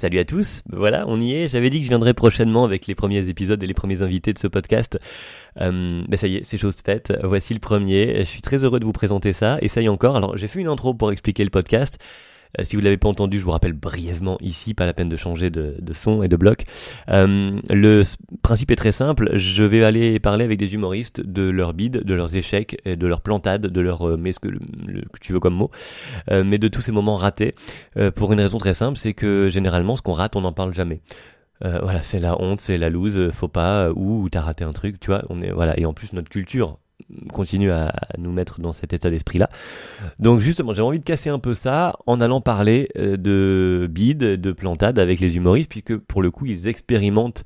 Salut à tous, voilà, on y est. J'avais dit que je viendrais prochainement avec les premiers épisodes et les premiers invités de ce podcast. Euh, ben ça y est, c'est chose faite. Voici le premier. Je suis très heureux de vous présenter ça. Et encore. Alors, j'ai fait une intro pour expliquer le podcast. Euh, si vous l'avez pas entendu, je vous rappelle brièvement ici, pas la peine de changer de, de son et de bloc. Euh, le principe est très simple. Je vais aller parler avec des humoristes de leurs bides, de leurs échecs, de leurs plantades, de leurs euh, mais ce que, tu veux comme mot, euh, mais de tous ces moments ratés. Pour une raison très simple, c'est que généralement, ce qu'on rate, on n'en parle jamais. Voilà, c'est la honte, c'est la loose, faut pas, ou, ou t'as raté un truc, tu vois. On est voilà, et en plus notre culture continue à, nous mettre dans cet état d'esprit-là. Donc justement, j'ai envie de casser un peu ça en allant parler euh, de bide, de plantade avec les humoristes, puisque pour le coup, ils expérimentent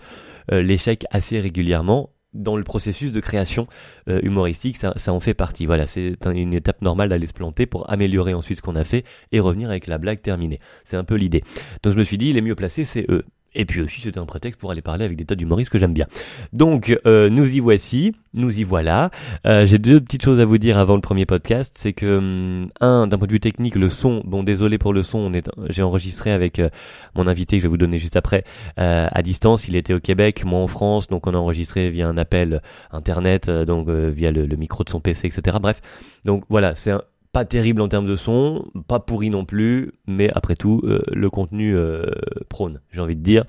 euh, l'échec assez régulièrement dans le processus de création euh, humoristique, ça, ça, en fait partie. Voilà, c'est une étape normale d'aller se planter pour améliorer ensuite ce qu'on a fait et revenir avec la blague terminée. C'est un peu l'idée. Donc je me suis dit, les mieux placés, c'est eux. Et puis aussi, c'était un prétexte pour aller parler avec des tas d'humoristes que j'aime bien. Donc, euh, nous y voici, nous y voilà. Euh, J'ai deux petites choses à vous dire avant le premier podcast. C'est que, hum, un, d'un point de vue technique, le son, bon, désolé pour le son, on est, j'ai enregistré avec euh, mon invité que je vais vous donner juste après, euh, à distance. Il était au Québec, moi en France, donc on a enregistré via un appel internet, euh, donc via le, le, micro de son PC, etc. Bref, donc voilà, c'est un, pas terrible en termes de son, pas pourri non plus, mais après tout, euh, le contenu euh, prône, j'ai envie de dire.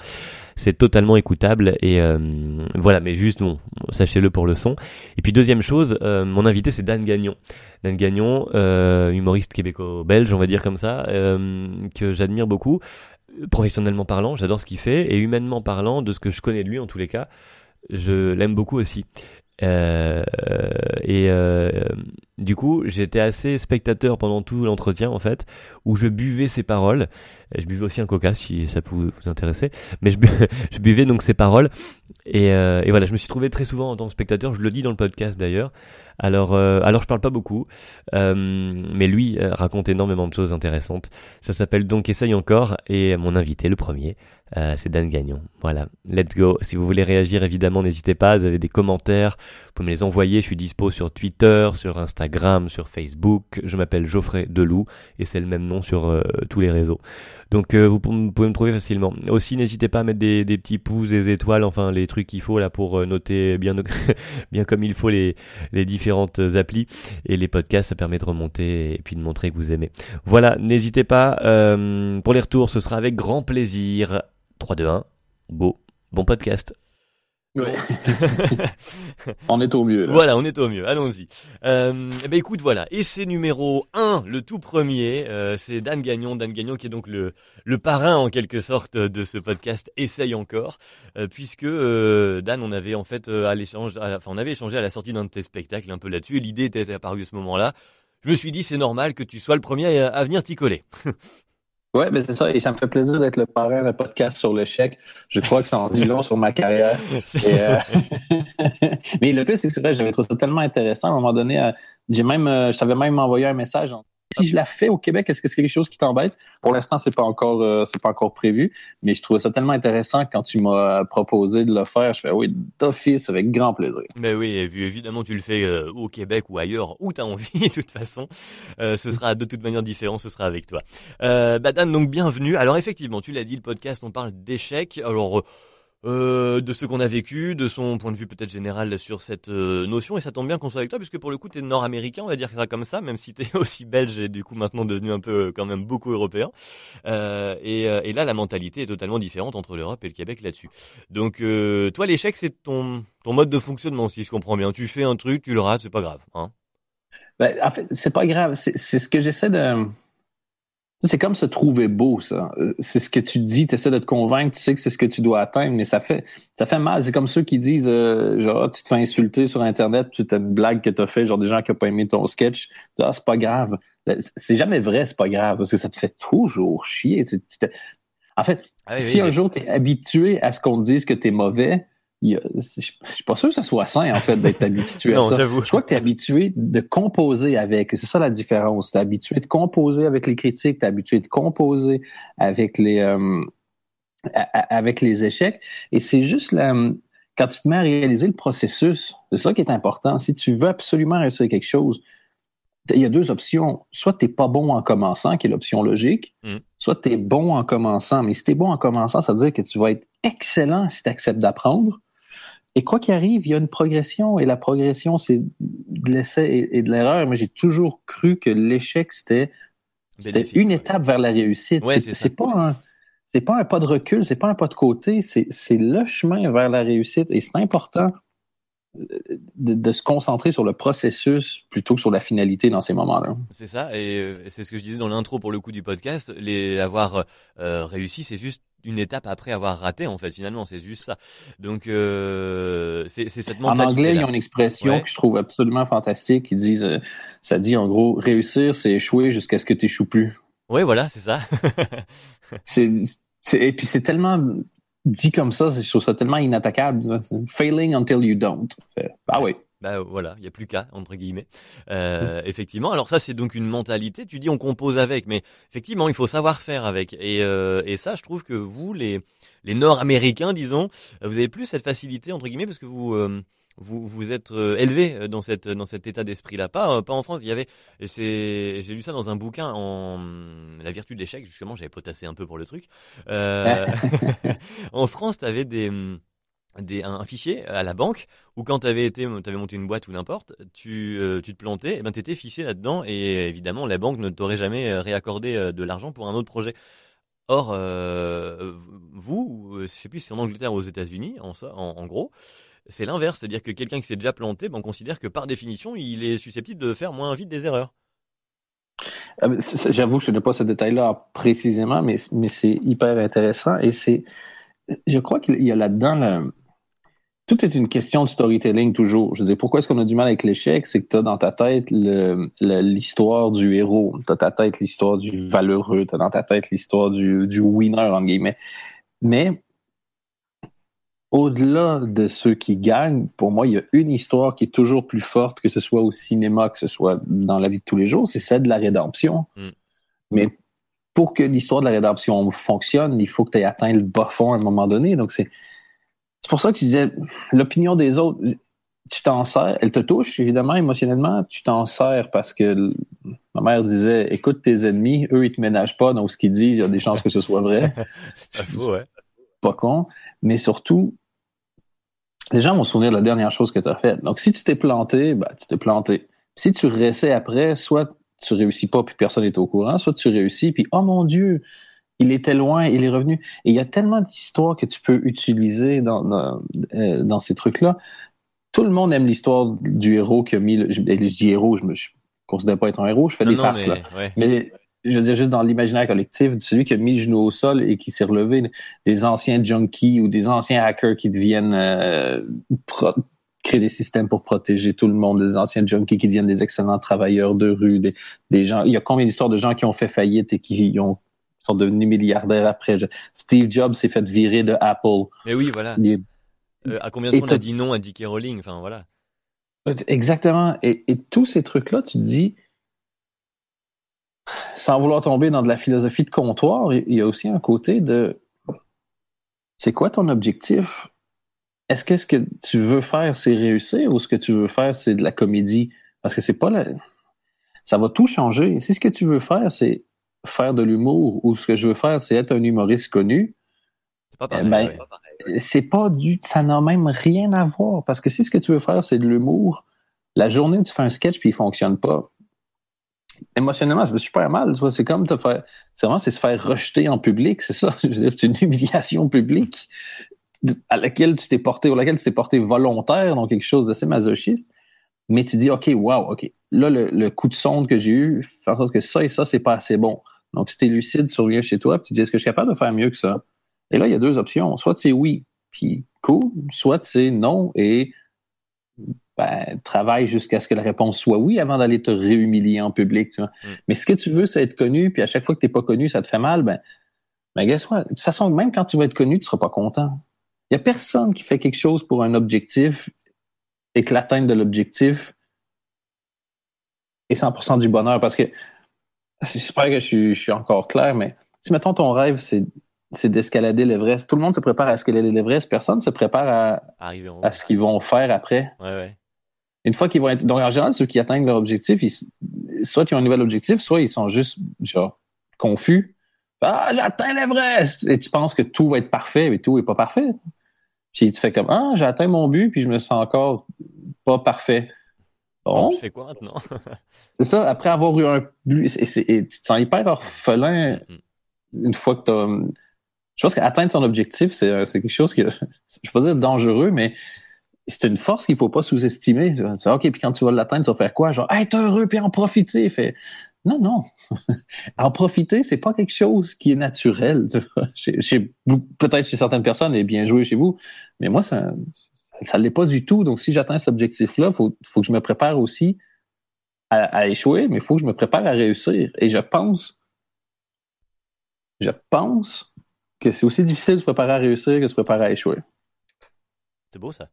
C'est totalement écoutable et euh, voilà, mais juste, bon, sachez-le pour le son. Et puis deuxième chose, euh, mon invité c'est Dan Gagnon. Dan Gagnon, euh, humoriste québéco-belge, on va dire comme ça, que j'admire beaucoup. Professionnellement parlant, j'adore ce qu'il fait, et humainement parlant, de ce que je connais de lui en tous les cas, je l'aime beaucoup aussi. Euh, et euh, du coup, j'étais assez spectateur pendant tout l'entretien en fait, où je buvais ses paroles. Je buvais aussi un coca si ça pouvait vous intéresser, mais je, bu je buvais donc ses paroles. Et, euh, et, voilà, je me suis trouvé très souvent en tant que spectateur. Je le dis dans le podcast d'ailleurs. Alors, euh, alors je parle pas beaucoup, euh, mais lui raconte énormément de choses intéressantes. Ça s'appelle donc Essaye encore et mon invité, le premier, euh, c'est Dan Gagnon. Voilà, let's go. Si vous voulez réagir, évidemment, n'hésitez pas. Vous avez des commentaires, pouvez me les envoyer. Je suis dispo sur Twitter, sur Instagram, sur Facebook. Je m'appelle Geoffrey Deloup et c'est le même nom sur euh, tous les réseaux. Donc euh, vous pouvez me trouver facilement. Aussi, n'hésitez pas à mettre des, des, petits pouces, des étoiles, enfin les trucs qu'il faut là pour euh, noter bien, bien comme il faut les, les différentes applis et les podcasts. Ça permet de remonter et puis de montrer que vous aimez. Voilà, n'hésitez pas. Euh, pour les retours, ce sera avec grand plaisir. 3, 2, 1, go. Bon podcast. Ouais. on est au mieux. Là. Voilà, on est au mieux. Allons-y. Euh, eh ben écoute, voilà. Et c'est numéro 1, le tout premier. Euh, c'est Dan Gagnon. Dan Gagnon qui est donc le, le parrain en quelque sorte de ce podcast Essaye encore. Euh, puisque euh, Dan, on avait en fait euh, à l'échange, enfin on avait échangé à la sortie d'un de tes spectacles un peu là-dessus. Et l'idée était apparue à ce moment-là. Je me suis dit c'est normal que tu sois le premier à venir t'y coller. Ouais, ben c'est ça, et ça me fait plaisir d'être le parrain d'un podcast sur l'échec. Je crois que ça en dit long sur ma carrière. Et, euh... Mais le plus, c'est que c'est vrai, j'avais trouvé ça tellement intéressant. À un moment donné, euh, j'ai même, euh, je t'avais même envoyé un message en si je la fais au Québec, est-ce que c'est quelque chose qui t'embête? Pour l'instant, c'est pas encore euh, c'est pas encore prévu, mais je trouvais ça tellement intéressant quand tu m'as proposé de le faire. Je fais oui, d'office, avec grand plaisir. Mais oui, évidemment, tu le fais euh, au Québec ou ailleurs, où tu as envie, de toute façon. Euh, ce sera de toute manière différent, ce sera avec toi. Euh, Dan, donc bienvenue. Alors effectivement, tu l'as dit, le podcast, on parle d'échecs. Alors euh, de ce qu'on a vécu, de son point de vue peut-être général sur cette euh, notion. Et ça tombe bien qu'on soit avec toi, puisque pour le coup, tu es nord-américain, on va dire ça comme ça, même si tu es aussi belge et du coup maintenant devenu un peu quand même beaucoup européen. Euh, et, et, là, la mentalité est totalement différente entre l'Europe et le Québec là-dessus. Donc, euh, toi, l'échec, c'est ton, ton mode de fonctionnement, si je comprends bien. Tu fais un truc, tu le rates, c'est pas grave. Hein ben, en fait, c'est pas grave. C'est ce que j'essaie de c'est comme se trouver beau, ça. C'est ce que tu dis, tu essaies de te convaincre, tu sais que c'est ce que tu dois atteindre, mais ça fait ça fait mal. C'est comme ceux qui disent euh, genre tu te fais insulter sur Internet, tu as une blague que tu as fait, genre des gens qui n'ont pas aimé ton sketch, tu dis Ah, c'est pas grave. C'est jamais vrai, c'est pas grave, parce que ça te fait toujours chier. Tu, tu en fait, ah oui, si oui, un jour tu es habitué à ce qu'on te dise que tu es mauvais, je suis pas sûr que ce soit sain, en fait, d'être habitué non, à ça. Je crois que tu es habitué de composer avec. C'est ça la différence. Tu es habitué de composer avec les critiques, tu es habitué de composer avec les, euh, avec les échecs. Et c'est juste la, quand tu te mets à réaliser le processus, c'est ça qui est important. Si tu veux absolument réussir quelque chose, il y a deux options. Soit tu n'es pas bon en commençant, qui est l'option logique, mm. soit tu es bon en commençant, mais si tu es bon en commençant, ça veut dire que tu vas être excellent si tu acceptes d'apprendre. Et quoi qu'il arrive, il y a une progression, et la progression, c'est de l'essai et, de l'erreur. Mais j'ai toujours cru que l'échec, c'était une étape vers la réussite. c'est pas un c'est pas un pas de recul, c'est pas un pas de côté, c'est le chemin vers la réussite. Et c'est important de, se concentrer sur le processus plutôt que sur la finalité dans ces moments-là. C'est ça, et euh, c'est ce que je disais dans l'intro pour le coup du podcast. Les avoir euh, réussi, c'est juste une étape après avoir raté en fait finalement c'est juste ça donc euh, c'est cette mentalité en anglais il y a une expression que je trouve absolument fantastique qui disent ça dit en gros réussir c'est échouer jusqu'à ce que tu échoues plus oui voilà c'est ça c'est et puis c'est tellement dit comme ça, je trouve ça tellement inattaquable. Failing until you don't. Ah oui. Bah voilà, il n'y a plus qu'à, entre guillemets. Euh, effectivement, alors ça c'est donc une mentalité, tu dis on compose avec, mais effectivement il faut savoir faire avec. Et, euh, et ça je trouve que vous, les, les Nord-Américains, disons, vous avez plus cette facilité, entre guillemets, parce que vous... Euh, vous vous êtes euh, élevé euh, dans cette dans cet état d'esprit là pas euh, pas en France. Il y avait c'est j'ai lu ça dans un bouquin en la vertu de l'échec justement j'avais potassé un peu pour le truc. Euh, en France tu avais des un, fichier à la banque où quand tu avais avais monté une boîte ou n'importe tu tu te plantais eh ben t'étais fiché là-dedans et évidemment la banque ne t'aurait jamais réaccordé de l'argent pour un autre projet or vous je sais plus si c'est en Angleterre ou aux États-Unis en en, en gros c'est l'inverse, c'est-à-dire que quelqu'un qui s'est déjà planté, ben, on considère que par définition, il est susceptible de faire moins vite des erreurs. Ah, j'avoue, je n'ai pas ce détail-là précisément, mais, mais c'est hyper intéressant et c'est, je crois qu'il y a là-dedans, tout est une question de storytelling toujours. Je veux dire, pourquoi est-ce qu'on a du mal avec l'échec? C'est que tu as dans ta tête l'histoire du héros, tu as ta tête l'histoire du valeureux, tu as dans ta tête l'histoire du, du winner, en guillemets. Mais au-delà de ceux qui gagnent, pour moi, il y a une histoire qui est toujours plus forte, que ce soit au cinéma, que ce soit dans la vie de tous les jours, c'est celle de la rédemption. Mm. Mais pour que l'histoire de la rédemption fonctionne, il faut que tu aies atteint le bas fond à un moment donné. Donc, c'est pour ça que tu disais, l'opinion des autres, tu t'en sers, elle te touche, évidemment, émotionnellement, tu t'en sers parce que ma mère disait, écoute tes ennemis, eux, ils te ménagent pas, donc ce qu'ils disent, il y a des chances que ce soit vrai. c'est pas faux, ouais. Pas con. Mais surtout, les gens vont se souvenir de la dernière chose que tu as faite. Donc, si tu t'es planté, ben, tu t'es planté. Si tu réessais après, soit tu réussis pas puis personne n'est au courant, soit tu réussis puis oh mon Dieu, il était loin, il est revenu. Et il y a tellement d'histoires que tu peux utiliser dans, dans, euh, ces trucs-là. Tout le monde aime l'histoire du héros qui a mis le. Je, dis héros, je me considère pas être un héros, je fais des farces là. Mais je veux dire, juste dans l'imaginaire collectif, celui qui a mis le genou au sol et qui s'est relevé, des anciens junkies ou des anciens hackers qui deviennent euh, créer des systèmes pour protéger tout le monde, des anciens junkies qui deviennent des excellents travailleurs de rue, des, des gens. Il y a combien d'histoires de gens qui ont fait faillite et qui ont sont devenus milliardaires après. Steve Jobs s'est fait virer de Apple. Mais oui, voilà. Euh, à combien de fois on a dit non à J.K. Rowling? Enfin, voilà. Exactement. Et, et tous ces trucs-là, tu te dis, sans vouloir tomber dans de la philosophie de comptoir, il y a aussi un côté de c'est quoi ton objectif? Est-ce que ce que tu veux faire, c'est réussir ou ce que tu veux faire, c'est de la comédie? Parce que c'est pas la... Ça va tout changer. Si ce que tu veux faire, c'est faire de l'humour ou ce que je veux faire, c'est être un humoriste connu, c'est pas pareil. Ben, c'est pas du, ça n'a même rien à voir. Parce que si ce que tu veux faire, c'est de l'humour, la journée où tu fais un sketch puis il fonctionne pas, émotionnellement, c'est super mal. C'est comme te faire, c'est vraiment, c'est se faire rejeter en public, c'est ça. C'est une humiliation publique à laquelle tu t'es porté, ou laquelle tu t'es porté volontaire, donc quelque chose d'assez masochiste. Mais tu dis, OK, wow, OK. Là, le, coup de sonde que j'ai eu fait en sorte que ça et ça, c'est pas assez bon. Donc, si tu es lucide, tu reviens chez toi, tu dis, est-ce que je suis capable de faire mieux que ça? Et là, il y a deux options. Soit c'est oui, puis cool, soit c'est non, et ben, travaille jusqu'à ce que la réponse soit oui avant d'aller te réhumilier en public. Tu vois. Mm. Mais ce que tu veux, c'est être connu, puis à chaque fois que tu n'es pas connu, ça te fait mal, ben, ben guess what? De toute façon, même quand tu vas être connu, tu seras pas content. Il y a personne qui fait quelque chose pour un objectif et que l'atteinte de l'objectif est 100% du bonheur. Parce que j'espère que je suis, je suis encore clair, mais si mettons ton rêve, c'est d'escalader l'Everest. Tout le monde se prépare à escalader l'Everest. Personne ne se prépare à, à ce qu'ils vont faire après. Ouais, ouais une fois qu'ils vont être. Donc, en général, ceux qui atteignent leur objectif, soit ils ont un nouvel objectif, soit ils sont juste genre confus. Ah, j'atteins l'Everest! Et tu penses que tout va être parfait, mais tout est pas parfait. Puis tu fais comme Ah, j'ai atteint mon but, puis je me sens encore pas parfait. Bon. Je fais quoi maintenant? c'est ça, après avoir eu un but, et, tu te sens hyper orphelin une fois que tu as. Je pense qu'atteindre son objectif, c'est quelque chose qui, je pas dire dangereux, mais c'est une force qu'il faut pas sous-estimer. Tu fais, OK, puis quand tu vas l'atteindre, tu vas faire quoi? Genre, être heureux puis en profiter. Fait, non, non. en profiter, c'est pas quelque chose qui est naturel. Peut-être chez certaines personnes, et bien joué chez vous, mais moi, ça ça l'est pas du tout. Donc, si j'atteins cet objectif-là, il faut, faut que je me prépare aussi à, à échouer, mais il faut que je me prépare à réussir. Et je pense, je pense que c'est aussi difficile de se préparer à réussir que de se préparer à échouer. C'est beau ça.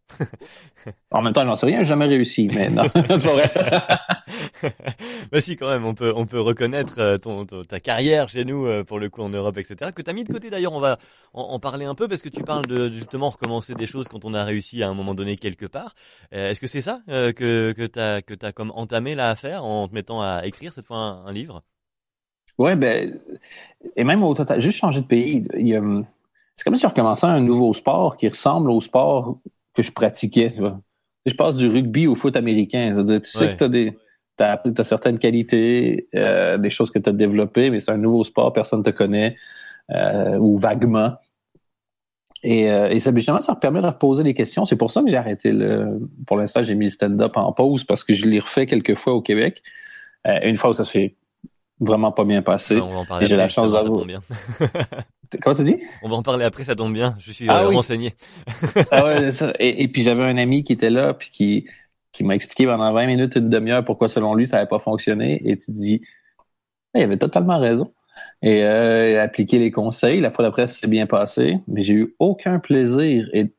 en même temps, j'en sais rien, j'ai jamais réussi, mais non, c'est vrai. bah si, quand même, on peut, on peut reconnaître euh, ton, ta carrière chez nous, euh, pour le coup en Europe, etc. Que tu as mis de côté d'ailleurs, on va en, parler un peu parce que tu parles de justement recommencer des choses quand on a réussi à un moment donné quelque part. Euh, est-ce que c'est ça que, que tu as, que as comme entamé là à faire en te mettant à écrire cette fois un, livre? Ouais, ben, et même au total, juste changer de pays. Il c'est comme si je recommençais un nouveau sport qui ressemble au sport que je pratiquais. Tu vois. Je passe du rugby au foot américain. C'est-à-dire, tu sais que tu as des. T'as, certaines qualités, euh, des choses que tu as développées, mais c'est un nouveau sport, personne ne te connaît, euh, ou vaguement. Et, euh, et ça, justement, ça me permet de reposer des questions. C'est pour ça que j'ai arrêté le. Pour l'instant, j'ai mis le stand-up en pause parce que je l'ai refait quelques fois au Québec. une fois où ça s'est vraiment pas bien passé. on va en parler j'ai la chance d'avoir. Comment tu dis? On va en parler après, ça tombe bien. Je suis ah, renseigné. ah ouais, ça. Et, puis j'avais un ami qui était là, puis qui, qui m'a expliqué pendant 20 minutes, une demi-heure, pourquoi selon lui, ça n'avait pas fonctionné. Et tu dis, ah, il avait totalement raison. Et euh, appliquer les conseils. La fois d'après, ça s'est bien passé, mais j'ai eu aucun plaisir. Et,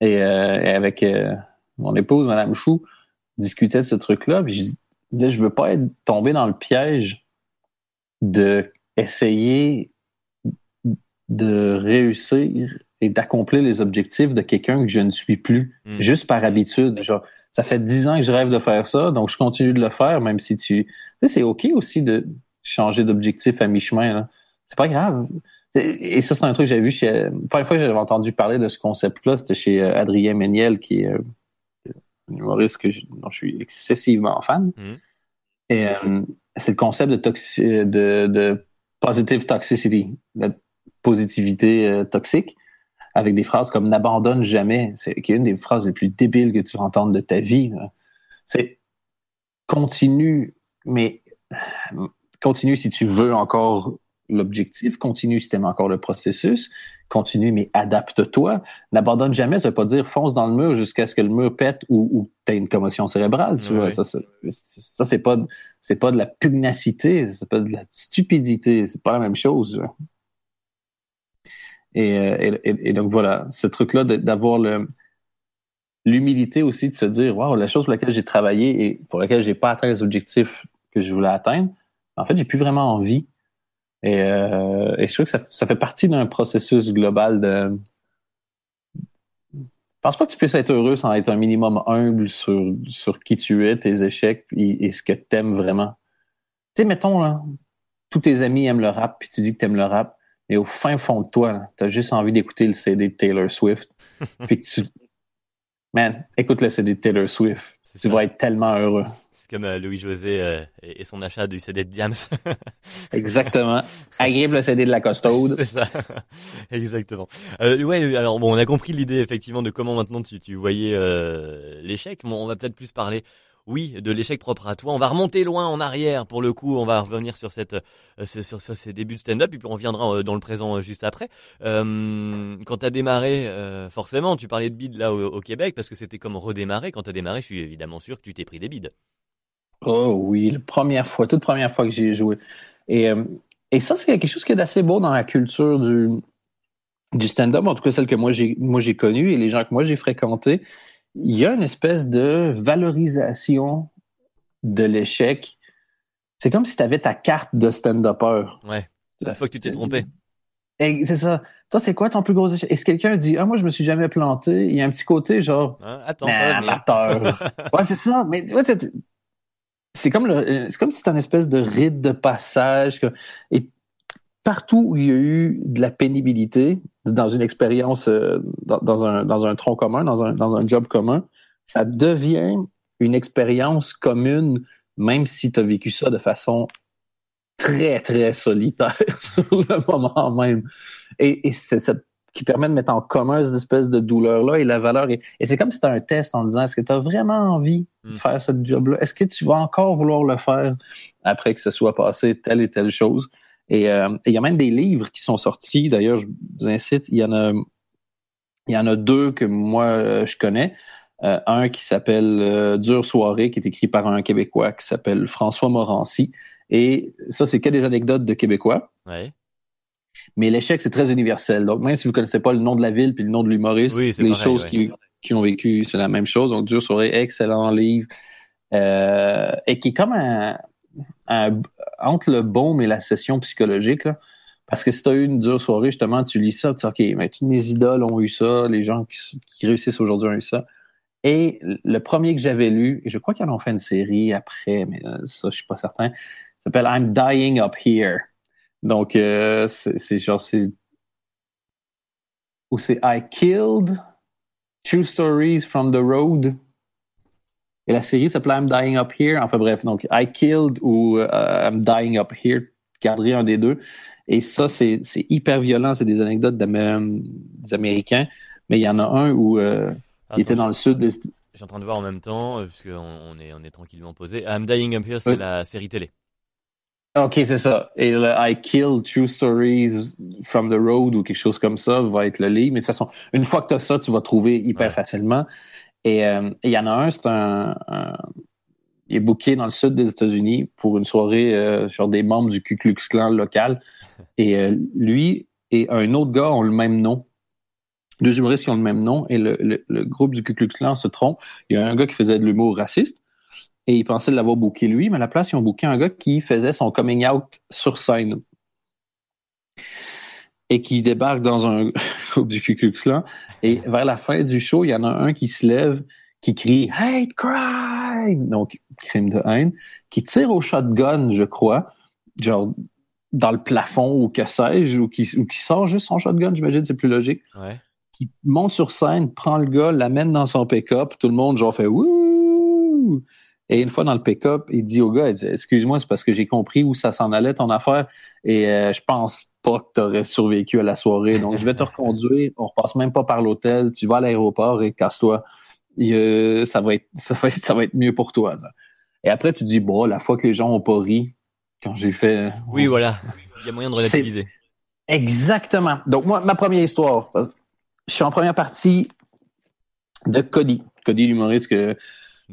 et, euh, avec euh, mon épouse, Madame Chou, discutait de ce truc-là. Puis je disais, je veux pas être tombé dans le piège de essayer de réussir et d'accomplir les objectifs de quelqu'un que je ne suis plus, hmm. juste par habitude. Genre, ça fait dix ans que je rêve de faire ça, donc je continue de le faire, même si tu... Tu sais, c'est OK aussi de changer d'objectif à mi-chemin. C'est pas grave. Et ça, c'est un truc que j'avais vu chez... La première fois que j'avais entendu parler de ce concept-là, c'était chez euh, Adrien Méniel, qui est euh, un humoriste que je, dont je suis excessivement fan. Hmm. Et euh, c'est le concept de, toxi de, de positive toxicity positivité euh, toxique avec des phrases comme n'abandonne jamais, c'est qui est une des phrases les plus débiles que tu vas entendre de ta vie. C'est continue, mais continue si tu veux encore l'objectif, continue si tu aimes encore le processus, continue mais adapte-toi. N'abandonne jamais, ça veut pas dire fonce dans le mur jusqu'à ce que le mur pète ou, ou tu aies une commotion cérébrale. Tu vois. Ça, ça c'est pas de la pugnacité, c'est pas de la stupidité, c'est pas la même chose. Et, donc voilà, ce truc-là d'avoir l'humilité aussi de se dire, waouh, la chose pour laquelle j'ai travaillé et pour laquelle j'ai pas atteint les objectifs que je voulais atteindre, en fait, j'ai plus vraiment envie. Et, euh, je trouve que ça, fait partie d'un processus global de. Je pense pas que tu puisses être heureux sans être un minimum humble sur, sur qui tu es, tes échecs et, ce que tu aimes vraiment. Tu sais, mettons, tous tes amis aiment le rap, puis tu dis que tu aimes le rap mais au fin fond de toi, tu as juste envie d'écouter le CD de Taylor Swift. puis tu. Man, écoute le CD de Taylor Swift. Tu vas être tellement heureux. C'est comme euh, Louis-José euh, et son achat du CD de Diams. Exactement. Agrippe le CD de la costaude. C'est ça. Exactement. Euh, ouais, alors bon, on a compris l'idée effectivement de comment maintenant tu, tu voyais euh, l'échec. Bon, on va peut-être plus parler oui, de l'échec propre à toi. On va remonter loin en arrière pour le coup. On va revenir sur euh, ces débuts de stand-up et puis on reviendra euh, dans le présent euh, juste après. quand tu as démarré, forcément, tu parlais de bides là au, Québec parce que c'était comme redémarrer. Quand tu as démarré, je suis évidemment sûr que tu t'es pris des bides. Oh oui, la première fois, toute première fois que j'ai joué. Et, ça, c'est quelque chose qui est assez beau dans la culture du, du stand-up, en tout cas celle que moi j'ai connue et les gens que moi j'ai fréquentés il y a une espèce de valorisation de l'échec. C'est comme si tu avais ta carte de stand-upper. Ouais. Une fois que tu t'es trompé. C'est ça. Toi, c'est quoi ton plus gros échec? Est-ce que quelqu'un dit, ah, moi, je me suis jamais planté? Il y a un petit côté, genre, hein? attends, amateur. ouais, c'est ça. Mais, c'est comme le, comme si c'était une espèce de rite de passage. Et partout où il y a eu de la pénibilité dans une expérience, euh, dans, un, dans un tronc commun, dans un, dans un job commun, ça devient une expérience commune, même si tu as vécu ça de façon très, très solitaire sur le moment même. Et, et c'est cette qui permet de mettre en commun cette espèce de douleur-là et la valeur. Et, c'est comme si c'était un test en disant, est-ce que tu as vraiment envie de mm. faire ce job-là? Est-ce que tu vas encore vouloir le faire après que ce soit passé telle et telle chose? Et euh, il y a même des livres qui sont sortis. D'ailleurs, je vous incite, il y en a, il y en a deux que moi, euh, je connais. Euh, un qui s'appelle Dure soirée, qui est écrit par un Québécois qui s'appelle François Morancy. Et ça, c'est que des anecdotes de Québécois. Ouais. Mais l'échec, c'est très universel. Donc, même si vous connaissez pas le nom de la ville puis le nom de l'humoriste, les choses qui, qui, ont vécu, c'est la même chose. Donc, Dur soirée, excellent livre. Euh, et qui est comme un, entre le baume et la session psychologique. Parce que si tu as eu une dure soirée, justement, tu lis ça, tu dis, OK, mais toutes mes idoles ont eu ça, les gens qui, réussissent aujourd'hui ont eu ça. Et le premier que j'avais lu, et je crois qu'ils en ont fait une série après, mais euh, ça, je suis pas certain, s'appelle I'm Dying Up Here. Donc, euh, c'est genre, c'est. Ou c'est I Killed True Stories from the Road. Et la série s'appelle I'm Dying Up Here. Enfin bref, donc I Killed ou euh, I'm Dying Up Here. Garderai un des deux. Et ça, c'est hyper violent. C'est des anecdotes des Américains. Mais il y en a un où euh, il était dans le sud des... Je suis en train de voir en même temps, puisqu'on on est, on est tranquillement posé. I'm Dying Up Here, c'est la série télé. OK, c'est ça. Et le I Kill True Stories from the Road ou quelque chose comme ça va être le livre. Mais de toute façon, une fois que tu as ça, tu vas trouver hyper facilement. Euh, et il y en a un, c'est un, Il est booké dans le sud des États-Unis pour une soirée euh, sur des membres du Ku Klux Klan local. Et euh, lui et un autre gars ont le même nom. Deux humoristes qui ont le même nom. Et le, le groupe du Ku Klux Klan se trompe. Il y a un gars qui faisait de l'humour raciste et ils pensaient l'avoir booké lui, mais à la place, ils ont booké un gars qui faisait son coming out sur scène. Et qui débarque dans un groupe du Ku Klux Et vers la fin du show, il y en a un qui se lève, qui crie Hate crime! Donc, crime de haine, qui tire au shotgun, je crois, genre dans le plafond ou que sais-je, ou qui, qui sort juste son shotgun, j'imagine, c'est plus logique. Ouais. Qui monte sur scène, prend le gars, l'amène dans son pick-up, tout le monde genre fait Wouh! Et une fois dans le pick-up, il dit au gars, excuse-moi, c'est parce que j'ai compris où ça s'en allait ton affaire et euh, je pense pas que tu aurais survécu à la soirée. Donc, je vais te reconduire. On repasse même pas par l'hôtel. Tu vas à l'aéroport et casse-toi. ça, va être, ça, va être, ça va être mieux pour toi. Et après, tu dis, bon, la fois que les gens ont pas ri, quand j'ai fait... Oui, voilà. Il y a moyen de relativiser. Exactement. Donc, moi, ma première histoire, je suis en première partie de Cody. Cody, l'humoriste que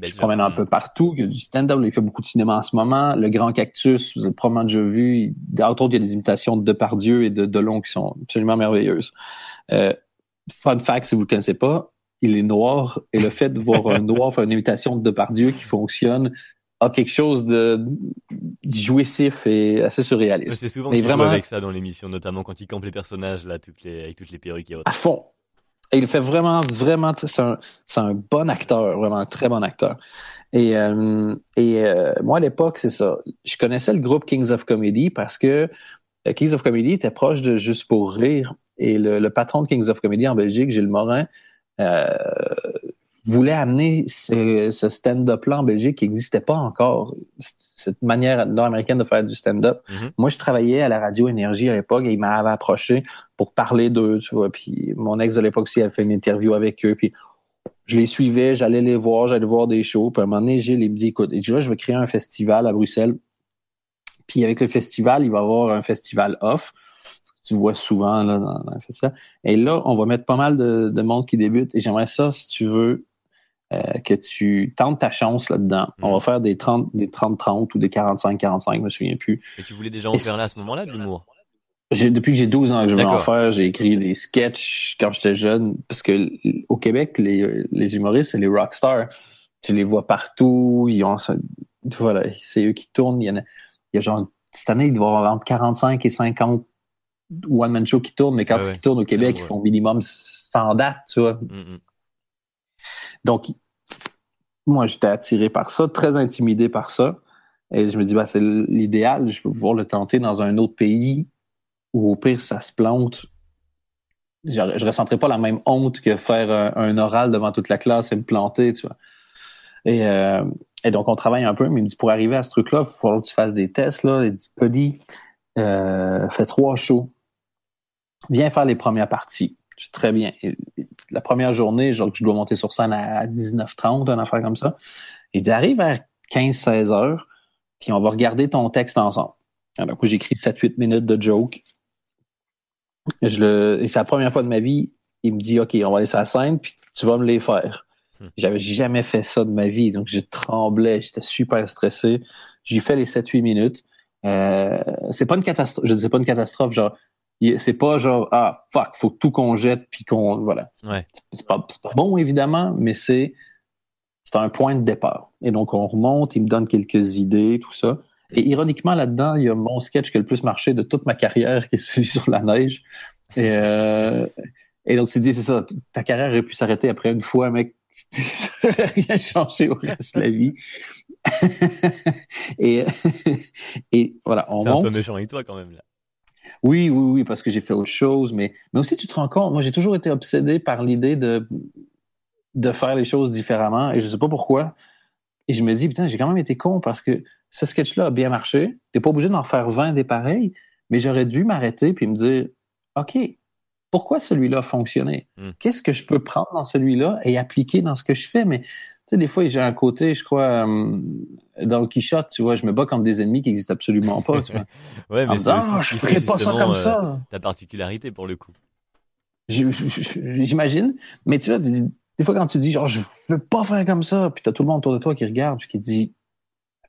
il se promène un peu partout. Il y a du stand-up. Il fait beaucoup de cinéma en ce moment. Le Grand Cactus, vous avez probablement déjà vu. Entre autres, il y a des imitations de Depardieu et de Delon qui sont absolument merveilleuses. Euh, fun fact, si vous ne le connaissez pas, il est noir. Et le fait de voir un noir faire une imitation de Depardieu qui fonctionne a quelque chose de jouissif et assez surréaliste. C'est souvent qu'il vraiment... avec ça dans l'émission, notamment quand il campe les personnages là, toutes les, avec toutes les perruques et À fond. Et il fait vraiment, vraiment, c'est un, un, bon acteur, vraiment un très bon acteur. Et, euh, et euh, moi, à l'époque, c'est ça. Je connaissais le groupe Kings of Comedy parce que euh, Kings of Comedy était proche de Juste pour rire. Et le, le patron de Kings of Comedy en Belgique, Gilles Morin, euh, voulait amener ce, ce stand-up-là en Belgique qui n'existait pas encore, cette manière nord-américaine de faire du stand-up. Mm-hmm. Moi, je travaillais à la radio Énergie à l'époque et il m'avait approché pour parler d'eux, tu vois. Puis mon ex de l'époque aussi avait fait une interview avec eux. Puis je les suivais, j'allais les voir, j'allais voir des shows. Puis à un moment donné, Gilles, il me dit, écoute, je vais créer un festival à Bruxelles. Puis avec le festival, il va y avoir un festival off tu vois souvent là, dans, dans, le festival. Et là, on va mettre pas mal de, de monde qui débute. Et j'aimerais ça, si tu veux, euh, que tu tentes ta chance là-dedans. On va mm. faire des 30, des 30-30 ou des 45-45, je me souviens plus. Et tu voulais déjà en faire là à ce moment-là, de l'humour? depuis que j'ai 12 ans que je veux en faire, j'ai écrit des sketchs quand j'étais jeune, parce que au Québec, les, les humoristes, c'est les rockstars. Tu les vois partout, ils ont, voilà, c'est eux qui tournent. Il y, en a, il y a genre, cette année, il doit y avoir entre 45 et 50 one-man shows qui tournent, mais quand ils tournent au Québec, ils font minimum 100 dates, tu vois. Mm, mm. Donc, moi, j'étais attiré par ça, très intimidé par ça. Et je me dis, bah, c'est l'idéal, je peux pouvoir le tenter dans un autre pays ou au pire, ça se plante, je ne ressentirais pas la même honte que faire un, oral devant toute la classe et me planter, tu vois. Et, euh, et donc, on travaille un peu, mais il me dit, pour arriver à ce truc-là, il faut falloir que tu fasses des tests, là. Il dit, Cody, euh, fais trois shows. Viens faire les premières parties. Je très bien. la première journée, genre, je dois monter sur scène à 19h30, une affaire comme ça. Il dit, arrive à 15-16 heures, puis on va regarder ton texte ensemble. Alors, moi, j'écris 7-8 minutes de joke. Je le, et c'est la première fois de ma vie, il me dit, OK, on va aller sur la scène, puis tu vas me les faire. Hmm. J'avais jamais fait ça de ma vie, donc je tremblais, j'étais super stressé. J'ai fait les 7-8 minutes. Euh, c'est pas une catastrophe, je dis pas une catastrophe, genre, c'est pas genre, ah, fuck, faut tout qu'on jette, puis qu'on, voilà. C'est pas, pas, bon, évidemment, mais c'est, c'est un point de départ. Et donc, on remonte, il me donne quelques idées, tout ça. Et ironiquement, là-dedans, il y a mon sketch qui a le plus marché de toute ma carrière, qui est celui sur la neige. Et, euh, et donc, tu dis, c'est ça, ta carrière aurait pu s'arrêter après une fois, mec. rien changé au reste de la vie. et, et voilà, on C'est un peu méchant avec toi quand même, là. Oui, oui, oui, parce que j'ai fait autre chose, mais, mais aussi tu te rends compte, moi j'ai toujours été obsédé par l'idée de, de faire les choses différemment et je sais pas pourquoi. Et je me dis, putain, j'ai quand même été con parce que ce sketch-là a bien marché. T'es pas obligé d'en faire 20 des pareils, mais j'aurais dû m'arrêter puis me dire, OK, pourquoi celui-là a fonctionné? Hmm. Qu'est-ce que je peux prendre dans celui-là et appliquer dans ce que je fais? Mais tu sais, des fois, j'ai un côté, je crois, euh, dans le Quichotte, tu vois, je me bats comme des ennemis qui n'existent absolument pas. Tu vois. ouais, mais c'est ah, je ferais pas ça comme ça. Euh, ta particularité pour le coup. J'imagine, mais tu vois, des fois quand tu dis genre je veux pas faire comme ça, puis t'as tout le monde autour de toi qui regarde puis qui dit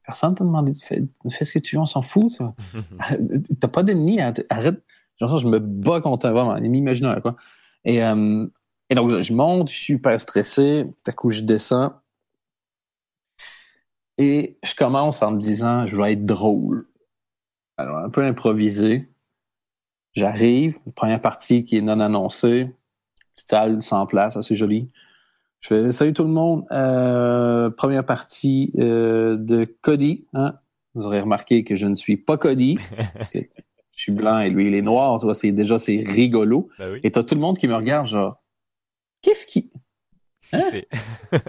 personne t'a demandé de faire, fais ce que tu veux, on s'en fout. T'as pas d'ennemi, arrête Genre ça, je me bats contre un, vraiment, un ennemi imaginaire, quoi. Et, euh, et donc, je monte, je suis super stressé. Tout à coup, je descends. Et je commence en me disant, je vais être drôle. Alors, un peu improvisé. J'arrive, première partie qui est non annoncée. Petite salle sans place, assez jolie. Je fais salut tout le monde. Euh, première partie euh, de Cody. Hein? Vous aurez remarqué que je ne suis pas Cody. je suis blanc et lui il est noir, tu vois, c'est déjà c'est rigolo. Ben oui. Et t'as tout le monde qui me regarde genre qu'est-ce qui Qu'est-ce hein? fait?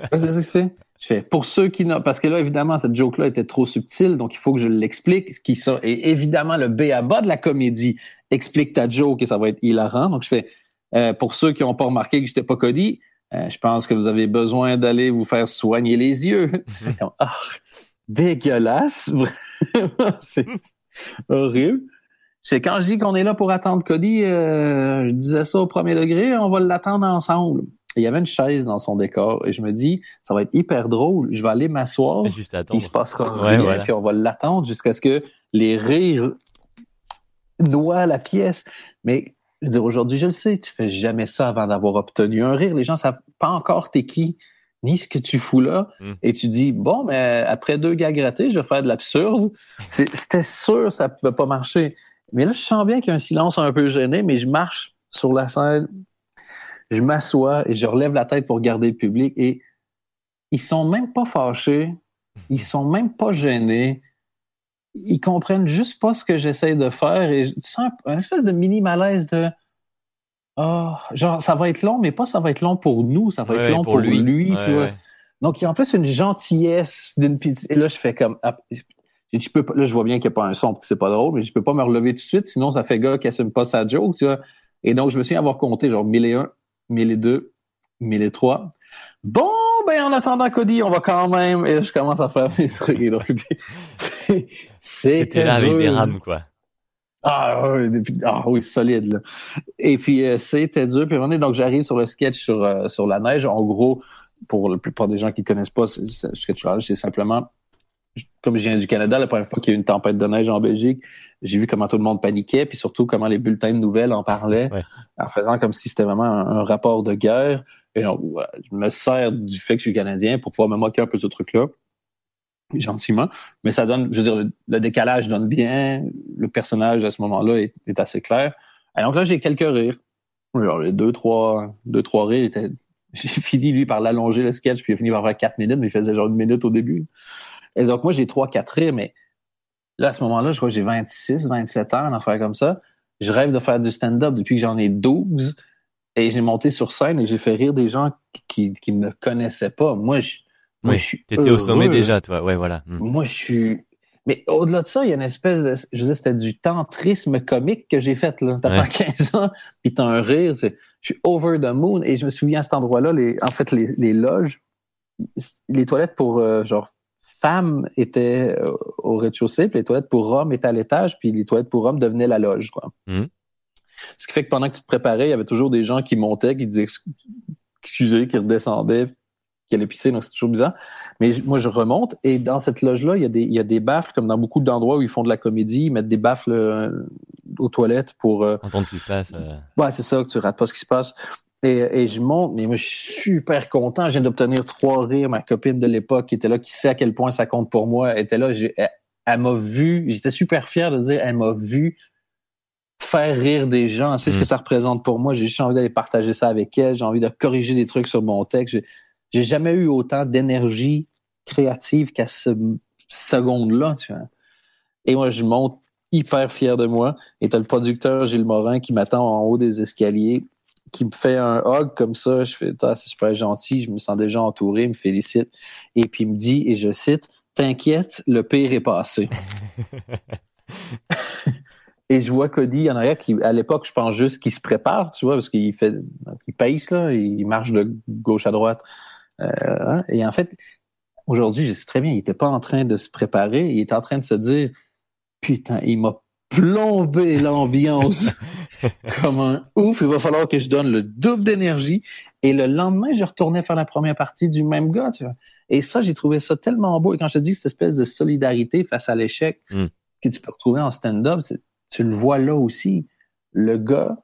Qu'est-ce que fait? Je fais pour ceux qui n'ont parce que là évidemment cette joke là était trop subtile donc il faut que je l'explique ce qui ça et évidemment le B à bas de la comédie explique ta joke et ça va être hilarant donc je fais euh, pour ceux qui n'ont pas remarqué que j'étais pas Cody, euh, je pense que vous avez besoin d'aller vous faire soigner les yeux. Ah, dégueulasse, c'est horrible. C'est quand je dis qu'on est là pour attendre Cody, euh, je disais ça au premier degré, on va l'attendre ensemble. Il y avait une chaise dans son décor et je me dis, ça va être hyper drôle. Je vais aller m'asseoir. Juste attendre. Il se passera rien, puis on va l'attendre jusqu'à ce que les rires noient la pièce. Mais je veux dire, aujourd'hui, je le sais, tu fais jamais ça avant d'avoir obtenu un rire. Les gens savent pas encore t'es qui, ni ce que tu fous là. Hmm. Et tu dis, bon, mais après deux gars grattés, je vais faire de l'absurde. C'était sûr, ça pouvait pas marcher. Mais là, je sens bien qu'il y a un silence un peu gêné, mais je marche sur la scène, je m'assois et je relève la tête pour regarder le public et ils sont même pas fâchés, ils sont même pas gênés, ils comprennent juste pas ce que j'essaie de faire et tu sens un espèce de mini malaise de oh, genre ça va être long, mais pas ça va être long pour nous, ça va être long pour, lui, tu vois. Donc il y a en plus une gentillesse d'une et là je fais comme ah, je peux là, je vois bien qu'il n'y a pas un son parce que c'est pas drôle, mais je peux pas me relever tout de suite, sinon ça fait gars qui assume pas sa joke, tu vois. Et donc, je me souviens avoir compté genre 1001, 1002, 1003. Bon, ben, en attendant Cody, on va quand même, et je commence à faire mes trucs. C'était là avec des rames, quoi. Ah, oui, ah oui, solide, là. Et puis, euh, c'était dur. Puis, donc, j'arrive sur le sketch sur, euh, sur la neige. En gros, pour la plupart des gens qui ne connaissent pas ce sketch-là, c'est simplement comme je viens du Canada, la première fois qu'il y a eu une tempête de neige en Belgique, j'ai vu comment tout le monde paniquait, puis surtout comment les bulletins de nouvelles en parlaient, en faisant comme si c'était vraiment un, rapport de guerre. Et donc, je me sers du fait que je suis Canadien pour pouvoir me moquer un peu de ce truc-là, gentiment. Mais ça donne, je veux dire, le, décalage donne bien, le personnage à ce moment-là est, assez clair. Et donc là, j'ai quelques rires. Genre, les deux, trois, deux, trois rires J'ai fini, lui, par l'allonger le sketch, puis il a fini par faire quatre minutes, mais il faisait genre une minute au début. Et donc, moi, j'ai 3-4 rires, mais là, à ce moment-là, je crois que j'ai 26, 27 ans, en affaire comme ça. je rêve de faire du stand-up depuis que j'en ai 12. Et j'ai monté sur scène et j'ai fait rire des gens qui qui me connaissaient pas. Moi, je, moi, oui, je suis T'étais au sommet déjà, toi. Ouais, voilà. Mm. Moi, je suis. Mais au-delà de ça, il y a une espèce de. Je veux dire, c'était du tantrisme comique que j'ai fait, là. T'as Ouais. pas 15 ans, puis t'as un rire. Je suis over the moon. Et je me souviens à cet endroit-là, les, en fait, les, les loges, les toilettes pour, euh, genre, femmes étaient euh, au rez-de-chaussée, puis les toilettes pour hommes étaient à l'étage, puis les toilettes pour hommes devenaient la loge, quoi. Mhm. Ce qui fait que pendant que tu te préparais, il y avait toujours des gens qui montaient, qui disaient ex- excusez, qui redescendaient, qui allaient pisser, donc c'est toujours bizarre. Mais moi, je remonte et dans cette loge-là, il y a des, il y a des baffles, comme dans beaucoup d'endroits où ils font de la comédie, ils mettent des baffles euh, aux toilettes pour. euh, Entendre ce qui se passe. euh, ouais, c'est ça, que tu rates pas ce qui se passe. Et, et je monte, mais moi, je suis super content. Je viens d'obtenir trois rires. Ma copine de l'époque qui était là, qui sait à quel point ça compte pour moi, était là. Elle, elle m'a vu. J'étais super fier de dire, elle m'a vu faire rire des gens. Sait ce que ça représente pour moi. J'ai juste envie d'aller partager ça avec elle. J'ai envie de corriger des trucs sur mon texte. J'ai- jamais eu autant d'énergie créative qu'à ce seconde-là. Et moi, je monte hyper fier de moi. Et t'as le producteur Gilles Morin qui m'attend en haut des escaliers, qui me fait un hug comme ça. Je fais, Ah, c'est super gentil. Je me sens déjà entouré. Il me félicite. Et puis il me dit, et je cite, T'inquiète, le pire est passé. Et je vois Cody en arrière qui, à l'époque, je pense juste qu'il se prépare, tu vois, parce qu'il fait, il pace, là, il marche de gauche à droite. Euh, hein, et en fait, aujourd'hui, je sais très bien, il était pas en train de se préparer, il était en train de se dire, putain, il m'a plombé l'ambiance comme un ouf, il va falloir que je donne le double d'énergie. Et le lendemain, je retournais faire la première partie du même gars, tu vois. Et ça, j'ai trouvé ça tellement beau. Et quand je te dis cette espèce de solidarité face à l'échec Mm. que tu peux retrouver en stand-up, tu le vois là aussi. Le gars,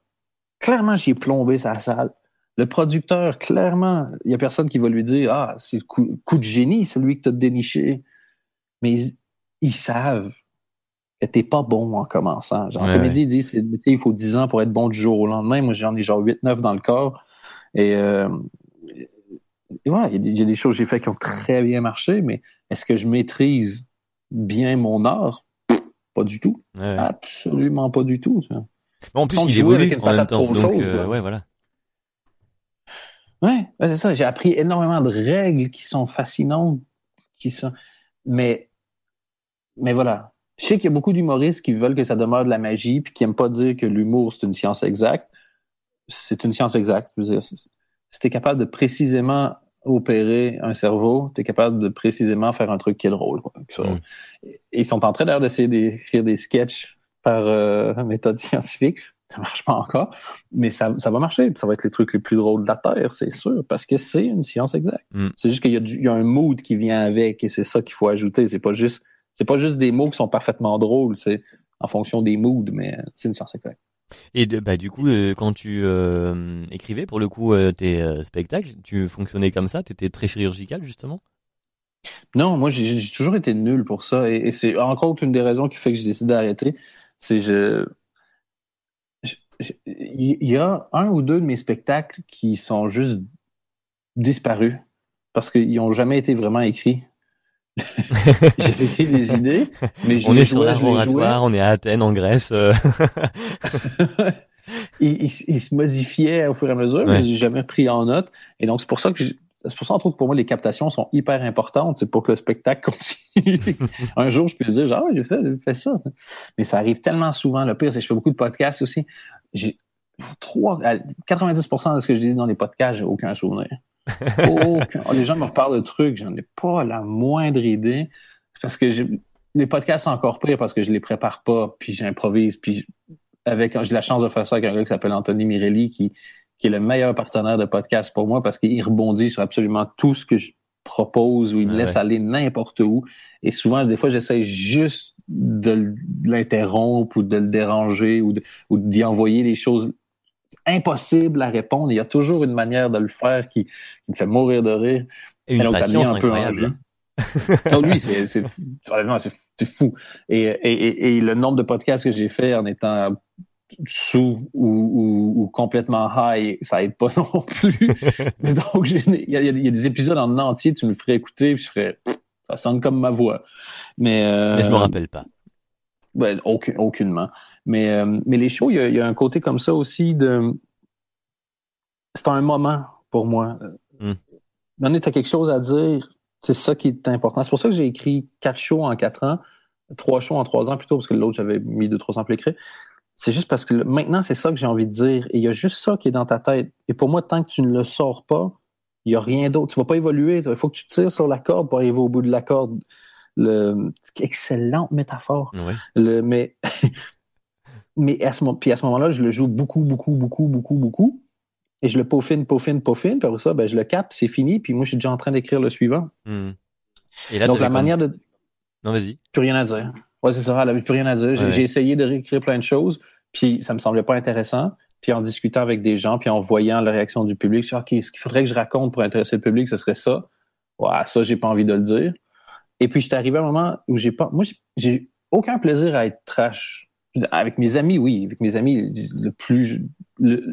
clairement, j'y ai plombé sa salle. Le producteur, clairement, il y a personne qui va lui dire Ah, c'est le coup, coup de génie, celui que tu as déniché. Mais ils, ils savent t'es pas bon en commençant. Genre, en Ouais, tu sais, il faut 10 ans pour être bon du jour au lendemain. Moi, j'en ai genre 8-9 dans le corps. Et, euh, et voilà, il y, a des- il y a des choses que j'ai fait qui ont très bien marché, mais est-ce que je maîtrise bien mon art? Pas du tout. ouais. Absolument pas du tout. Bon, en plus, Sans il évolue avec une en même temps. trop Donc, chaude, euh, ouais, voilà. Ouais, c'est ça. J'ai appris énormément de règles qui sont fascinantes, qui sont. Mais, mais voilà. Je sais qu'il y a beaucoup d'humoristes qui veulent que ça demeure de la magie, puis qui aiment pas dire que l'humour c'est une science exacte. C'est une science exacte. Je veux dire, si t'es capable de précisément opérer un cerveau, t'es capable de précisément faire un truc qui est drôle. Quoi. Mm. Et ils sont en train d'ailleurs d'essayer d'écrire des sketchs par euh, méthode scientifique. Ça marche pas encore, mais ça, ça va marcher. Ça va être les trucs les plus drôles de la Terre, c'est sûr, parce que c'est une science exacte. Mm. C'est juste qu'il y, y a un mood qui vient avec, et c'est ça qu'il faut ajouter. C'est pas juste, c'est pas juste des mots qui sont parfaitement drôles, c'est en fonction des moods, mais c'est une science exacte. Et de, bah, du coup, euh, quand tu euh, écrivais pour le coup euh, tes euh, spectacles, tu fonctionnais comme ça? T'étais très chirurgical justement? Non, moi j'ai toujours été nul pour ça, et, et c'est encore une des raisons qui fait que j'ai décidé d'arrêter. C'est je- il y a un ou deux de mes spectacles qui sont juste disparus parce qu'ils n'ont jamais été vraiment écrits. J'ai écrit des idées, mais je On est sur oratoire, on est à Athènes en Grèce. euh, il, il, il se modifiait au fur et à mesure, mais Ouais. j'ai jamais pris en note. Et donc, c'est pour ça que c'est pour ça, entre autres, pour moi, les captations sont hyper importantes. C'est pour que le spectacle continue. Un jour, je peux dire, genre, ah, j'ai fait, fait ça. Mais ça arrive tellement souvent. Le pire, c'est que je fais beaucoup de podcasts aussi. J'ai trois, à 90% de ce que je dis dans les podcasts, j'ai aucun souvenir. Aucun. Les gens me reparlent de trucs, j'en ai pas la moindre idée. Parce que les podcasts, c'est encore pire parce que je les prépare pas, puis j'improvise, puis avec, j'ai la chance de faire ça avec un gars qui s'appelle Anthony Mirelli, qui, qui est le meilleur partenaire de podcast pour moi parce qu'il rebondit sur absolument tout ce que je propose ou il me laisse ouais. aller n'importe où. Et souvent, des fois, j'essaie juste de l'interrompre ou de le déranger ou, de, d'y envoyer des choses impossibles à répondre. Il y a toujours une manière de le faire qui, qui me fait mourir de rire. Et une devient un peu incroyable. enjeu. hein. Non, lui, c'est, fou. Et, et, et, et le nombre de podcasts que j'ai fait en étant sous ou, ou, ou complètement high, ça aide pas non plus. Mais Donc, il y, a, y y des épisodes en entier, tu me ferais écouter, puis je ferais, ça sonne comme ma voix. Mais, euh, Mais je me rappelle pas. ben, aucun- aucunement. Mais, euh, mais les shows, il y, a, un côté comme ça aussi de. C'est un moment pour moi. Mm. Tu as quelque chose à dire, c'est ça qui est important. C'est pour ça que j'ai écrit quatre shows en quatre ans, trois shows en trois ans plutôt, parce que l'autre, j'avais mis deux, trois ans pour l'écrire. C'est juste parce que maintenant, c'est ça que j'ai envie de dire. Et il y a juste ça qui est dans ta tête. Et pour moi, tant que tu ne le sors pas, il n'y a rien d'autre. Tu ne vas pas évoluer. Il faut que tu tires sur la corde pour arriver au bout de la corde. Le... Excellente métaphore. Le... Mais... mais à ce, puis à ce moment-là, je le joue beaucoup, beaucoup, beaucoup, beaucoup, beaucoup. Et je le peaufine, peaufine, peaufine. Puis après ça, ben, je le capte, c'est fini. Puis moi, je suis déjà en train d'écrire le suivant. Hmm. Et là, Donc, la manière de. Non, vas-y. Plus rien à dire. Ouais, c'est ça. Elle avait plus rien à dire. J'ai essayé de réécrire plein de choses. Puis ça me semblait pas intéressant. Puis en discutant avec des gens, puis en voyant la réaction du public, je suis OK, ce qu'il faudrait que je raconte pour intéresser le public, ce serait ça. Ouais, ça, j'ai pas envie de le dire. Et puis, j'étais arrivé à un moment où j'ai pas. Moi, j'ai aucun plaisir à être trash. Avec mes amis, oui. Avec mes amis, le plus.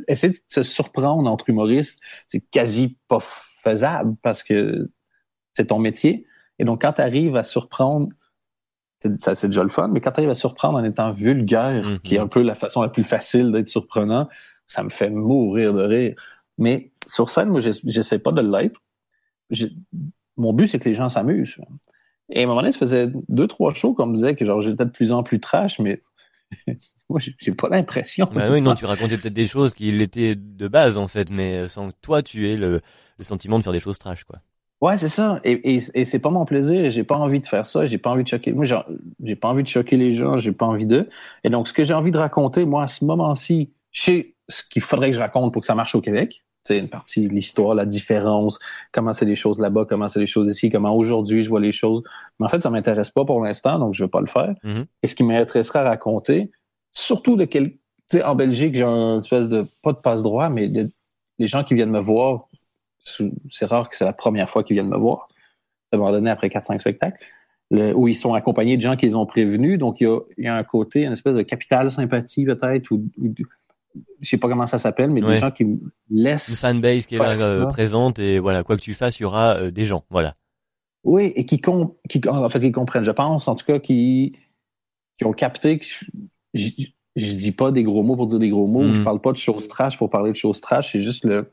essayer de se surprendre entre humoristes, c'est quasi pas faisable parce que c'est ton métier. Et donc, quand tu arrives à surprendre ça c'est déjà le fun, mais quand tu arrives à surprendre en étant vulgaire, mm-hmm. qui est un peu la façon la plus facile d'être surprenant, ça me fait mourir de rire. Mais sur scène, moi, j'essaie pas de l'être. Mon but, c'est que les gens s'amusent. Et à un moment donné, ça faisait deux, trois shows qu'on me disait que genre j'étais de plus en plus trash, mais moi, j'ai pas l'impression. Bah oui, non, tu racontais peut-être des choses qui l'étaient de base, en fait, mais sans que toi, tu aies le, le sentiment de faire des choses trash, quoi. Ouais, c'est ça. Et, et, et c'est pas mon plaisir. J'ai pas envie de faire ça. J'ai pas envie de choquer. Moi, j'ai pas envie de choquer les gens. J'ai pas envie d'eux. Et donc, ce que j'ai envie de raconter, moi, à ce moment-ci, je sais ce qu'il faudrait que je raconte pour que ça marche au Québec. C'est une partie de l'histoire, la différence, comment c'est les choses là-bas, comment c'est les choses ici, comment aujourd'hui je vois les choses. Mais en fait, ça m'intéresse pas pour l'instant, donc je veux pas le faire. Mm-hmm. Et ce qui m'intéresserait à raconter, surtout de quel, tu sais, en Belgique, j'ai une espèce de, pas de passe-droit, mais les gens qui viennent me voir c'est rare que c'est la première fois qu'ils viennent me voir. Ça m'a donné après 4-5 spectacles. où ils sont accompagnés de gens qu'ils ont prévenus. Donc, il y, a, un côté, une espèce de capital sympathie peut-être, ou, je sais pas comment ça s'appelle, mais des gens qui laissent. Une fanbase qui est là euh, présente et voilà, quoi que tu fasses, il y aura euh, des gens, voilà. Oui, et qui, qui, en fait, qui comprennent, je pense, en tout cas, qui, qui ont capté que je, je, dis pas des gros mots pour dire des gros mots, je mm. parle pas de choses trash pour parler de choses trash, c'est juste le,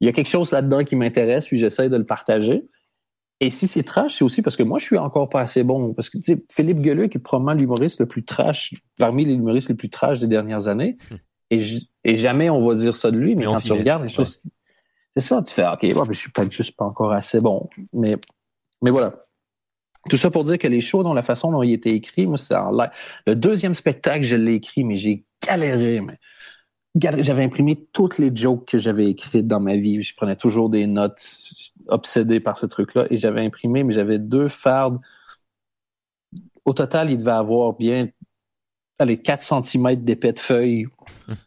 il y a quelque chose là-dedans qui m'intéresse, puis j'essaie de le partager. Et si c'est trash, c'est aussi parce que moi, je suis encore pas assez bon. Parce que, tu sais, Philippe Gueluc est probablement l'humoriste le plus trash, parmi les humoristes les plus trash des dernières années. Et, jamais on va dire ça de lui, mais, quand tu regardes les choses. C'est ça, tu fais, OK, je suis peut-être juste pas encore assez bon. Mais, mais voilà. Tout ça pour dire que les shows, dont la façon dont il était écrit, moi, c'est en live. Le deuxième spectacle, je l'ai écrit, mais j'ai galéré. Mais j'avais imprimé toutes les jokes que j'avais écrites dans ma vie. Je prenais toujours des notes obsédé par ce truc-là et j'avais imprimé, mais j'avais deux fardes. Au total, il devait avoir bien allez, 4 cm d'épais de feuilles.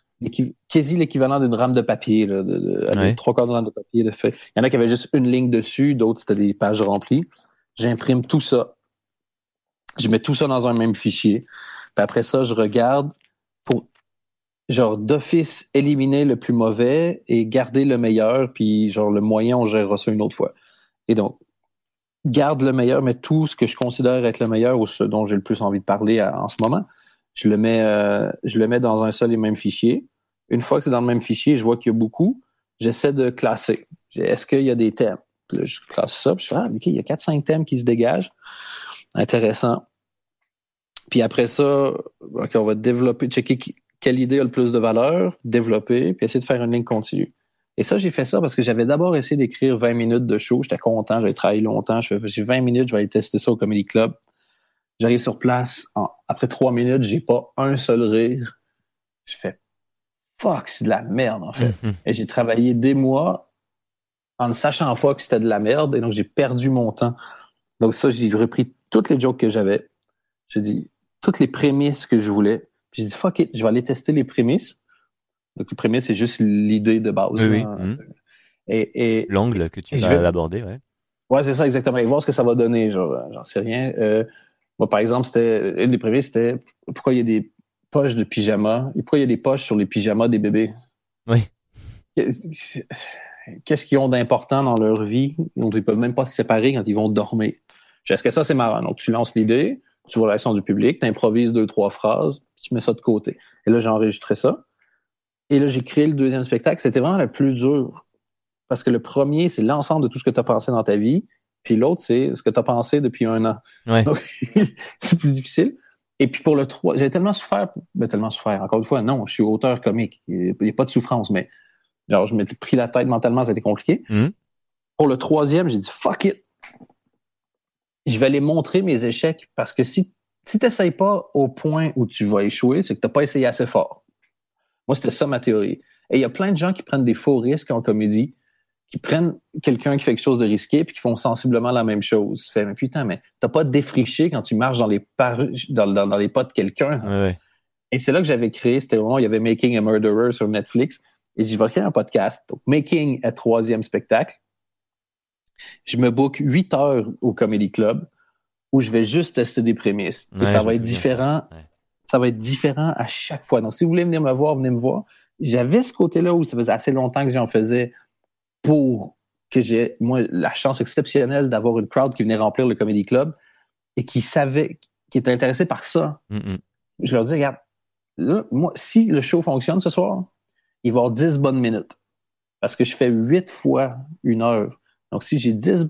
quasi l'équivalent d'une rame de papier, là, de, trois quarts de rame de papier de feuilles. Il y en a qui avaient juste une ligne dessus, d'autres c'était des pages remplies. J'imprime tout ça. Je mets tout ça dans un même fichier. Puis après ça, je regarde genre d'office éliminer le plus mauvais et garder le meilleur, puis genre le moyen, on gérera ça une autre fois. Et donc, garde le meilleur, mais tout ce que je considère être le meilleur ou ce dont j'ai le plus envie de parler en ce moment, je le mets, euh, je le mets dans un seul et même fichier. Une fois que c'est dans le même fichier, je vois qu'il y a beaucoup, j'essaie de classer. Est-ce qu'il y a des thèmes? je classe ça, puis je fais, ah, OK, il y a 4-5 thèmes qui se dégagent. Intéressant. Puis après ça, OK, on va développer, checker quelle idée a le plus de valeur, développer, puis essayer de faire une ligne continue. Et ça, j'ai fait ça parce que j'avais d'abord essayé d'écrire 20 minutes de show. J'étais content, j'avais travaillé longtemps. J'ai 20 minutes, je vais aller tester ça au Comedy Club. J'arrive sur place. après trois minutes, j'ai pas un seul rire. Je fais fuck, c'est de la merde, en fait. Mm-hmm. Et j'ai travaillé des mois en ne sachant pas que c'était de la merde. Et donc, j'ai perdu mon temps. Donc, ça, j'ai repris toutes les jokes que j'avais. J'ai dit toutes les prémices que je voulais. J'ai dit, fuck it, je vais aller tester les prémices. Donc, les prémices, c'est juste l'idée de base. Oui, mhm. Et, L'angle que tu vas aborder, ouais. Ouais, c'est ça, exactement. Et voir ce que ça va donner, genre, j'en sais rien. Euh, moi, par exemple, c'était, une des prémices, c'était pourquoi il y a des poches de pyjama et pourquoi il y a des poches sur les pyjamas des bébés. Oui. Qu'est-ce qu'ils ont d'important dans leur vie dont ils peuvent même pas se séparer quand ils vont dormir? Est-ce que ça, c'est marrant? Donc, tu lances l'idée, tu vois la réaction du public, tu improvises deux, trois phrases, puis tu mets ça de côté. Et là, j'ai enregistré ça. Et là, j'ai créé le deuxième spectacle. C'était vraiment le plus dur. Parce que le premier, c'est l'ensemble de tout ce que tu as pensé dans ta vie. Puis l'autre, c'est ce que tu as pensé depuis un an. Ouais. Donc, c'est plus difficile. Et puis pour le 3, j'ai tellement souffert, ben, tellement souffert. Encore une fois, non, je suis auteur comique. Il n'y a pas de souffrance, mais genre, je m'étais pris la tête mentalement, ça a été compliqué. Mhm. Pour le troisième, j'ai dit fuck it. Je vais aller montrer mes échecs parce que si, si tu n'essayes pas au point où tu vas échouer, c'est que tu n'as pas essayé assez fort. Moi, c'était ça ma théorie. Et il y a plein de gens qui prennent des faux risques en comédie, qui prennent quelqu'un qui fait quelque chose de risqué puis qui font sensiblement la même chose. Tu fais, mais putain, mais t'as pas défriché quand tu marches dans les, par- dans, dans- dans les pas de quelqu'un. Ouais. Et c'est là que j'avais créé, c'était au moment où il y avait Making a Murderer sur Netflix. Et je vais créer un podcast. Donc, Making est troisième spectacle. Je me book 8 heures au Comedy Club où je vais juste tester des prémices. Et ça va être différent. ça. Ouais. Ça va être différent à chaque fois. Donc, si vous voulez venir me voir, venez me voir. J'avais ce côté-là où ça faisait assez longtemps que j'en faisais pour que j'ai, moi, la chance exceptionnelle d'avoir une crowd qui venait remplir le Comedy Club et qui savait, qui était intéressé par ça Mm, je leur dis, regarde, là, moi, si le show fonctionne ce soir, il va y avoir 10 bonnes minutes. Parce que je fais 8 fois une heure. Donc, si j'ai 10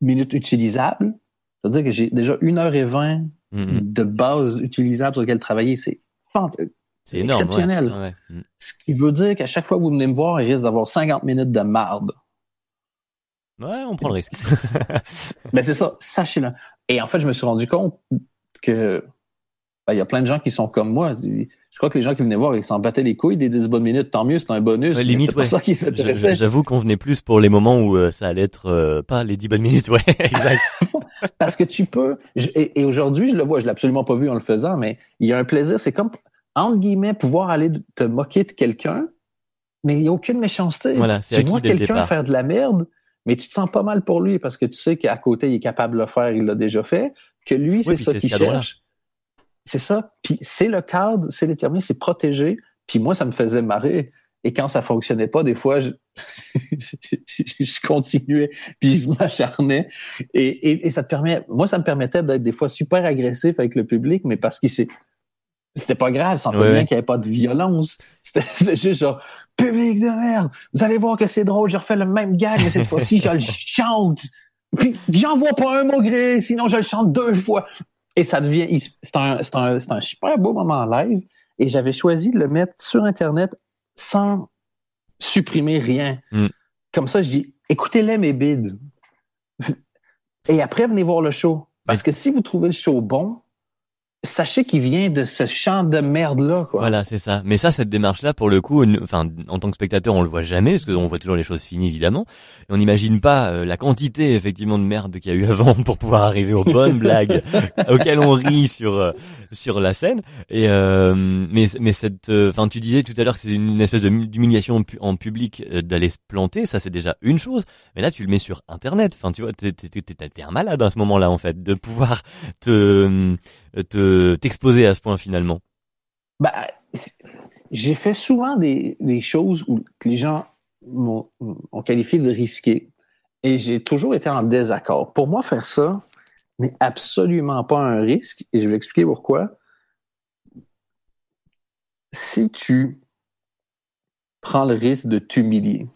minutes utilisables, ça veut dire que j'ai déjà 1 heure et 20 Mm, mm. de base utilisables sur lesquelles travailler. C'est fantastique. C'est énorme. ouais. exceptionnel. Ouais, ouais. Mm. Ce qui veut dire qu'à chaque fois que vous venez me voir, il risque d'avoir 50 minutes de marde. Ouais, on prend le risque. Ben c'est ça, sachez-le. Et en fait, je me suis rendu compte que ben, il y a plein de gens qui sont comme moi. Je crois que les gens qui venaient voir, ils s'en battaient les couilles des 10 bonnes minutes. Tant mieux, c'est un bonus. Ouais, mais limite, ouais. ça qui Je- s'intéressait. je- J'avoue qu'on venait plus pour les moments où euh, ça allait être euh, pas les 10 bonnes minutes. Ouais, exact. Parce que tu peux. je- et et aujourd'hui, je le vois, je l'ai absolument pas vu en le faisant, mais il y a un plaisir. C'est comme, entre guillemets, pouvoir aller te moquer de quelqu'un, mais il n'y a aucune méchanceté. Voilà, tu vois quelqu'un faire de la merde, mais tu te sens pas mal pour lui parce que tu sais qu'à côté, il est capable de le faire, il l'a déjà fait, que lui, c'est ça ce qu'il cherche. C'est ça. Puis c'est le cadre, c'est déterminé, c'est protégé. Puis moi, ça me faisait marrer. Et quand ça fonctionnait pas, des fois, je, je continuais, puis je m'acharnais. Et, et, et ça te permet, moi, ça me permettait d'être des fois super agressif avec le public, mais parce qu'il s'est, c'était pas grave, sentait Ouais, bien qu'il n'y avait pas de violence. C'était juste genre, public de merde, vous allez voir que c'est drôle, je refais le même gag, mais cette fois-ci, je le chante. Puis j'envoie pas un mot gré, sinon je le chante deux fois. Et ça devient, c'est un, un, un super beau moment live. Et j'avais choisi de le mettre sur Internet sans supprimer rien. Mm. Comme ça, je dis, écoutez-les mes bids. Et après, venez voir le show. Parce que si vous trouvez le show bon, sachez qu'il vient de ce champ de merde-là, quoi. Voilà, c'est ça. Mais ça, cette démarche-là, pour le coup, enfin, en tant que spectateur, on le voit jamais, parce qu'on voit toujours les choses finies, évidemment. Et on n'imagine pas euh, la quantité, effectivement, de merde qu'il y a eu avant pour pouvoir arriver aux bonnes blagues auxquelles on rit sur euh, sur la scène. Et euh, mais mais cette, euh, enfin, tu disais tout à l'heure que c'est une, une espèce de d'humiliation en pu- en public euh, d'aller se planter. Ça, c'est déjà une chose. Mais là, tu le mets sur Internet. Enfin, tu vois, t'es t'es- t'es- t'es- t'es un malade à ce moment-là, en fait, de pouvoir te te t'exposer à ce point finalement? C'est- j'ai fait souvent des, des choses où les gens m'ont ont qualifié de risqué. Et j'ai toujours été en désaccord. Pour moi, faire ça n'est absolument pas un risque. Et je vais expliquer pourquoi. Si tu prends le risque de t'humilier,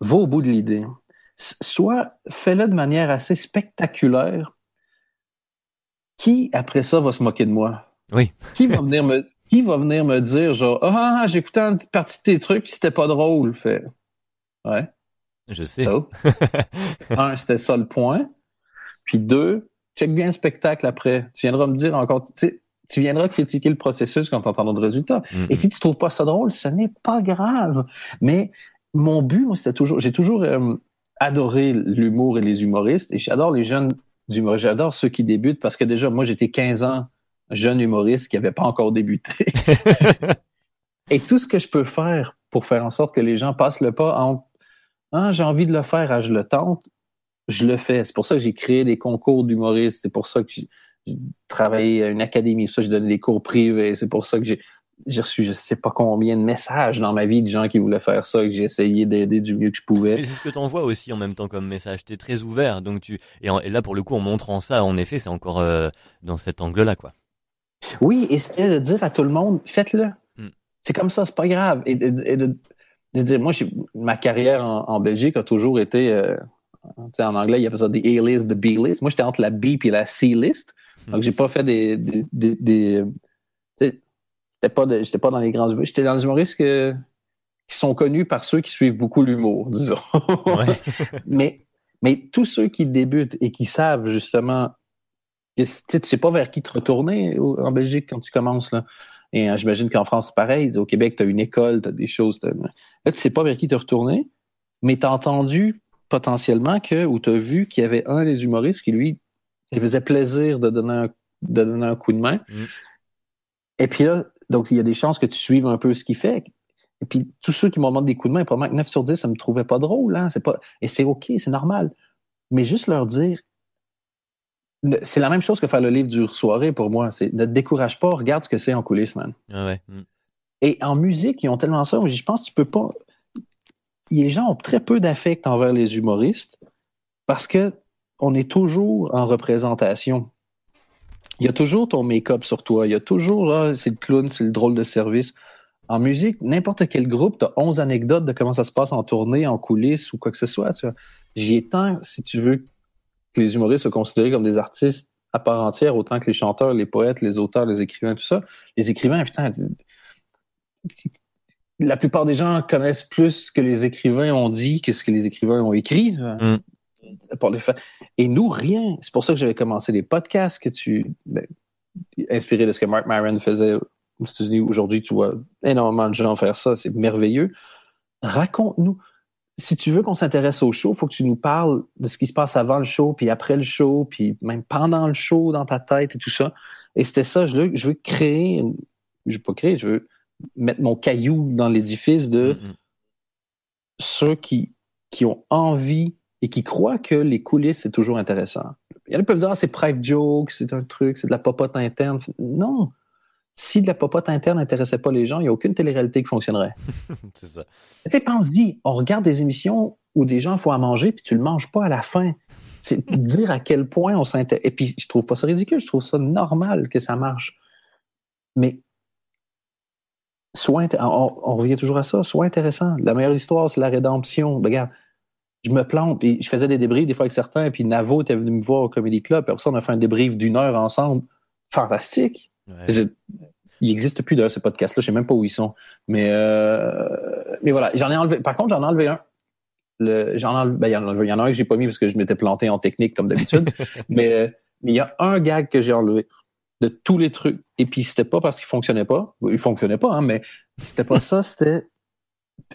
va au bout de l'idée. Soit fais-le de manière assez spectaculaire. Qui, après ça, va se moquer de moi? Oui. Qui va venir me, qui va venir me dire, genre, ah, j'ai écouté une partie de tes trucs, c'était pas drôle, fait. Ouais. Je sais. So. un, c'était ça le point. Puis deux, check bien le spectacle après. Tu viendras me dire encore, tu viendras critiquer le processus quand tu entendras le résultat. Mm, Et si tu trouves pas ça drôle, ce n'est pas grave. Mais mon but, moi, c'était toujours, j'ai toujours euh, adoré l'humour et les humoristes, et j'adore les jeunes J'adore ceux qui débutent parce que déjà, moi, j'étais 15 ans jeune humoriste qui n'avait pas encore débuté. et tout ce que je peux faire pour faire en sorte que les gens passent le pas entre ah, j'ai envie de le faire, ah, je le tente, je le fais. C'est pour ça que j'ai créé des concours d'humoristes. C'est pour ça que j'ai travaillé à une académie. C'est pour ça que j'ai donné des cours privés. C'est pour ça que j'ai j'ai reçu je sais pas combien de messages dans ma vie de gens qui voulaient faire ça, que j'ai essayé d'aider du mieux que je pouvais. Et c'est ce que t'envoies aussi en même temps comme message. T'es très ouvert, donc tu et, en- et là pour le coup en montrant ça, en effet, c'est encore euh, dans cet angle-là, quoi. Oui, et c'était de dire à tout le monde, faites-le. Mm. C'est comme ça, c'est pas grave. Et, de, et de- de dire, moi, ma carrière en, en Belgique a toujours été, euh, tu sais, en anglais, il y avait ça des A-list, des B-list. Moi, j'étais entre la B et la C-list. Donc, j'ai pas fait des, des, des, des- c'était pas, de- j'étais pas dans les grands humoristes. J'étais dans les humoristes que- qui sont connus par ceux qui suivent beaucoup l'humour, disons. Ouais. mais, mais tous ceux qui débutent et qui savent justement que tu sais, pas vers qui te retourner au- en Belgique quand tu commences. Là. Et euh, j'imagine qu'en France, c'est pareil. Au Québec, tu as une école, tu as des choses. t'as- Là, tu sais pas vers qui te retourner, mais tu as entendu potentiellement que, ou tu as vu qu'il y avait un des humoristes qui, lui, il faisait plaisir de donner un, de donner un coup de main. Mm. Et puis là, donc, il y a des chances que tu suives un peu ce qu'il fait. Et puis, tous ceux qui m'ont demandé des coups de main, probablement que 9 sur 10, ça me trouvait pas drôle. Hein? C'est pas... Et c'est OK, c'est normal. Mais juste leur dire, c'est la même chose que faire le livre du soirée pour moi. C'est ne te décourage pas, regarde ce que c'est en coulisses, man. Ah ouais. Mm. Et en musique, ils ont tellement ça. Je pense que tu peux pas. Les gens ont très peu d'affect envers les humoristes parce que on est toujours en représentation. Il y a toujours ton make-up sur toi. Il y a toujours, là, c'est le clown, c'est le drôle de service. En musique, n'importe quel groupe, tu as 11 anecdotes de comment ça se passe en tournée, en coulisses ou quoi que ce soit. J'y ai tant, si tu veux, que les humoristes soient considérés comme des artistes à part entière, autant que les chanteurs, les poètes, les auteurs, les écrivains, tout ça. Les écrivains, putain, la plupart des gens connaissent plus ce que les écrivains ont dit que ce que les écrivains ont écrit. Mm. Pour les Et nous, rien. C'est pour ça que j'avais commencé des podcasts que tu. ben, inspiré de ce que Mark Maron faisait aux États-Unis. Aujourd'hui, tu vois énormément de gens faire ça. C'est merveilleux. Raconte-nous. Si tu veux qu'on s'intéresse au show, il faut que tu nous parles de ce qui se passe avant le show, puis après le show, puis même pendant le show, dans ta tête et tout ça. Et c'était ça. Je veux, je veux créer. une- Je veux pas créer, je veux mettre mon caillou dans l'édifice de Mm, ceux qui, qui ont envie et qui croient que les coulisses, c'est toujours intéressant. Il y en a qui peuvent dire, ah, c'est private joke, c'est un truc, c'est de la popote interne. Non. Si de la popote interne n'intéressait pas les gens, il n'y a aucune télé-réalité qui fonctionnerait. C'est ça. Tu sais, pense-y, on regarde des émissions où des gens font à manger puis tu le manges pas à la fin. C'est dire à quel point on s'intéresse. Et puis, je trouve pas ça ridicule, je trouve ça normal que ça marche. Mais, soit, on revient toujours à ça, soit intéressant. La meilleure histoire, c'est la rédemption. Ben, regarde, je me plante, puis je faisais des débriefs des fois avec certains, puis Navo était venu me voir au Comedy Club, puis après ça, on a fait un débrief d'une heure ensemble. Fantastique. Ouais. Il n'existe plus d'ailleurs, ce podcast-là, je sais même pas où ils sont. Mais, euh, mais voilà, j'en ai enlevé. Par contre, j'en ai enlevé un. J'en ai enlevé, ben, il, y en a, il y en a un que j'ai pas mis parce que je m'étais planté en technique comme d'habitude. mais, euh, mais il y a un gag que j'ai enlevé de tous les trucs. Et puis c'était pas parce qu'il fonctionnait pas. Il fonctionnait pas, hein, mais c'était pas ça, c'était.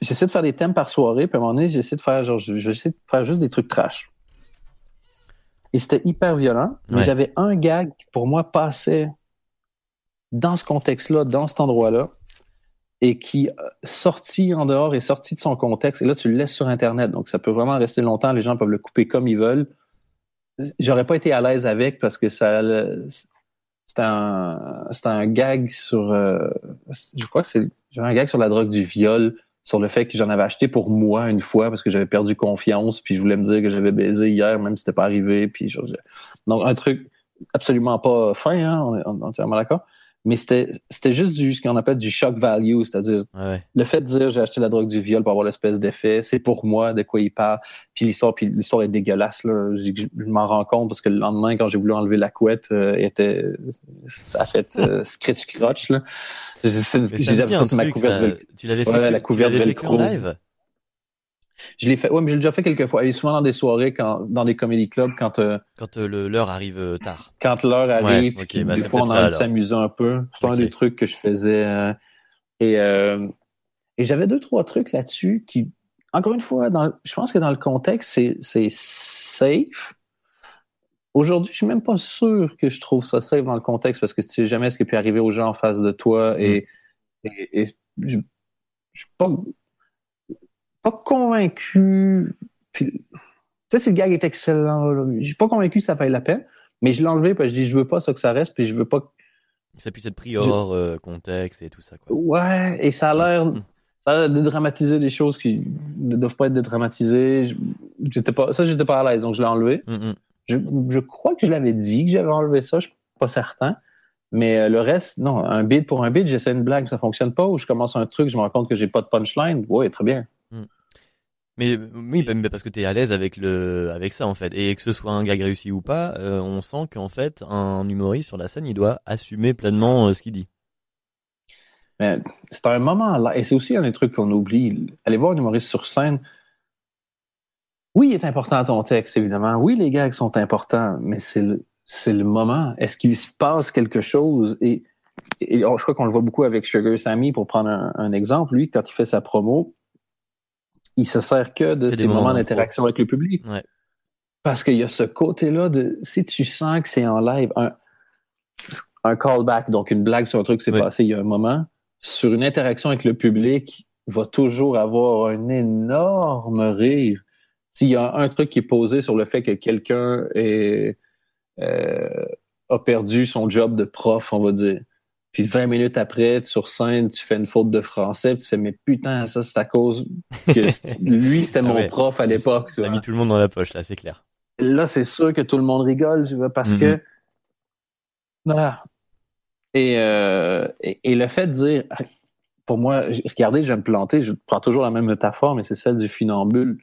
J'essaie de faire des thèmes par soirée, puis à un moment donné, j'essaie de faire genre, je- j'essaie de faire juste des trucs trash. Et c'était hyper violent, mais Ouais. j'avais un gag qui pour moi passait dans ce contexte-là, dans cet endroit-là, et qui euh, sorti en dehors et sorti de son contexte, et là tu le laisses sur Internet, donc ça peut vraiment rester longtemps, les gens peuvent le couper comme ils veulent. J'aurais pas été à l'aise avec parce que ça c'était un un gag sur euh, je crois que c'est j'avais un gag sur la drogue du viol sur le fait que j'en avais acheté pour moi une fois parce que j'avais perdu confiance puis je voulais me dire que j'avais baisé hier même si c'était pas arrivé puis je- donc un truc absolument pas fin hein, on est entièrement d'accord mais c'était c'était juste du ce qu'on appelle du shock value c'est-à-dire Ouais. le fait de dire j'ai acheté la drogue du viol pour avoir l'espèce d'effet, c'est pour moi de quoi il parle. Puis l'histoire, puis l'histoire est dégueulasse là. Je, je m'en rends compte parce que le lendemain, quand j'ai voulu enlever la couette, euh, était ça a fait euh, scratch crotch là. J'ai ça ma couverte. ça. velcro. Tu l'avais fait, Ouais, la tu couverte l'avais fait en live? Je l'ai fait. Ouais, mais j'ai déjà fait quelques fois. Elle est souvent dans des soirées quand dans des comedy clubs quand euh, quand euh, l'heure arrive euh, tard. quand l'heure arrive, bah, des fois on a envie de s'amuser un peu. C'est un Ok. des trucs que je faisais. euh, et euh, et j'avais deux trois trucs là-dessus qui, encore une fois, dans, je pense que dans le contexte c'est c'est safe. Aujourd'hui, je suis même pas sûr que je trouve ça safe dans le contexte parce que tu sais jamais ce qui peut arriver aux gens en face de toi et, et, et je, je suis pas convaincu. Puis, tu sais, si le gag est excellent, je suis pas convaincu que ça vaille la peine, mais je l'ai enlevé parce que je dis je veux pas ça que ça reste, puis je veux pas. Ça puisse être pris hors euh, contexte et tout ça. Quoi. Ouais, et ça a l'air, Mm. ça a l'air de dramatiser des choses qui ne doivent pas être dédramatisées. J'étais pas, ça, j'étais pas à l'aise, donc je l'ai enlevé. Mm, mm. Je, je crois que je l'avais dit que j'avais enlevé ça, je suis pas certain. Mais le reste, non, un beat pour un beat, j'essaie une blague, ça fonctionne pas, ou je commence un truc, je me rends compte que j'ai pas de punchline. Oui, très bien. Mais oui, parce que tu es à l'aise avec le avec ça en fait, et que ce soit un gag réussi ou pas, on sent qu'en fait un humoriste sur la scène, il doit assumer pleinement ce qu'il dit. Mais c'est un moment là, et c'est aussi un des trucs qu'on oublie. Aller voir un humoriste sur scène, oui, il est important ton texte, évidemment. Oui, les gags sont importants, mais c'est le, c'est le moment. Est-ce qu'il se passe quelque chose? Et, je crois qu'on le voit beaucoup avec Sugar Sammy, pour prendre un, exemple. Lui, quand il fait sa promo, il se sert que de ces moments, d'interaction avec le public. Parce qu'il y a ce côté-là de, si tu sens que c'est en live, un, un callback, donc une blague sur un truc qui s'est passé il y a un moment, sur une interaction avec le public, va toujours avoir un énorme rire. S'il y a un truc qui est posé sur le fait que quelqu'un euh, a perdu son job de prof, on va dire. Puis 20 minutes après, sur scène, tu fais une faute de français, puis tu fais mais putain, ça c'est à cause que lui c'était mon prof à l'époque. Tu as mis tout le monde dans la poche là, c'est clair. Là, c'est sûr que tout le monde rigole, tu vois, parce que voilà, euh, et, et, le fait de dire, pour moi, regardez, je vais me planter, je prends toujours la même métaphore, mais c'est celle du funambule.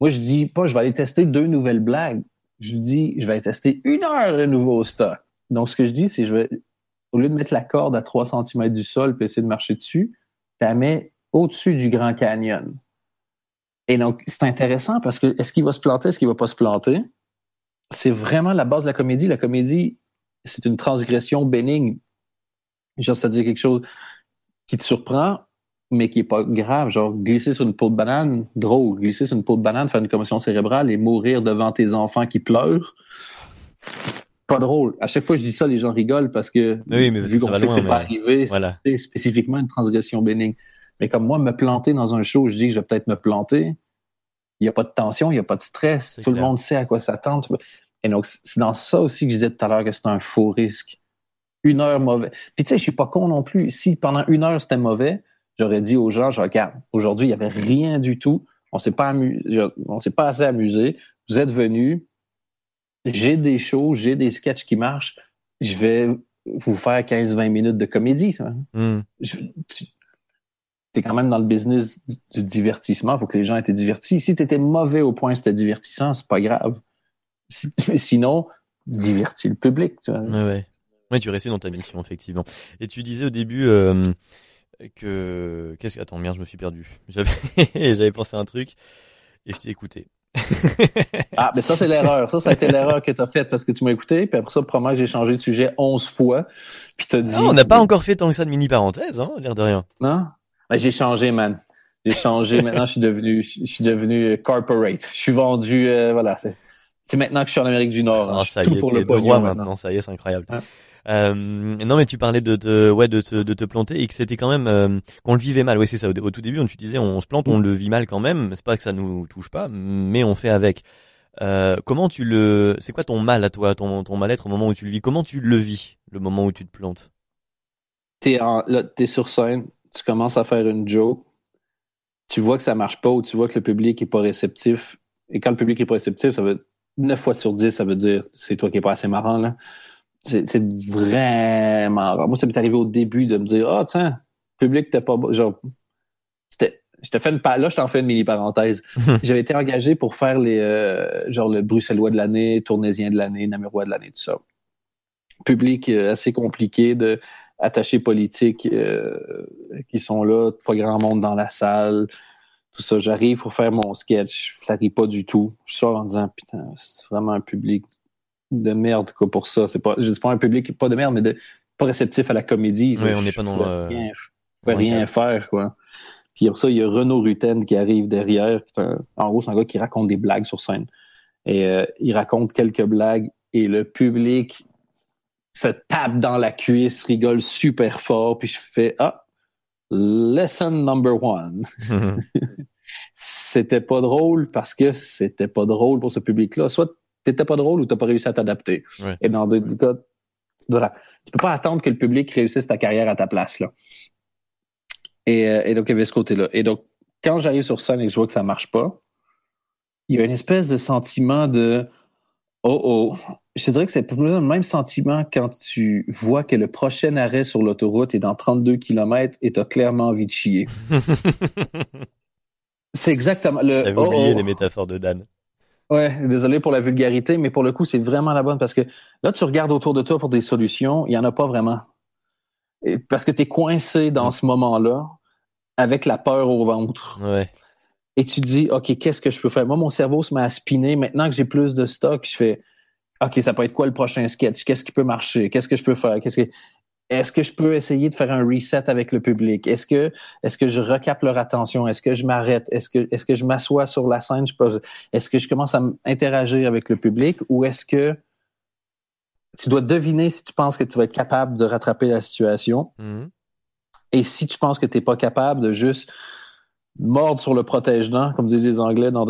Moi, je dis pas, je vais aller tester deux nouvelles blagues. Je dis, je vais aller tester une heure de nouveau stock. Donc, ce que je dis, c'est, je vais, au lieu de mettre la corde à 3 cm du sol et essayer de marcher dessus, tu la mets au-dessus du Grand Canyon. Et donc, c'est intéressant parce que est-ce qu'il va se planter, est-ce qu'il va pas se planter? C'est vraiment la base de la comédie. La comédie, c'est une transgression bénigne. Genre, c'est-à-dire quelque chose qui te surprend, mais qui est pas grave. Genre, glisser sur une peau de banane, drôle. Glisser sur une peau de banane, faire une commotion cérébrale et mourir devant tes enfants qui pleurent. Pas drôle. À chaque fois que je dis ça, les gens rigolent parce que, oui, mais vu qu'on sait que c'est pas arrivé, c'est spécifiquement une transgression bénigne. Mais comme moi, me planter dans un show, je dis que je vais peut-être me planter. Il n'y a pas de tension, il n'y a pas de stress. Tout le monde sait à quoi s'attendre. Et donc, c'est dans ça aussi que je disais tout à l'heure que c'est un faux risque. Une heure mauvais. Puis tu sais, je suis pas con non plus. Si pendant une heure c'était mauvais, j'aurais dit aux gens, je regarde, aujourd'hui, il y avait rien du tout. On s'est pas on s'est pas assez amusé. Vous êtes venus. J'ai des shows, j'ai des sketchs qui marchent. Je vais vous faire 15-20 minutes de comédie. Mm. tu es quand même dans le business du divertissement. Il faut que les gens étaient divertis. Si tu étais mauvais au point c'était divertissant, c'est pas grave. Sinon, divertir le public. Tu vois. Ouais, ouais. tu restais dans ta mission, effectivement. Et tu disais au début euh, que. Qu'est-ce que. Attends, merde, je me suis perdu. J'avais, j'avais pensé à un truc et je t'ai écouté. Ah, mais ça, c'est l'erreur. Ça, ça a été l'erreur que tu as faite parce que tu m'as écouté. Puis après ça, probablement que j'ai changé de sujet 11 fois. Puis t'as dit. Non, on n'a pas encore fait tant que ça de mini parenthèse, hein, l'air de rien. Non? Ben, j'ai changé, man. J'ai changé. Maintenant, je suis devenu, je suis devenu corporate. Je suis vendu, euh, voilà, c'est. Maintenant que je suis en Amérique du Nord. Ah, ça y est, pour le roi maintenant. Ça y est, c'est incroyable. Euh, non, mais tu parlais de te, ouais, de te, de te planter et que c'était quand même euh, qu'on le vivait mal. Oui, c'est ça. Au, tout début, on tu disais, on, se plante, on le vit mal quand même. C'est pas que ça nous touche pas, mais on fait avec. Euh, comment tu le, c'est quoi ton mal à toi, ton, ton mal-être au moment où tu le vis? Comment tu le vis, le moment où tu te plantes? T'es t'es sur scène, tu commences à faire une joke, tu vois que ça marche pas ou tu vois que le public est pas réceptif. Et quand le public est pas réceptif, ça veut 9 fois sur 10, ça veut dire c'est toi qui es pas assez marrant, là. C'est vraiment rare. Moi, ça m'est arrivé au début de me dire, ah, oh, tiens, public, t'es pas, genre, c'était, je te fais une, là, je t'en fais une mini parenthèse. J'avais été engagé pour faire les, euh, genre, le bruxellois de l'année, tournésien de l'année, namurois de l'année, tout ça. Public euh, assez compliqué de attachés politiques euh, qui sont là, pas grand monde dans la salle tout ça. J'arrive pour faire mon sketch, ça rit pas du tout. Je sors en disant putain, c'est vraiment un public de merde quoi pour ça. C'est pas, je dis pas un public pas de merde, mais de, pas réceptif à la comédie. Oui, on n'est pas dans le. Rien, rien faire quoi. Puis pour ça, il y a Renaud Rutten qui arrive derrière. en gros, c'est un gars qui raconte des blagues sur scène. Et euh, il raconte quelques blagues et le public se tape dans la cuisse, rigole super fort. Puis je fais ah lesson number one. c'était pas drôle parce que c'était pas drôle pour ce public-là. Soit t'étais pas drôle ou t'as pas réussi à t'adapter. Et dans deux cas, voilà. Tu peux pas attendre que le public réussisse ta carrière à ta place, là. Et, euh, et donc, il y avait ce côté-là. Et donc, quand j'arrive sur scène et que je vois que ça marche pas, il y a une espèce de sentiment de oh oh, je te dirais que c'est le même sentiment quand tu vois que le prochain arrêt sur l'autoroute est dans 32 km et tu as clairement envie de chier. c'est exactement le. J'avais oublié oh, oh. les métaphores de Dan. Ouais, désolé pour la vulgarité, mais pour le coup, c'est vraiment la bonne parce que là, tu regardes autour de toi pour des solutions, il n'y en a pas vraiment. parce que tu es coincé dans mm. ce moment-là avec la peur au ventre. Ouais. Et tu te dis, OK, qu'est-ce que je peux faire? Moi, mon cerveau se met à spinner. Maintenant que j'ai plus de stock, je fais, OK, ça peut être quoi le prochain sketch? Qu'est-ce qui peut marcher? Qu'est-ce que je peux faire? Qu'est-ce que est-ce que je peux essayer de faire un reset avec le public? Est-ce que, est-ce que je recapte leur attention? Est-ce que je m'arrête? Est-ce que, est-ce que je m'assois sur la scène? est-ce que je commence à interagir avec le public ou est-ce que tu dois deviner si tu penses que tu vas être capable de rattraper la situation? Mm-hmm. Et si tu penses que tu n'es pas capable de juste mordre sur le protège-dents, comme disent les Anglais dans,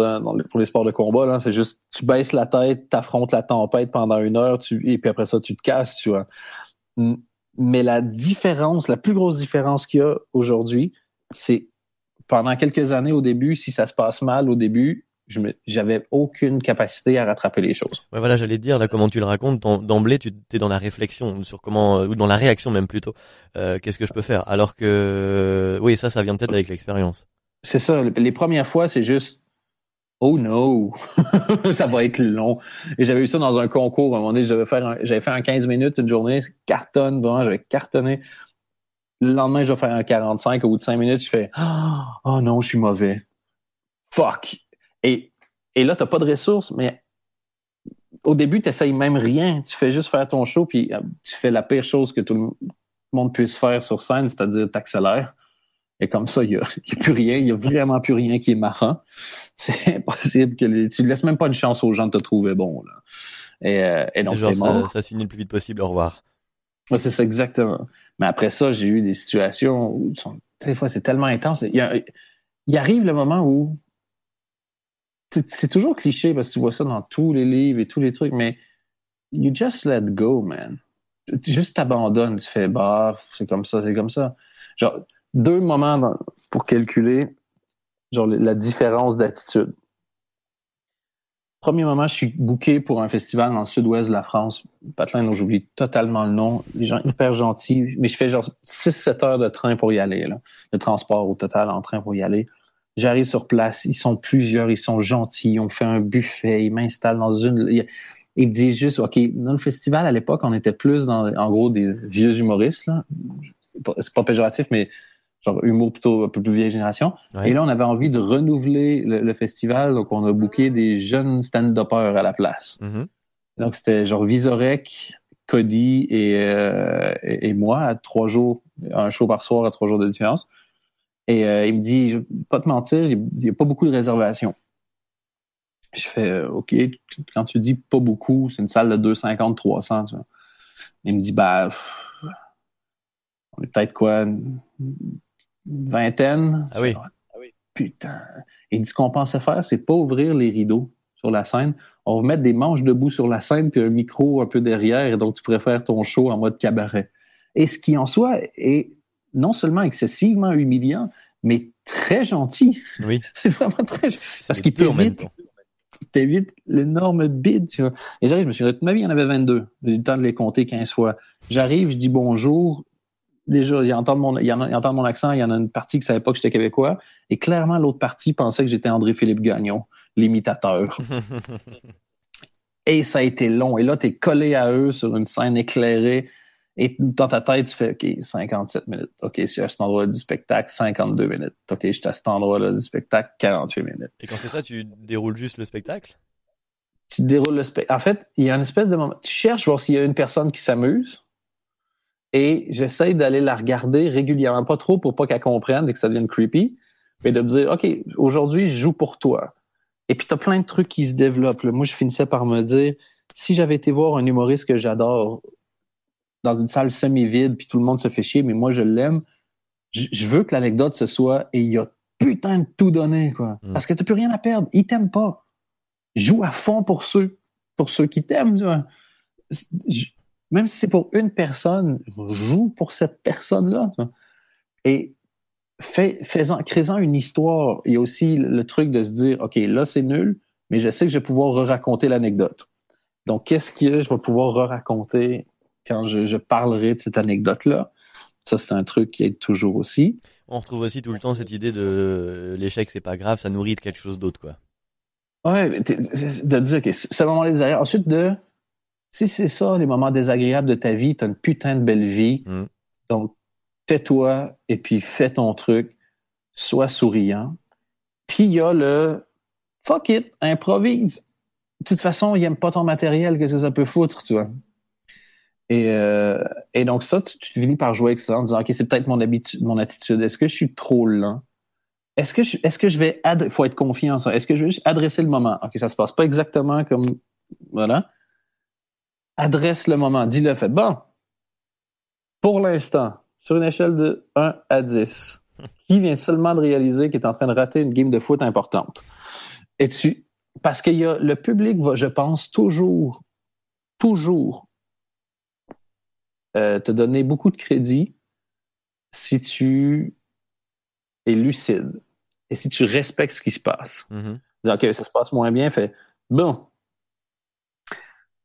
pour les sports de combat, c'est juste tu baisses la tête, tu affrontes la tempête pendant une heure, tu, et puis après ça, tu te casses, tu vois. Mais la différence, la plus grosse différence qu'il y a aujourd'hui, c'est pendant quelques années au début, si ça se passe mal au début, j'avais aucune capacité à rattraper les choses. Ouais, voilà, j'allais dire là comment tu le racontes d'emblée, tu es dans la réflexion sur comment ou dans la réaction même plutôt. Euh, qu'est-ce que je peux faire? Alors que oui, ça, ça vient peut-être avec l'expérience. C'est ça. Les premières fois, c'est juste Oh no, ça va être long. Et j'avais eu ça dans un concours. À un moment donné, j'avais fait un, j'avais fait un 15 minutes une journée, cartonne, vraiment, j'avais cartonné. Le lendemain, je vais faire un 45 au bout de 5 minutes, je fais Oh non, je suis mauvais. Fuck. Et, et là, tu n'as pas de ressources, mais au début, tu n'essayes même rien. Tu fais juste faire ton show, puis euh, tu fais la pire chose que tout le monde puisse faire sur scène, c'est-à-dire t'accélères. Et comme ça, il n'y a, plus rien, il n'y a vraiment plus rien qui est marrant. C'est impossible que tu ne laisses même pas une chance aux gens de te trouver bon. Là. Et, euh, et donc, c'est Ça, ça se finit le plus vite possible, au revoir. Ouais, c'est ça, exactement. Mais après ça, j'ai eu des situations où, des fois, c'est tellement intense. Il, il, arrive le moment où c'est toujours cliché parce que tu vois ça dans tous les livres et tous les trucs, mais you just let go, man. Tu juste t'abandonnes, tu fais bah, c'est comme ça, c'est comme ça. Genre, deux moments pour calculer genre la différence d'attitude. Premier moment, je suis booké pour un festival dans le sud-ouest de la France. Patelin, dont j'oublie totalement le nom. Les gens hyper gentils, mais je fais genre 6-7 heures de train pour y aller, de transport au total en train pour y aller. J'arrive sur place, ils sont plusieurs, ils sont gentils, on fait un buffet, ils m'installent dans une. Ils me disent juste, OK, dans le festival, à l'époque, on était plus dans, en gros, des vieux humoristes. C'est pas péjoratif, mais genre humour plutôt un peu plus vieille génération. Et là, on avait envie de renouveler le, festival, donc on a booké des jeunes stand-uppers à la place. Mm-hmm. Donc c'était genre Visorek, Cody euh, et, et, moi à trois jours, un show par soir à trois jours de différence. Et euh, il me dit, je vais pas te mentir, il n'y a pas beaucoup de réservations. Je fais, euh, OK, quand tu dis pas beaucoup, c'est une salle de 250, 300. Tu vois. Il me dit, bah, on est peut-être quoi, vingtaine. Ah oui. Putain. Il dit, ce qu'on pensait faire, c'est pas ouvrir les rideaux sur la scène. On va mettre des manches debout sur la scène, puis un micro un peu derrière, et donc tu pourrais faire ton show en mode cabaret. Et ce qui en soi est non seulement excessivement humiliant, mais très gentil. Oui. c'est vraiment très Parce qu'il t'évite, t'évite l'énorme bide, tu vois. Et j'arrive, je me suis dit, toute ma vie, il y en avait 22. J'ai eu le temps de les compter 15 fois. J'arrive, je dis bonjour. Déjà, il entend mon, il entend mon accent. Il y en a une partie qui savait pas que j'étais québécois. Et clairement, l'autre partie pensait que j'étais André-Philippe Gagnon, l'imitateur. et ça a été long. Et là, tu es collé à eux sur une scène éclairée et dans ta tête, tu fais, OK, 57 minutes. OK, je suis à cet endroit du spectacle, 52 minutes. OK, je suis à cet endroit-là du spectacle, 48 minutes. Et quand c'est ça, tu déroules juste le spectacle? Tu déroules le spectacle. En fait, il y a une espèce de moment. Tu cherches voir s'il y a une personne qui s'amuse. Et j'essaye d'aller la regarder régulièrement. Pas trop pour pas qu'elle comprenne et que ça devienne creepy. Mais de me dire, OK, aujourd'hui, je joue pour toi. Et puis, tu as plein de trucs qui se développent. Moi, je finissais par me dire, si j'avais été voir un humoriste que j'adore dans une salle semi-vide, puis tout le monde se fait chier, mais moi, je l'aime. Je, veux que l'anecdote, ce soit et il a putain de tout donné, quoi. Mm. Parce que t'as plus rien à perdre. Il t'aime pas. Joue à fond pour ceux, pour ceux qui t'aiment, Même si c'est pour une personne, joue pour cette personne-là. Et fais, faisant, créant une histoire. Il y a aussi le truc de se dire, OK, là, c'est nul, mais je sais que je vais pouvoir raconter l'anecdote. Donc, qu'est-ce que je vais pouvoir raconter quand je, parlerai de cette anecdote-là? Ça, c'est un truc qui est toujours aussi. On retrouve aussi tout le temps cette idée de l'échec, c'est pas grave, ça nourrit de quelque chose d'autre, quoi. Ouais, de dire, OK, c'est le moment désagréable. Ensuite, de, si c'est ça, les moments désagréables de ta vie, t'as une putain de belle vie. Mm. Donc, tais-toi et puis fais ton truc. Sois souriant. Puis il y a le fuck it, improvise. De toute façon, il n'aime pas ton matériel, qu'est-ce que ça peut foutre, tu vois. Et, euh, et donc ça, tu, finis par jouer avec ça en disant, OK, c'est peut-être mon, mon attitude. Est-ce que je suis trop lent? Est-ce que je, est-ce que je vais, il faut être confiant en ça. Est-ce que je vais juste adresser le moment? OK, ça se passe pas exactement comme, voilà. Adresse le moment, dis-le, fait. Bon, pour l'instant, sur une échelle de 1 à 10, qui vient seulement de réaliser qu'il est en train de rater une game de foot importante? Et tu, parce que y a, le public va, je pense, toujours, toujours euh, te donner beaucoup de crédit si tu es lucide et si tu respectes ce qui se passe. Mm OK, ça se passe moins bien, fait bon.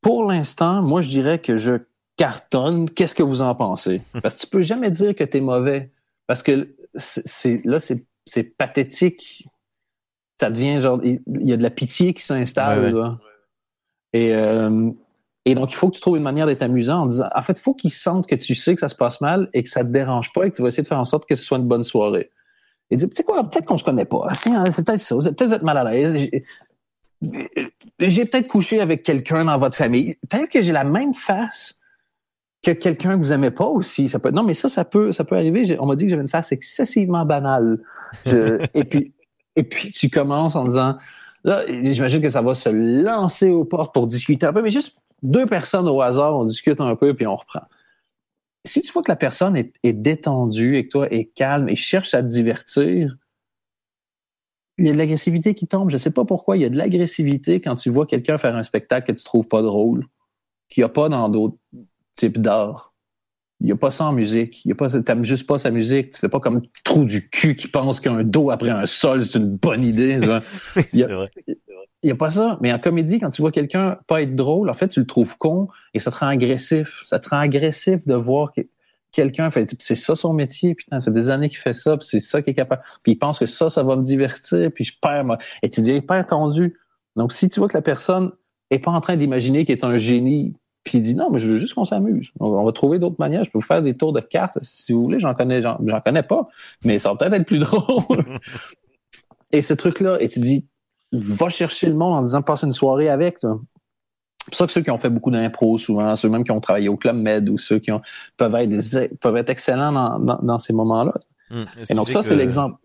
Pour l'instant, moi, je dirais que je cartonne. Qu'est-ce que vous en pensez? Parce que tu peux jamais dire que tu es mauvais. Parce que c'est là, c'est pathétique. Ça devient genre, il y a de la pitié qui s'installe. Et, euh, et donc, il faut que tu trouves une manière d'être amusant en disant, en fait, il faut qu'ils sentent que tu sais que ça se passe mal et que ça te dérange pas et que tu vas essayer de faire en sorte que ce soit une bonne soirée. Et dire, tu sais quoi, peut-être qu'on se connaît pas. Hein, c'est peut-être ça. Peut-être que vous êtes mal à l'aise. J'ai peut-être couché avec quelqu'un dans votre famille. Peut-être que j'ai la même face que quelqu'un que vous aimez pas aussi. Ça peut, non, mais ça, ça peut, ça peut arriver. On m'a dit que j'avais une face excessivement banale. et puis, et puis tu commences en disant, là, j'imagine que ça va se lancer aux portes pour discuter un peu, mais juste deux personnes au hasard, on discute un peu puis on reprend si tu vois que la personne est, détendue et que toi est calme et cherche à te divertir, il y a de l'agressivité qui tombe. Je ne sais pas pourquoi. Il y a de l'agressivité quand tu vois quelqu'un faire un spectacle que tu trouves pas drôle, qu'il n'y a pas dans d'autres types d'art. Il n'y a pas ça en musique. Tu n'aimes juste pas sa musique. Tu fais pas comme trou du cul qui pense qu'un dos après un sol, c'est une bonne idée. c'est vrai. Il n'y a pas ça. Mais en comédie, quand tu vois quelqu'un pas être drôle, en fait, tu le trouves con et ça te rend agressif. Ça te rend agressif de voir que quelqu'un fait, c'est ça son métier, putain, ça fait des années qu'il fait ça, puis c'est ça qu'il est capable. Puis il pense que ça, ça va me divertir, puis je perds ma... Et tu deviens hyper tendu. Donc, si tu vois que la personne est pas en train d'imaginer qu'il est un génie, puis il dit non, mais je veux juste qu'on s'amuse. On, va trouver d'autres manières. Je peux vous faire des tours de cartes si vous voulez. J'en connais, j'en connais pas, mais ça va peut-être être plus drôle. et ce truc-là, et tu dis, va chercher le monde en disant passe une soirée avec. C'est pour ça que ceux qui ont fait beaucoup d'impro, souvent, ceux même qui ont travaillé au Club Med ou ceux qui ont, peuvent, être peuvent être excellents dans, dans, ces moments-là. Hum, Et donc ça, c'est l'exemple.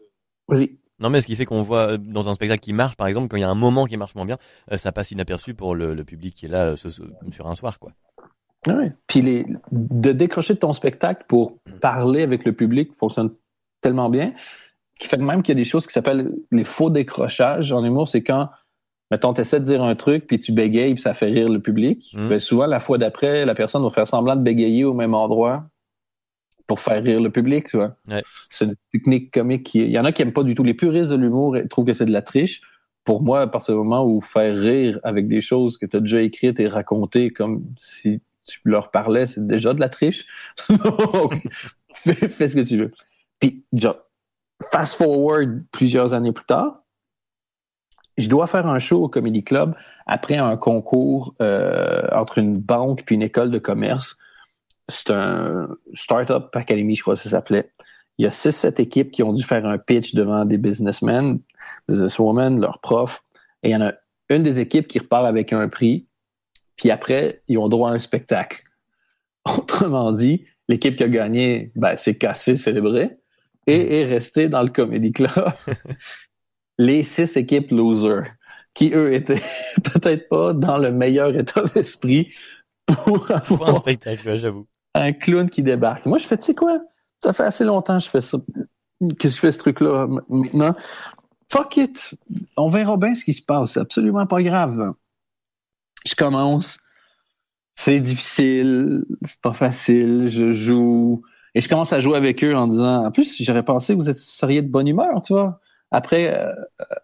Vas-y. Non, mais ce qui fait qu'on voit euh, dans un spectacle qui marche, par exemple, quand il y a un moment qui marche moins bien, euh, ça passe inaperçu pour le, public qui est là euh, sur un soir, quoi. Oui. Puis les, de décrocher de ton spectacle pour parler avec le public fonctionne tellement bien qui fait même qu'il y a des choses qui s'appellent les faux décrochages en humour, c'est quand, mettons, tu essaies de dire un truc, puis tu bégayes, puis ça fait rire le public. Mmh. Ben, souvent, la fois d'après, la personne va faire semblant de bégayer au même endroit pour faire rire le public, tu vois. C'est une technique comique qui... Il y en a qui aiment pas du tout. Les puristes de l'humour trouvent que c'est de la triche. Pour moi, à partir du moment où faire rire avec des choses que tu as déjà écrites et racontées comme si tu leur parlais, c'est déjà de la triche. fais, fais, ce que tu veux. Puis, genre, fast forward plusieurs années plus tard, je dois faire un show au Comedy Club après un concours euh, entre une banque puis une école de commerce. C'est un Startup Academy, je crois que ça s'appelait. Il y a six, sept équipes qui ont dû faire un pitch devant des businessmen, businesswomen, leurs profs. Et il y en a une des équipes qui repart avec un prix, puis après, ils ont droit à un spectacle. Autrement dit, l'équipe qui a gagné, ben, c'est cassé, célébré et est resté dans le Comedy Club les six équipes losers qui, eux, étaient peut-être pas dans le meilleur état d'esprit pour avoir un spectacle, j'avoue. Un clown qui débarque. Moi, je fais, tu sais quoi? Ça fait assez longtemps que je fais ça, que je fais ce truc-là maintenant. Fuck it! On verra bien ce qui se passe. C'est absolument pas grave. Je commence. C'est difficile. C'est pas facile. Je joue et je commence à jouer avec eux en disant, en plus, j'aurais pensé que vous seriez de bonne humeur, tu vois, après euh,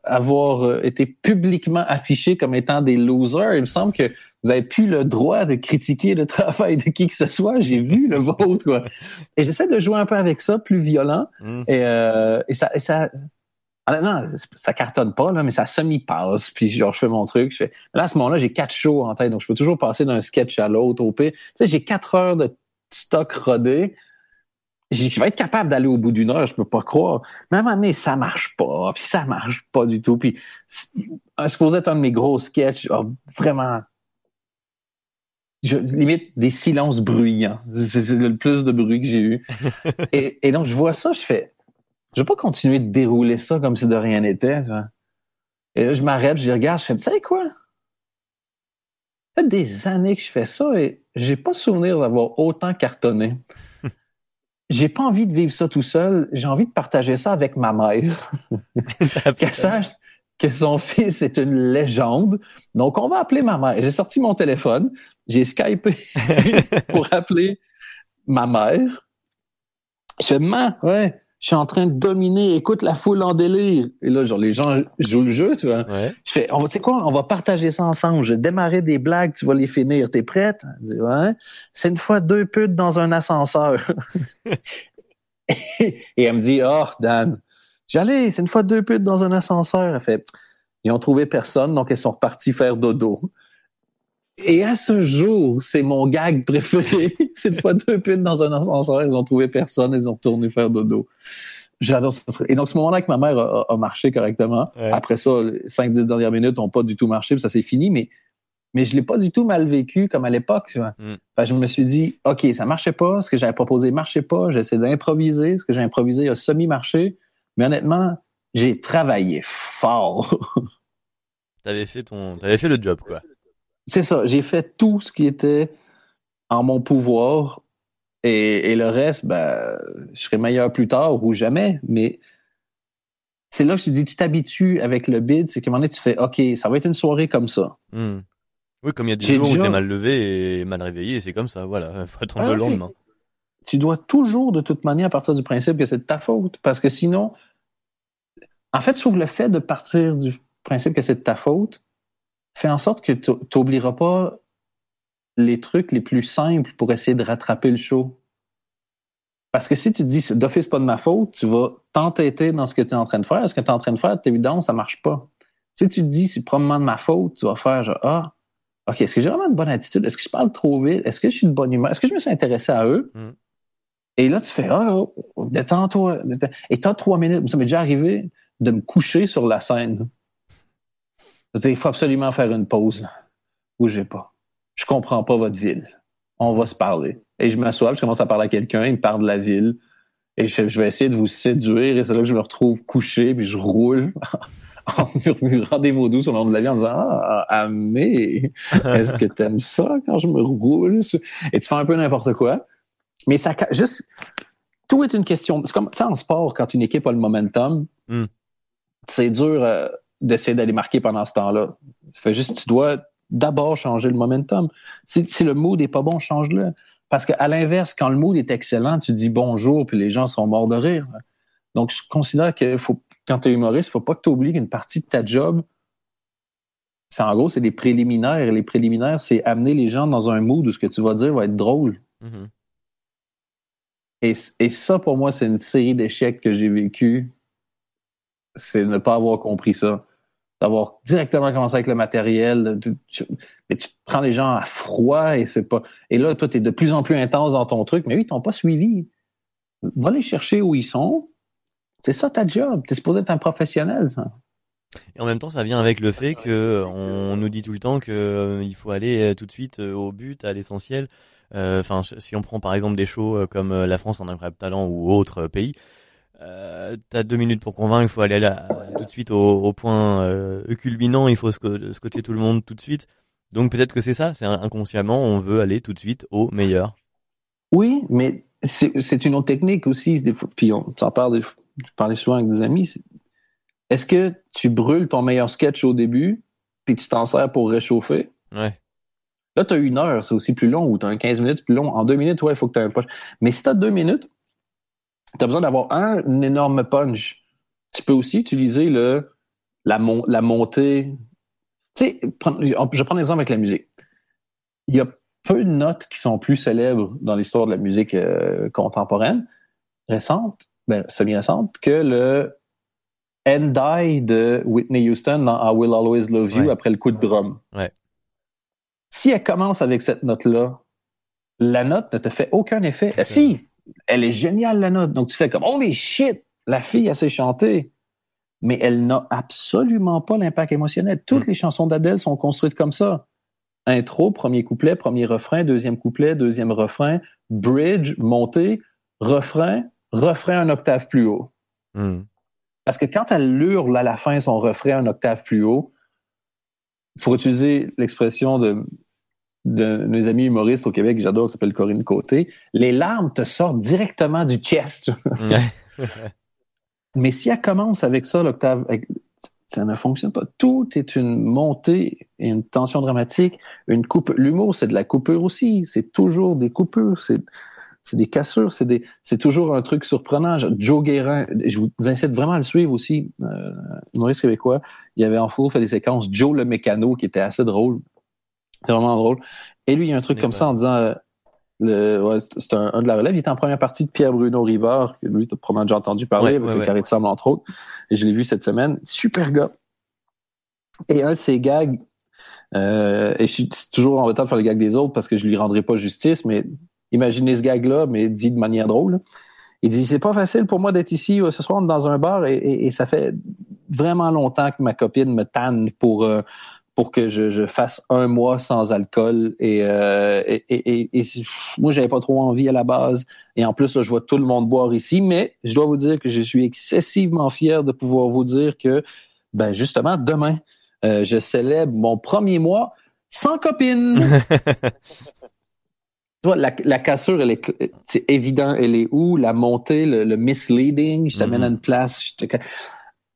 avoir euh, été publiquement affiché comme étant des losers, il me semble que vous avez plus le droit de critiquer le travail de qui que ce soit. J'ai vu le vôtre, quoi. Et j'essaie de jouer un peu avec ça, plus violent. Mm. Et, euh, et, ça, et ça, ah, non, ça cartonne pas, là, mais ça semi-passe. Puis genre, je fais mon truc. Je fais... Là, à ce moment-là, j'ai quatre shows en tête, donc je peux toujours passer d'un sketch à l'autre au Tu sais, j'ai quatre heures de stock rodé je vais être capable d'aller au bout d'une heure, je peux pas croire. Mais à un moment donné, ça marche pas, puis ça marche pas du tout. Puis, supposé être un de mes gros sketchs, oh, vraiment, je, limite des silences bruyants. C'est le plus de bruit que j'ai eu. et, donc, je vois ça, je fais, je vais pas continuer de dérouler ça comme si de rien n'était. Et là, je m'arrête, je regarde, je fais, tu sais quoi? Ça fait des années que je fais ça et j'ai pas souvenir d'avoir autant cartonné j'ai pas envie de vivre ça tout seul. J'ai envie de partager ça avec ma mère. Qu'elle sache que son fils est une légende. Donc, on va appeler ma mère. J'ai sorti mon téléphone. J'ai Skypé pour appeler ma mère. Je fais, maman, ouais, je suis en train de dominer, écoute la foule en délire. Et là, genre, les gens jouent le jeu, tu vois. Je fais, on va, tu sais quoi, on va partager ça ensemble. Je vais démarrer des blagues, tu vas les finir. T'es prête? ouais. C'est une fois deux putes dans un ascenseur. et elle me dit, oh, Dan, j'allais, c'est une fois deux putes dans un ascenseur. Elle fait, ils ont trouvé personne, donc elles sont reparties faire dodo. Et à ce jour, c'est mon gag préféré. c'est une fois deux putes dans un ascenseur, ils ont trouvé personne, ils ont retourné faire dodo. J'adore ça. Et donc, ce moment-là que ma mère a, marché correctement, après ça, les 5-10 dernières minutes n'ont pas du tout marché, ça c'est fini, mais, mais je l'ai pas du tout mal vécu comme à l'époque. Tu vois. Mm. je me suis dit, OK, ça marchait pas, ce que j'avais proposé marchait pas, j'essaie d'improviser, ce que j'ai improvisé a semi-marché, mais honnêtement, j'ai travaillé fort. t'avais fait ton, t'avais fait le job, quoi c'est ça. J'ai fait tout ce qui était en mon pouvoir et, le reste, ben, je serai meilleur plus tard ou jamais. Mais c'est là que je te dis, tu t'habitues avec le bid, c'est qu'à un moment donné, tu fais, OK, ça va être une soirée comme ça. Hmm. Oui, comme il y a des jours où tu es mal levé et mal réveillé, c'est comme ça, voilà, il faut attendre le ah lendemain. Tu dois toujours, de toute manière, partir du principe que c'est de ta faute, parce que sinon, en fait, sauf le fait de partir du principe que c'est de ta faute, fais en sorte que tu n'oublieras pas les trucs les plus simples pour essayer de rattraper le show. Parce que si tu dis d'office pas de ma faute, tu vas t'entêter dans ce que tu es en train de faire. Ce que tu es en train de faire, évidemment, ça marche pas. Si tu dis c'est probablement de ma faute, tu vas faire genre Ah, OK, est-ce que j'ai vraiment une bonne attitude? Est-ce que je parle trop vite? Est-ce que je suis de bonne humeur? Est-ce que je me suis intéressé à eux? Mm. Et là, tu fais Ah, détends-toi. Et t'as trois minutes. Ça m'est déjà arrivé de me coucher sur la scène il faut absolument faire une pause. Bougez pas. Je comprends pas votre ville. On va se parler. Et je m'assois, je commence à parler à quelqu'un, il me parle de la ville. Et je, vais essayer de vous séduire. Et c'est là que je me retrouve couché, puis je roule en murmurant des mots doux sur le nom de la vie en disant Ah, Amé, est-ce que t'aimes ça quand je me roule? Et tu fais un peu n'importe quoi. Mais ça, juste, tout est une question. C'est comme, tu sais, en sport, quand une équipe a le momentum, hmm. c'est dur. Euh, d'essayer d'aller marquer pendant ce temps-là. Ça fait juste, tu dois d'abord changer le momentum. Si, si le mood n'est pas bon, change-le. Parce qu'à l'inverse, quand le mood est excellent, tu dis bonjour, puis les gens seront morts de rire. Donc, je considère que faut, quand tu es humoriste, il faut pas que tu oublies qu'une partie de ta job, c'est en gros, c'est des préliminaires. Et les préliminaires, c'est amener les gens dans un mood où ce que tu vas dire va être drôle. Mm-hmm. et, et, ça, pour moi, c'est une série d'échecs que j'ai vécu. C'est ne pas avoir compris ça d'avoir directement commencé avec le matériel. mais tu prends les gens à froid et c'est pas. Et là, toi, tu es de plus en plus intense dans ton truc, mais oui, ils t'ont pas suivi. Va les chercher où ils sont. C'est ça ta job. Tu es supposé être un professionnel. Et en même temps, ça vient avec le fait que on nous dit tout le temps qu'il euh, faut aller euh, tout de suite euh, au but, à l'essentiel. Enfin, si on prend par exemple des shows comme La France en incroyable talent ou autres pays, euh, t'as deux minutes pour convaincre, il faut aller là, tout de suite au, point euh, culminant, il faut scotcher tout le monde tout de suite. Donc peut-être que c'est ça, c'est inconsciemment, on veut aller tout de suite au meilleur. Oui, mais c'est une autre technique aussi. Des fois, puis on s'en parle, je parlais souvent avec des amis. Est-ce que tu brûles ton meilleur sketch au début, puis tu t'en sers pour réchauffer? Ouais. Là, tu as une heure, c'est aussi plus long, ou tu as un 15 minutes plus long. En deux minutes, ouais, il faut que tu aies un punch. Mais si tu as deux minutes, tu as besoin d'avoir un, énorme punch. tu peux aussi utiliser le, la, la montée. Tu sais, je prends l'exemple avec la musique. Il y a peu de notes qui sont plus célèbres dans l'histoire de la musique euh, contemporaine, récente, ben, semi-récente, que le End Die de Whitney Houston dans I Will Always Love You après le coup de drum. Ouais. Si elle commence avec cette note-là, la note ne te fait aucun effet. Si, elle est géniale, la note. Donc tu fais comme Holy shit, la fille, a sait chanter. Mais elle n'a absolument pas l'impact émotionnel. Toutes mm. les chansons d'Adèle sont construites comme ça. Intro, premier couplet, premier refrain, deuxième couplet, deuxième refrain, bridge, montée, refrain, refrain un octave plus haut. Mm. Parce que quand elle hurle à la fin son refrain un octave plus haut, pour utiliser l'expression de, de nos amis humoristes au Québec, j'adore, qui s'appelle Corinne Côté, les larmes te sortent directement du chest. Mais si elle commence avec ça, l'octave, ça ne fonctionne pas. Tout est une montée et une tension dramatique, une coupe. L'humour, c'est de la coupure aussi. C'est toujours des coupures. C'est c'est des cassures, c'est des, c'est toujours un truc surprenant. Joe Guérin, je vous incite vraiment à le suivre aussi, euh, Maurice québécois. Il y avait en faux fait des séquences Joe le mécano qui était assez drôle. C'était vraiment drôle. Et lui, il y a un truc comme ça en disant, euh, le, ouais, c'est un, de la relève. Il était en première partie de Pierre Bruno Rivard, que lui, tu as probablement déjà entendu parler, avec le carré de sable, entre autres. Et je l'ai vu cette semaine. Super gars. Et un de ses gags, euh, et je suis toujours en retard de faire les gags des autres parce que je lui rendrai pas justice, mais Imaginez ce gag-là, mais dit de manière drôle. Il dit, c'est pas facile pour moi d'être ici euh, ce soir dans un bar et, ça fait vraiment longtemps que ma copine me tanne pour, euh, pour que je, fasse un mois sans alcool et, euh, et, et, moi j'avais pas trop envie à la base et en plus je vois tout le monde boire ici mais je dois vous dire que je suis excessivement fier de pouvoir vous dire que ben justement demain je célèbre mon premier mois sans copine Toi, la, la, cassure, elle est, c'est évident, elle est où? La montée, le, misleading, je t'amène à mm-hmm. une place. Je te...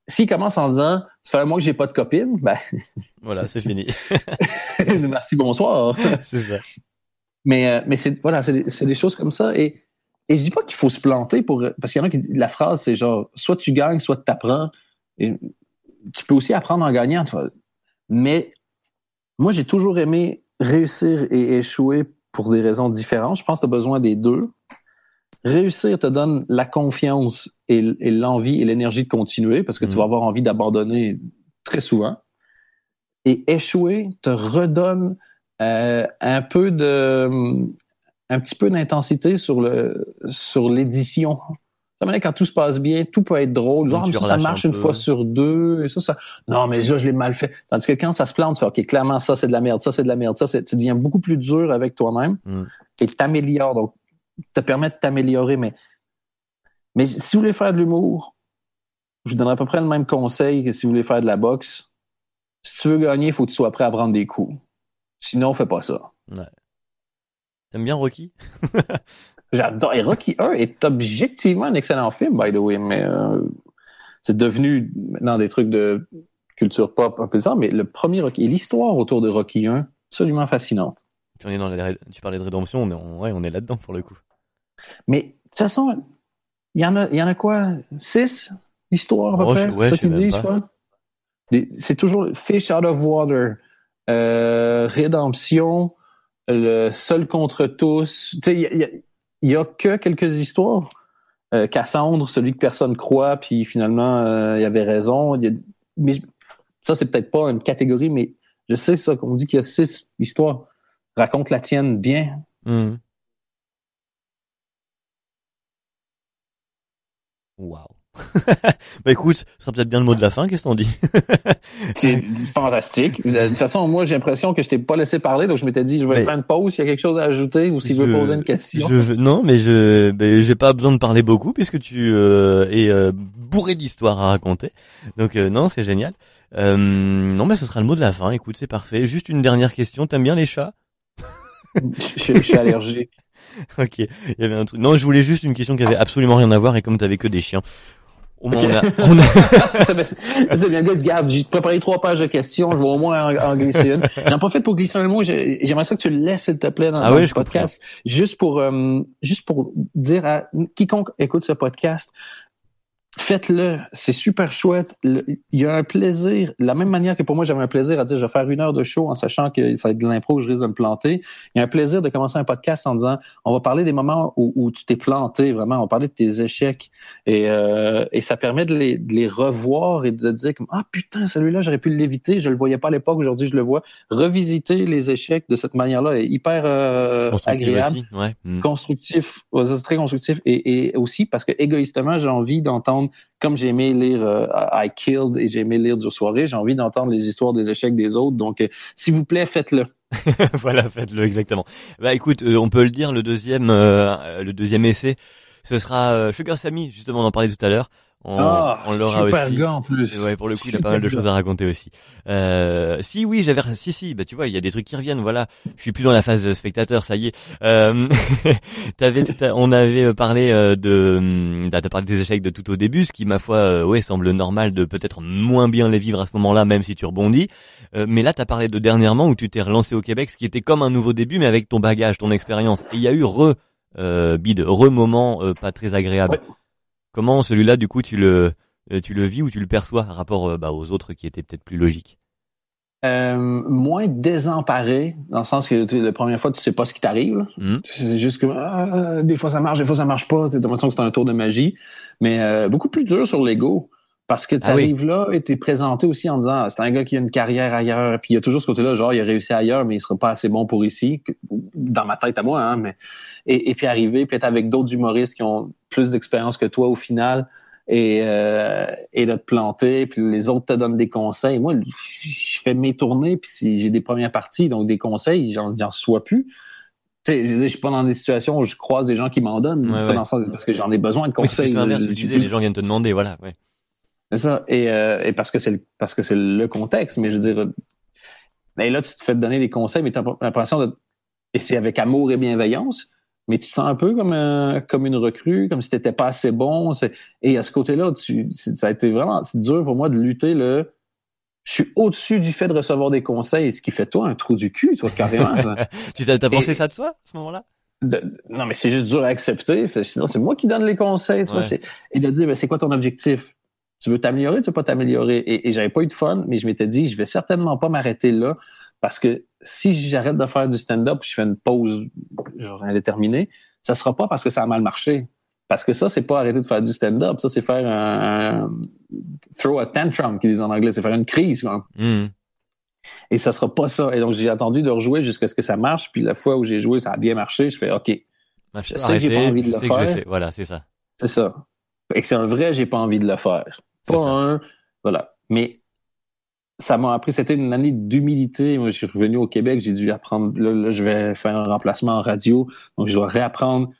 S'il commence en disant, ça fait un mois que j'ai pas de copine, ben. Voilà, c'est fini. Merci, bonsoir. c'est ça. Mais, euh, mais c'est, voilà, c'est des, des, choses comme ça. Et, et je dis pas qu'il faut se planter pour, parce qu'il y en a qui, la phrase, c'est genre, soit tu gagnes, soit tu apprends. Et tu peux aussi apprendre en gagnant, Mais, moi, j'ai toujours aimé réussir et échouer pour des raisons différentes. Je pense que tu as besoin des deux. Réussir te donne la confiance et, l'envie et l'énergie de continuer parce que tu mm. vas avoir envie d'abandonner très souvent. Et échouer te redonne euh, un peu de un petit peu d'intensité sur le sur l'édition quand tout se passe bien, tout peut être drôle. ça, marche une fois sur deux. Et ça, ça... Non, mais ça, je l'ai mal fait. Tandis que quand ça se plante, tu fais, OK, clairement, ça, c'est de la merde, ça, c'est de la merde, ça, tu deviens beaucoup plus dur avec toi-même mm. et t'améliores. Donc, te permet de t'améliorer. Mais, mais si vous voulez faire de l'humour, je vous donnerai à peu près le même conseil que si vous voulez faire de la boxe. Si tu veux gagner, il faut que tu sois prêt à prendre des coups. Sinon, fais pas ça. Ouais. T'aimes bien Rocky? J'adore. Et Rocky 1 est objectivement un excellent film, by the way, mais euh, c'est devenu maintenant des trucs de culture pop un peu ça, mais le premier Rocky et l'histoire autour de Rocky 1, absolument fascinante. Tu, dans tu parlais de rédemption, on est, ouais, on est là-dedans pour le coup. Mais de toute façon, il y en a, il y en a quoi? Six histoires à peu près ouais, ça C'est toujours Fish Out of Water, euh, Rédemption, le Seul contre tous. Tu sais, il y a il y a que quelques histoires. Euh, Cassandre, celui que personne croit, puis finalement, euh, il y avait raison. mais ça, c'est peut-être pas une catégorie, mais je sais ça, qu'on dit qu'il y a six histoires. Raconte la tienne bien. Mmh. Wow. bah écoute, ce sera peut-être bien le mot de la fin, qu'est-ce qu'on dit C'est fantastique. De toute façon, moi j'ai l'impression que je t'ai pas laissé parler, donc je m'étais dit je vais faire une pause s'il y a quelque chose à ajouter ou s'il veut poser une question. Je, non, mais je ben, j'ai pas besoin de parler beaucoup puisque tu euh, es euh, bourré d'histoires à raconter. Donc euh, non, c'est génial. non, mais ce sera le mot de la fin. Écoute, c'est parfait. Juste une dernière question. T'aimes bien les chats? Je, je suis allergique. ok, il y avait un truc. Non, je voulais juste une question qui avait absolument rien à voir et comme t'avais que des chiens, au moins, on a, on a... c'est bien, good, garde. J'ai préparé trois pages de questions. Je vais au moins en, glisser une. J'en profite pour glisser un mot. J'aimerais ça que tu le laisses, s'il te plaît, dans, ah le podcast. Juste pour, euh, juste pour dire à quiconque écoute ce podcast, faites-le, c'est super chouette. il y a un plaisir, la même manière que pour moi j'avais un plaisir à dire je vais faire une heure de show en sachant que ça va être de l'impro, je risque de me planter. Il y a un plaisir de commencer un podcast en disant on va parler des moments où, tu t'es planté vraiment, on va parler de tes échecs et, euh, et ça permet de les, de les, revoir et de dire comme ah putain celui-là j'aurais pu l'éviter, je le voyais pas à l'époque, aujourd'hui je le vois. Revisiter les échecs de cette manière-là est hyper euh, agréable, ouais. Mm. constructif, c'est très constructif et, et aussi parce que égoïstement j'ai envie d'entendre comme j'ai aimé lire euh, I Killed et j'ai aimé lire du soirée, j'ai envie d'entendre les histoires des échecs des autres. Donc, euh, s'il vous plaît, faites-le. voilà, faites-le exactement. Bah écoute, euh, on peut le dire, le deuxième, le deuxième essai, ce sera Sugar Sammy. Justement, on en parlait tout à l'heure. On, oh, on l'aura aussi. Gars en plus. ouais, pour le coup, il a pas mal de choses à raconter aussi. Euh, si oui, j'avais, si si, bah tu vois, il y a des trucs qui reviennent. Voilà, je suis plus dans la phase spectateur, ça y est. Euh, t'avais, on avait parlé euh, de, bah, t'as parlé des échecs de tout au début, ce qui ma foi, euh, ouais, semble normal de peut-être moins bien les vivre à ce moment-là, même si tu rebondis. Euh, mais là, t'as parlé de dernièrement où tu t'es relancé au Québec, ce qui était comme un nouveau début, mais avec ton bagage, ton expérience. Et il y a eu re, euh, bide, re moment pas très agréable. Comment celui-là, du coup, tu le, euh, tu le vis ou tu le perçois par rapport euh, bah, aux autres qui étaient peut-être plus logiques? Euh, moins désemparé, dans le sens que la première fois, tu sais pas ce qui t'arrive. Hmm. C'est juste que ah, des fois ça marche, des fois ça marche pas. C'est l'impression que c'est un tour de magie. Mais beaucoup plus dur sur l'ego. Parce que tu ah arrives là et t'es présenté aussi en disant c'est un gars qui a une carrière ailleurs, puis il y a toujours ce côté-là, genre il a réussi ailleurs, mais il sera pas assez bon pour ici, dans ma tête à moi, hein, mais et, et puis arriver, puis être avec d'autres humoristes qui ont plus d'expérience que toi au final et, euh, et de te planter, puis les autres te donnent des conseils. Moi, je fais mes tournées, puis si j'ai des premières parties, donc des conseils, j'en reçois plus. Tu sais, je, je suis pas dans des situations où je croise des gens qui m'en donnent, pas Dans parce que j'en ai besoin de conseils. Oui, c'est tu disais, les gens viennent te demander, voilà. Ouais. C'est ça. Et, euh, et parce que c'est le, parce que c'est le contexte. Mais je veux dire, mais là, tu te fais donner des conseils, mais tu as l'impression de. Et c'est avec amour et bienveillance, mais tu te sens un peu comme, un, comme une recrue, comme si tu n'étais pas assez bon. Et à ce côté-là, tu, ça a été vraiment c'est dur pour moi de lutter le. Je suis au-dessus du fait de recevoir des conseils, ce qui fait toi un trou du cul, toi, carrément. tu t'as pensé ça de toi, à ce moment-là? non, mais c'est juste dur à accepter. Sinon, c'est moi qui donne les conseils. Vois, il a dit, mais c'est quoi ton objectif? Tu veux t'améliorer, tu veux pas t'améliorer. Et, et j'avais pas eu de fun, mais je m'étais dit, je vais certainement pas m'arrêter là parce que si j'arrête de faire du stand-up, je fais une pause genre indéterminée, ça sera pas parce que ça a mal marché. Parce que ça, c'est pas arrêter de faire du stand-up. Ça, c'est faire un, throw a tantrum, qu'ils disent en anglais. C'est faire une crise. Hmm. Et ça sera pas ça. Et donc, j'ai attendu de rejouer jusqu'à ce que ça marche. Puis la fois où j'ai joué, ça a bien marché. Je fais OK. je sais que j'ai pas envie de le faire. Voilà, c'est ça. C'est ça. Et que c'est un vrai, j'ai pas envie de le faire. Pas un, voilà. Mais ça m'a appris, c'était une année d'humilité. Moi, je suis revenu au Québec, j'ai dû apprendre, là, je vais faire un remplacement en radio, donc je dois réapprendre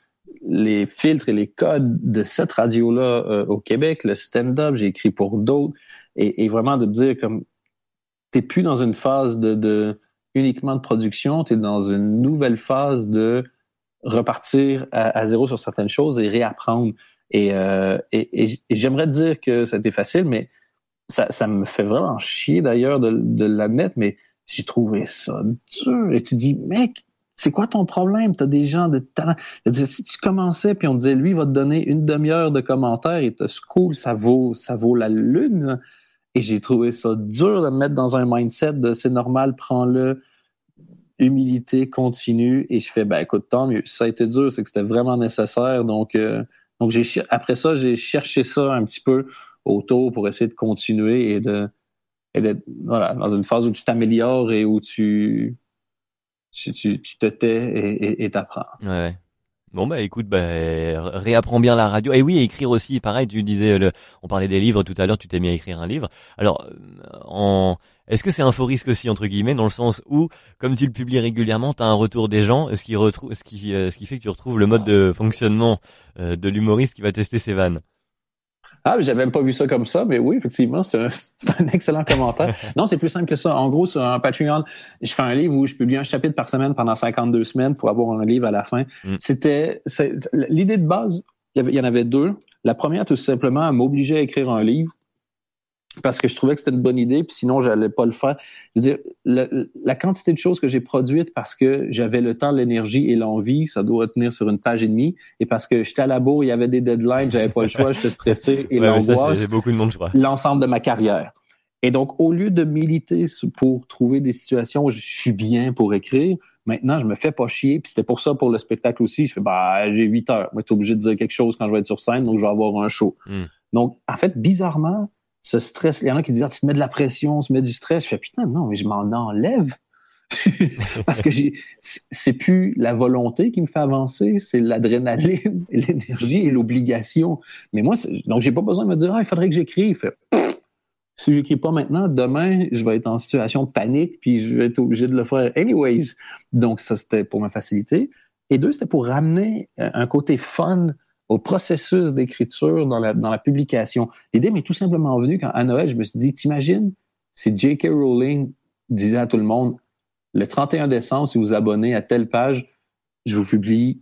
les filtres et les codes de cette radio-là euh, au Québec, le stand-up, j'ai écrit pour d'autres, et, vraiment de me dire comme, t'es plus dans une phase de, de uniquement de production, tu es dans une nouvelle phase de repartir à, zéro sur certaines choses et réapprendre. Et, euh, et, et j'aimerais dire que c'était facile, mais ça, me fait vraiment chier d'ailleurs de, l'admettre, mais j'ai trouvé ça dur. Et tu dis, mec, c'est quoi ton problème? Tu as des gens de talent. si tu commençais puis on disait, lui, il va te donner une demi-heure de commentaires et te school, ça vaut, ça vaut la lune. Et j'ai trouvé ça dur de me mettre dans un mindset de c'est normal, prends-le, humilité continue. Et je fais, ben écoute, tant mieux. Ça a été dur, c'est que c'était vraiment nécessaire. Donc, euh, donc après ça, j'ai cherché ça un petit peu autour pour essayer de continuer et de, de voilà, dans une phase où tu t'améliores et où tu, tu, te tais et t'apprends. Ouais. Bon bah écoute, bah, réapprends bien la radio. Et oui, écrire aussi, pareil, tu disais, on parlait des livres tout à l'heure, tu t'es mis à écrire un livre. Alors, euh, en, est-ce que c'est un faux risque aussi entre guillemets dans le sens où, comme tu le publies régulièrement, tu as un retour des gens, ce qui retrouve, ce qui, euh, ce qui fait que tu retrouves le mode de fonctionnement euh, de l'humoriste qui va tester ses vannes? Ah, j'avais même pas vu ça comme ça, mais oui, effectivement, c'est un, un, excellent commentaire. non, c'est plus simple que ça. En gros, sur un Patreon, je fais un livre où je publie un chapitre par semaine pendant 52 semaines pour avoir un livre à la fin. Mm. C'était l'idée de base. Il y, en avait deux. La première, tout simplement, à m'obliger à écrire un livre parce que je trouvais que c'était une bonne idée, puis sinon, j'allais pas le faire. Je veux dire, la quantité de choses que j'ai produites parce que j'avais le temps, l'énergie et l'envie, ça doit tenir sur une page et demie. Et parce que j'étais à la bourre, il y avait des deadlines, j'avais pas le choix, j'étais stressé et l'angoisse. C'est beaucoup de monde, je crois. L'ensemble de ma carrière. Et donc, au lieu de militer pour trouver des situations où je suis bien pour écrire, maintenant, je me fais pas chier. Puis c'était pour ça, pour le spectacle aussi, je fais, bah, j'ai 8 heures. Moi, tu obligé de dire quelque chose quand je vais être sur scène, donc je vais avoir un show. Hmm. Donc, en fait, bizarrement, ce stress, il y en a qui disent, ah, tu te mets de la pression, tu te mets du stress. Je fais, putain, non, mais je m'en enlève. Parce que c'est plus la volonté qui me fait avancer, c'est l'adrénaline, l'énergie et l'obligation. Mais moi, donc j'ai pas besoin de me dire, ah, il faudrait que j'écrive. Si je n'écris pas maintenant, demain, je vais être en situation de panique, puis je vais être obligé de le faire anyways. Donc, ça, c'était pour ma facilité. Et deux, c'était pour ramener euh, un côté fun au processus d'écriture dans la, dans la publication. L'idée m'est tout simplement venue quand, à Noël, je me suis dit, t'imagines si J.K. Rowling disait à tout le monde, le 31 décembre, si vous abonnez à telle page, je vous publie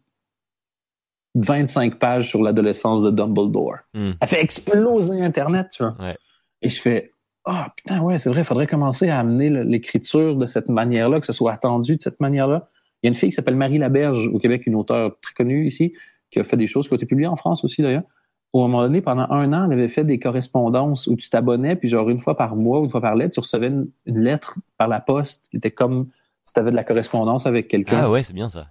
25 pages sur l'adolescence de Dumbledore. Hmm. Elle fait exploser Internet, tu vois. Ouais. Et je fais, ah, oh, putain, ouais, c'est vrai, il faudrait commencer à amener l'écriture de cette manière-là, que ce soit attendu de cette manière-là. Il y a une fille qui s'appelle Marie Laberge au Québec, une auteure très connue ici, qui a fait des choses qui ont été publiées en France aussi d'ailleurs. Au moment donné, pendant un an, elle avait fait des correspondances où tu t'abonnais, puis genre une fois par mois ou une fois par lettre, tu recevais une, lettre par la poste. C'était comme si tu avais de la correspondance avec quelqu'un. Ah ouais, c'est bien ça.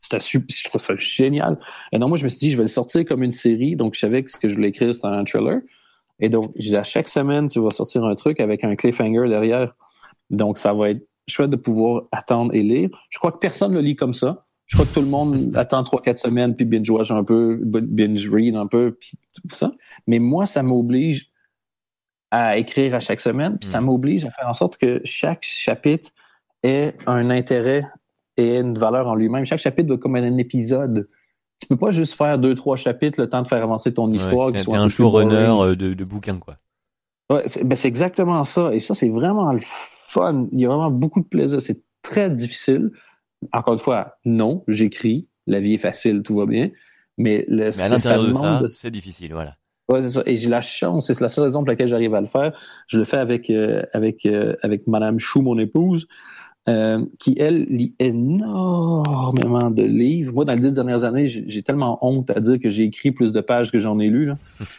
C'était super, je trouve ça génial. Et non, moi, je me suis dit, je vais le sortir comme une série. Donc, je savais que ce que je voulais écrire, c'était un thriller. Et donc, à chaque semaine, tu vas sortir un truc avec un cliffhanger derrière. Donc, ça va être chouette de pouvoir attendre et lire. Je crois que personne ne le lit comme ça. Je crois que tout le monde attend trois, quatre semaines, puis binge-watch un peu, binge-read un peu, puis tout ça. Mais moi, ça m'oblige à écrire à chaque semaine, puis ça hmm. m'oblige à faire en sorte que chaque chapitre ait un intérêt et une valeur en lui-même. Chaque chapitre doit comme un épisode tu peux pas juste faire deux, trois chapitres le temps de faire avancer ton histoire. Ouais, t'es un, showrunner euh, de, de bouquins, quoi. Ouais, c'est, ben c'est exactement ça. Et ça, c'est vraiment le fun. Il y a vraiment beaucoup de plaisir. C'est très difficile. Encore une fois, non, j'écris. La vie est facile, tout va bien. Mais, le, mais à l'intérieur de ça, c'est difficile, voilà. Ouais, c'est ça. Et j'ai la chance, et c'est la seule raison pour laquelle j'arrive à le faire. Je le fais avec euh, avec euh, avec Madame Chou, mon épouse. Euh, qui, elle, lit énormément de livres. Moi, dans les dix dernières années, j'ai tellement honte à dire que j'ai écrit plus de pages que j'en ai lu.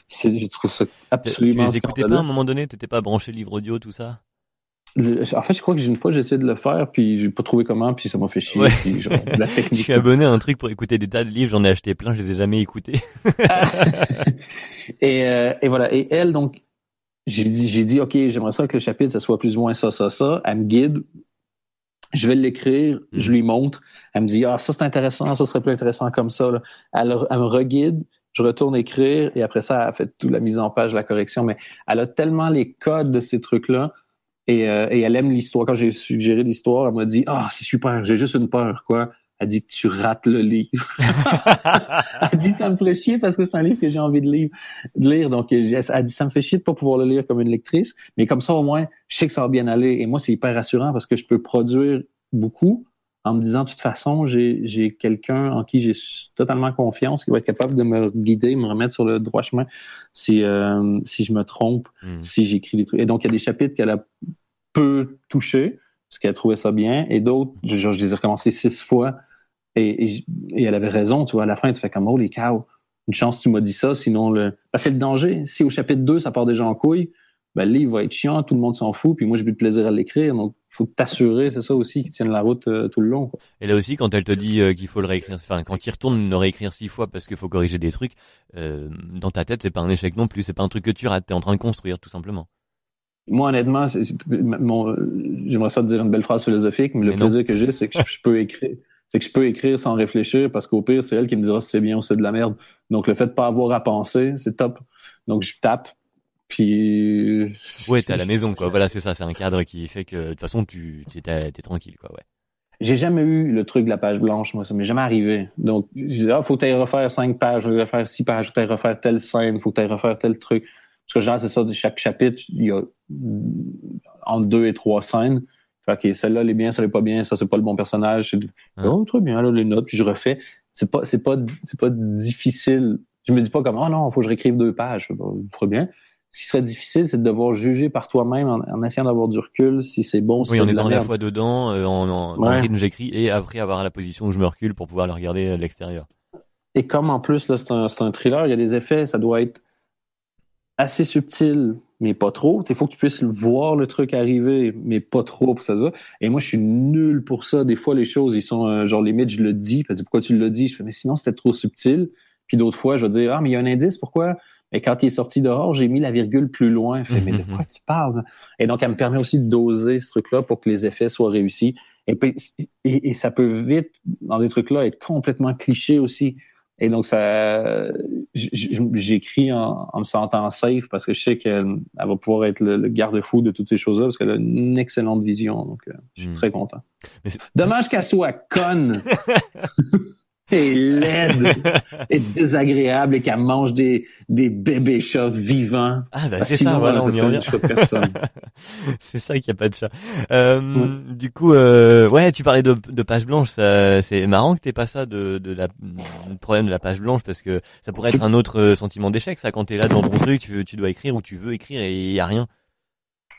Je trouve ça absolument... Tu les écoutais pas à un moment donné? T'étais pas branché livre audio, tout ça? En fait, je crois que une fois, j'ai essayé de le faire, puis j'ai pas trouvé comment, puis ça m'a fait chier. la technique. je suis abonné à un truc pour écouter des tas de livres, j'en ai acheté plein, je les ai jamais écoutés. et, euh, et voilà. Et elle, donc, j'ai dit, j'ai dit, OK, j'aimerais ça que le chapitre, ça soit plus ou moins ça, ça, ça. Elle me guide je vais l'écrire, je mhm. lui montre. Elle me dit Ah, ça c'est intéressant, ça serait plus intéressant comme ça. Elle, me reguide, je retourne écrire et après ça, elle fait toute la mise en page, la correction. Mais elle a tellement les codes de ces trucs-là et, euh, et elle aime l'histoire. Quand j'ai suggéré l'histoire, elle m'a dit Ah, c'est super, j'ai juste une peur, quoi? Elle dit que tu rates le livre. elle dit ça me ferait chier parce que c'est un livre que j'ai envie de lire. De lire. Donc, elle dit ça me fait chier de pas pouvoir le lire comme une lectrice, mais comme ça au moins, je sais que ça va bien aller. Et moi, c'est hyper rassurant parce que je peux produire beaucoup en me disant de toute façon, j'ai quelqu'un en qui j'ai totalement confiance qui va être capable de me guider, me remettre sur le droit chemin si euh, si je me trompe, hmm. si j'écris des trucs. Et donc, il y a des chapitres qu'elle a peu touchés parce qu'elle a trouvé ça bien, et d'autres, je, je les ai recommencés six fois et, elle avait raison, tu vois, à la fin, tu fais comme, oh les cows, une chance tu m'as dit ça, sinon le. c'est le danger. Si au chapitre 2, ça part déjà en couille, ben, le livre va être chiant, tout le monde s'en fout, puis moi j'ai plus de plaisir à l'écrire, donc faut t'assurer, c'est ça aussi, qu'il tienne la route euh, tout le long. Et là aussi, quand elle te dit euh, qu'il faut le réécrire, enfin quand il retourne le réécrire six fois parce qu'il faut corriger des trucs, euh, dans ta tête, c'est pas un échec non plus, c'est pas un truc que tu rates, t'es en train de construire tout simplement. Moi, honnêtement, j'aimerais ça te dire une belle phrase philosophique, mais, le plaisir que j'ai, c'est que je peux écrire c'est que je peux écrire sans réfléchir parce qu'au pire, c'est elle qui me dira si c'est bien ou c'est de la merde. Donc, le fait de pas avoir à penser, c'est top. Donc, je tape, puis... Ouais, t'es à la maison, quoi. Voilà, c'est ça. C'est un cadre qui fait que, de toute façon, tu t'es tranquille, quoi, ouais. J'ai jamais eu le truc de la page blanche, moi, ça m'est jamais arrivé. Donc, je dis, ah, faut que refaire cinq pages, faut que refaire six pages, faut que refaire telle scène, faut que refaire tel truc. Parce que, genre, c'est ça, de chaque chapitre, il y a entre deux et trois scènes. OK, celle-là, elle est bien, celle-là est pas bien, ça, c'est pas le bon personnage. Hein? Oh, très bien, là, les notes, puis je refais. C'est pas, c'est pas, c'est pas difficile. Je me dis pas comme, oh non, il faut que je réécrive deux pages. Très bien. ce qui serait difficile, c'est de devoir juger par toi-même en, essayant d'avoir du recul si c'est bon. Oui, si c'est de étant à la fois dedans, euh, en, en, dans le rythme j'écris, et après avoir la position où je me recule pour pouvoir le regarder de l'extérieur. Et comme en plus, là, c'est un, c'est un thriller, il y a des effets, ça doit être assez subtil, mais pas trop. Il faut que tu puisses voir le truc arriver, mais pas trop pour ça. Et moi, je suis nul pour ça. Des fois, les choses, ils sont euh, genre limite, je le dis. Puis, pourquoi tu le dis? Je fais, mais sinon, c'était trop subtil. Puis d'autres fois, je vais dire, ah, mais il y a un indice, pourquoi? Et quand il est sorti dehors, j'ai mis la virgule plus loin. Je fais, mais de quoi tu parles? Et donc, elle me permet aussi de doser ce truc-là pour que les effets soient réussis. Et, puis, et, et ça peut vite, dans des trucs-là, être complètement cliché aussi. Et donc, ça, j'écris en, en, me sentant safe parce que je sais qu'elle va pouvoir être le, le garde-fou de toutes ces choses-là parce qu'elle a une excellente vision. Donc, euh, je suis mmh. très content. Dommage qu'elle soit conne. et laide et désagréable et qu'elle mange des, des bébés chats vivants. Ah, bah, c'est ça, voilà, on y revient. c'est ça qu'il n'y a pas de chat. Euh. Du coup, euh, ouais, tu parlais de, de page blanche, c'est marrant que t'aies pas ça de, de la, le problème de la page blanche parce que ça pourrait être un autre euh, sentiment d'échec, ça, quand t'es là dans ton truc, tu, tu dois écrire ou tu veux écrire et il y a rien.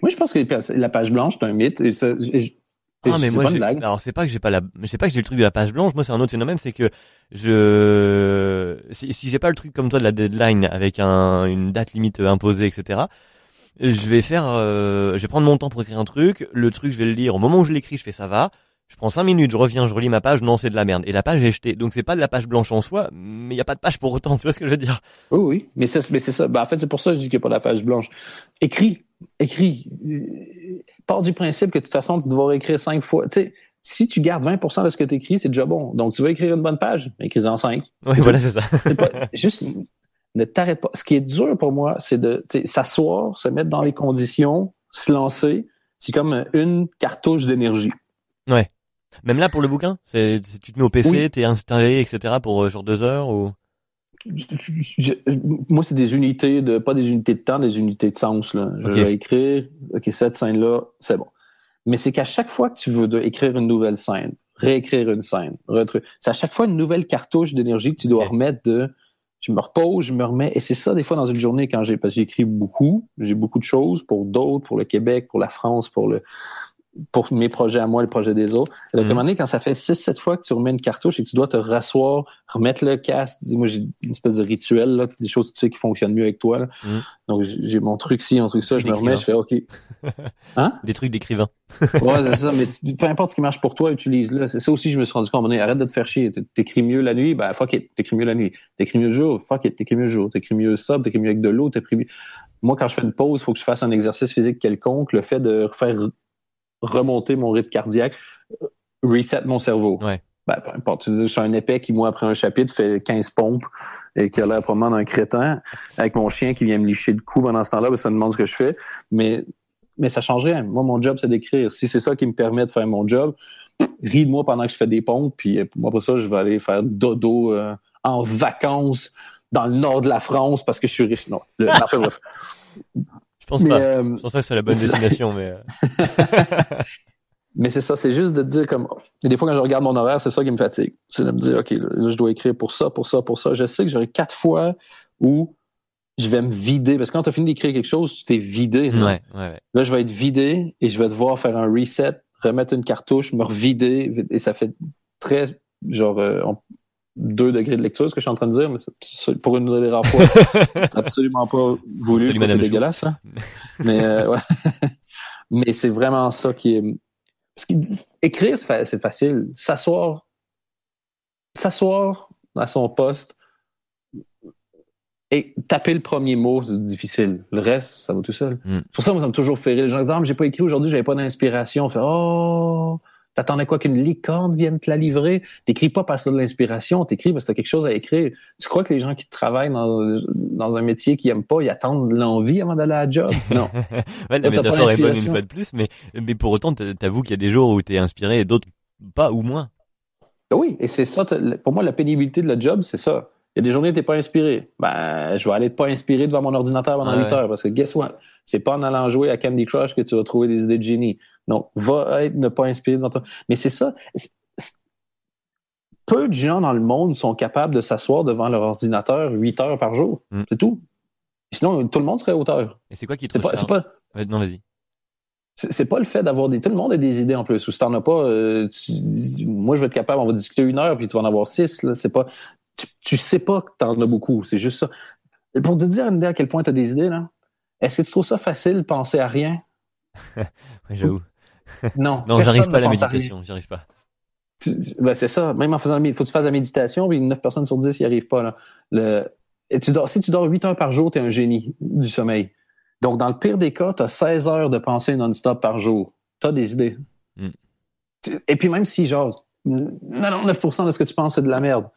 Oui, je pense que la page blanche, c'est un mythe. Et ça, et ah mais moi alors c'est pas que j'ai pas la c'est pas que j'ai le truc de la page blanche. Moi c'est un autre phénomène c'est que je si, si j'ai pas le truc comme toi de la deadline avec un une date limite imposée etc je vais faire euh, je vais prendre mon temps pour écrire un truc. Le truc je vais le lire. Au moment où je l'écris je fais ça va je prends cinq minutes je reviens je relis ma page non c'est de la merde et la page est jetée donc c'est pas de la page blanche en soi mais il y a pas de page pour autant tu vois ce que je veux dire? Oui oui mais c'est mais c'est ça ben, en fait c'est pour ça que je dis qu'il n'y a pas de la page blanche écris écris pars du principe que de toute façon, tu dois écrire cinq fois. Tu sais, si tu gardes 20% de ce que tu écris, c'est déjà bon. Donc, tu vas écrire une bonne page, écris-en cinq. Oui, voilà, c'est ça. pas, juste, ne t'arrête pas. Ce qui est dur pour moi, c'est de s'asseoir, se mettre dans les conditions, se lancer. C'est comme une cartouche d'énergie. Ouais. Même là, pour le bouquin, c'est tu te mets au PC, oui. t'es installé, etc. pour euh, genre deux heures ou? Moi, c'est des unités de, pas des unités de temps, des unités de sens. Là. Je okay. vais écrire, OK, cette scène-là, c'est bon. Mais c'est qu'à chaque fois que tu veux écrire une nouvelle scène, réécrire une scène, c'est à chaque fois une nouvelle cartouche d'énergie que tu dois okay. remettre de, je me repose, je me remets. Et c'est ça, des fois, dans une journée, quand j'ai, parce que j'écris beaucoup, j'ai beaucoup de choses pour d'autres, pour le Québec, pour la France, pour le, pour mes projets à moi, les projets des autres. Et donc, à un moment donné, quand ça fait 6-7 fois que tu remets une cartouche et que tu dois te rasseoir, remettre le casque, moi, j'ai une espèce de rituel, là, des choses, tu sais, qui fonctionnent mieux avec toi. Là. Mmh. Donc, j'ai mon truc ci, mon truc ça, je me remets, je fais OK. Hein? Des trucs d'écrivain. ouais, c'est ça, mais tu, peu importe ce qui marche pour toi, utilise-le. C'est ça aussi, je me suis rendu compte, à un moment donné, arrête de te faire chier. T'écris mieux la nuit, ben, fuck it, t'écris mieux la nuit. T'écris mieux le jour, fuck it, t'écris mieux le jour. T'écris mieux ça, t'écris mieux avec de l'eau, t'écris mieux... Moi, quand je fais une pause, il faut que je fasse un exercice physique quelconque. Le fait de faire remonter mon rythme cardiaque, reset mon cerveau. Ouais. Ben, peu importe. Je suis un épais qui, moi, après un chapitre, fait 15 pompes et qui a l'air probablement d'un crétin avec mon chien qui vient me licher le cou pendant ce temps-là, que ça me demande ce que je fais. Mais, mais ça change rien. Moi, mon job, c'est d'écrire. Si c'est ça qui me permet de faire mon job, ris de moi pendant que je fais des pompes, puis moi, pour ça, je vais aller faire dodo euh, en vacances dans le nord de la France parce que je suis riche. Non, le. Je pense mais, pas. Euh, je pense pas que c'est la bonne destination, mais. mais c'est ça, c'est juste de dire comme. Et des fois, quand je regarde mon horaire, c'est ça qui me fatigue. C'est de me dire, OK, là, je dois écrire pour ça, pour ça, pour ça. Je sais que j'aurai quatre fois où je vais me vider. Parce que quand tu as fini d'écrire quelque chose, tu t'es vidé. Ouais, ouais, ouais. Là, je vais être vidé et je vais devoir faire un reset, remettre une cartouche, me revider. Et ça fait très. Genre, euh, on, deux degrés de lecture, ce que je suis en train de dire, mais c'est, pour une des rares fois, c'est absolument pas voulu, c'est dégueulasse. Hein. mais euh, ouais. mais c'est vraiment ça qui est. Parce qu'écrire, c'est facile. S'asseoir, s'asseoir à son poste et taper le premier mot, c'est difficile. Le reste, ça va tout seul. Mm. C'est pour ça, moi, ça me toujours fait rire. Les gens disent, ah, mais j'ai pas écrit aujourd'hui, j'avais pas d'inspiration. On fait, oh, T'attendais quoi qu'une licorne vienne te la livrer? T'écris pas parce que de l'inspiration, t'écris parce que t'as quelque chose à écrire. Tu crois que les gens qui travaillent dans, dans un métier qu'ils aiment pas, ils attendent l'envie avant d'aller à la job? Non. ouais, la métaphore est bonne une fois de plus, mais, mais pour autant, t'avoues qu'il y a des jours où t'es inspiré et d'autres pas ou moins. Oui, et c'est ça, pour moi, la pénibilité de la job, c'est ça. Il y a des journées où t'es pas inspiré. Ben, je vais aller pas inspiré devant mon ordinateur pendant Ouais. 8 heures parce que guess what? C'est pas en allant jouer à Candy Crush que tu vas trouver des idées de génie. Non, va être ne pas inspiré devant toi. Mais c'est ça. Peu de gens dans le monde sont capables de s'asseoir devant leur ordinateur 8 heures par jour. Mm. C'est tout. Sinon, tout le monde serait auteur. Et c'est quoi qui te pas, c'est pas, Non, vas-y. c'est pas le fait d'avoir des. Tout le monde a des idées en plus. Ou si t'en as pas, euh, tu- moi je vais être capable, on va discuter une heure, puis tu vas en avoir six. C'est pas. Tu, tu sais pas que t'en as beaucoup. C'est juste ça. Et pour te dire à quel point t'as des idées, là, est-ce que tu trouves ça facile de penser à rien? Ouais, j'avoue. Non. Non, j'arrive pas à la méditation, j'arrive pas. Ben, c'est ça. Même en faisant il faut que tu fasses la méditation, puis 9 personnes sur 10 n'y arrivent pas. Là. Le, et tu dors, si tu dors 8 heures par jour, tu es un génie du sommeil. Donc, dans le pire des cas, tu as 16 heures de pensée non-stop par jour. Tu as des idées. Mm. Et puis, même si, genre, 99% de ce que tu penses, c'est de la merde,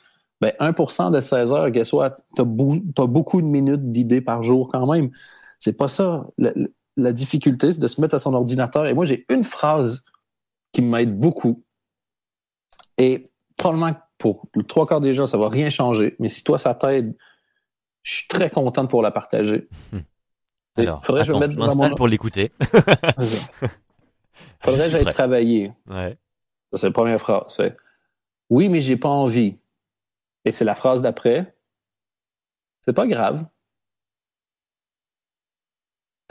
ben 1% de 16 heures, guess what? Tu as, beaucoup de minutes d'idées par jour quand même. C'est pas ça. La, la difficulté, c'est de se mettre à son ordinateur. Et moi, j'ai une phrase qui m'aide beaucoup. Et probablement pour le trois quarts des gens, ça va rien changer. Mais si toi, ça t'aide, je suis très content pour la partager. Alors, faudrait que je me mette je dans m'installe mon- pour l'écouter. Faudrait que j'aille travailler. Ouais. Ça, c'est la première phrase. Oui, mais j'ai pas envie. Et c'est la phrase d'après. C'est pas grave.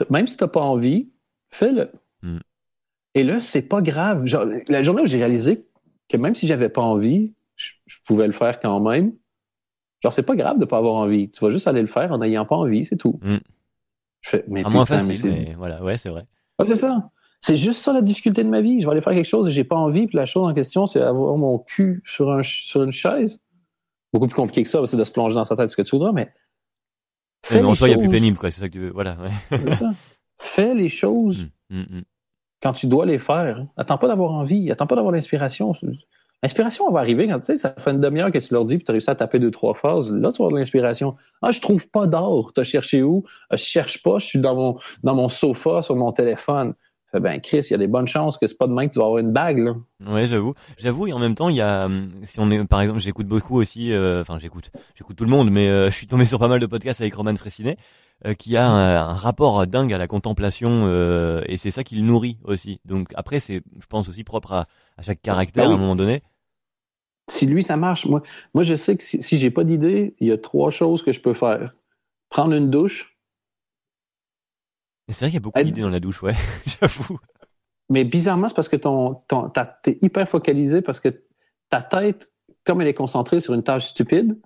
Même si t'as pas envie, fais-le. Hmm. Et là, c'est pas grave. Genre, la journée où j'ai réalisé que même si j'avais pas envie, je, je pouvais le faire quand même. Genre, c'est pas grave de pas avoir envie. Tu vas juste aller le faire en n'ayant pas envie, c'est tout. Hmm. Je fais, mais moins facile, c'est- mais voilà, ouais, c'est vrai. Ouais, c'est ça. C'est juste ça la difficulté de ma vie. Je vais aller faire quelque chose et j'ai pas envie, puis la chose en question, c'est avoir mon cul sur, un, sur une chaise. Beaucoup plus compliqué que ça, c'est de se plonger dans sa tête ce que tu voudras, mais. Fais mais en soi, il y a plus choses. pénible, quoi. C'est ça que tu veux. Voilà, ouais. C'est ça. Fais les choses Mm, mm, mm. quand tu dois les faire. Attends pas d'avoir envie, attends pas d'avoir l'inspiration. L'inspiration, elle va arriver quand tu sais, ça fait une demi-heure que tu leur dis, puis tu as réussi à taper deux, trois phrases. Là, tu vas avoir de l'inspiration. Ah, je trouve pas d'or. Tu as cherché où? Ah, je cherche pas, je suis dans mon, dans mon sofa, sur mon téléphone. Fait, ben, Chris, il y a des bonnes chances que c'est pas demain que tu vas avoir une bague, là. Ouais, j'avoue. J'avoue, et en même temps, il y a, hum, si on est, par exemple, j'écoute beaucoup aussi, euh, enfin, j'écoute, j'écoute tout le monde, mais euh, je suis tombé sur pas mal de podcasts avec Roman Fressinet, euh, qui a un, un rapport dingue à la contemplation, et c'est ça qui le nourrit aussi. Donc après, c'est, je pense aussi propre à, à chaque caractère Ben oui. à un moment donné. Si lui, ça marche, moi, moi je sais que si, si j'ai pas d'idée, il y a trois choses que je peux faire. Prendre une douche, c'est vrai qu'il y a beaucoup d'idées dans la douche, ouais, j'avoue. mais bizarrement, c'est parce que ton, ton, t'es hyper focalisé parce que ta tête, comme elle est concentrée sur une tâche stupide,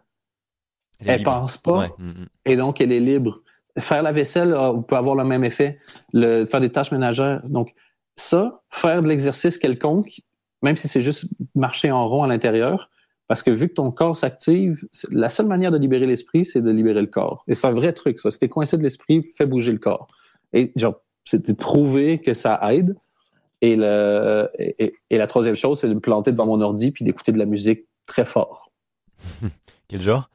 elle libre. pense pas Ouais, mm, mm. et donc elle est libre. Faire la vaisselle ah, peut avoir le même effet. Le, faire des tâches ménagères. Donc, ça, faire de l'exercice quelconque, même si c'est juste marcher en rond à l'intérieur, parce que vu que ton corps s'active, la seule manière de libérer l'esprit, c'est de libérer le corps. Et c'est un vrai truc, ça. Si t'es coincé de l'esprit, fais bouger le corps. Et genre, c'était prouvé que ça aide. Et, le, et, la troisième chose, c'est de me planter devant mon ordi puis d'écouter de la musique très fort. Quel genre?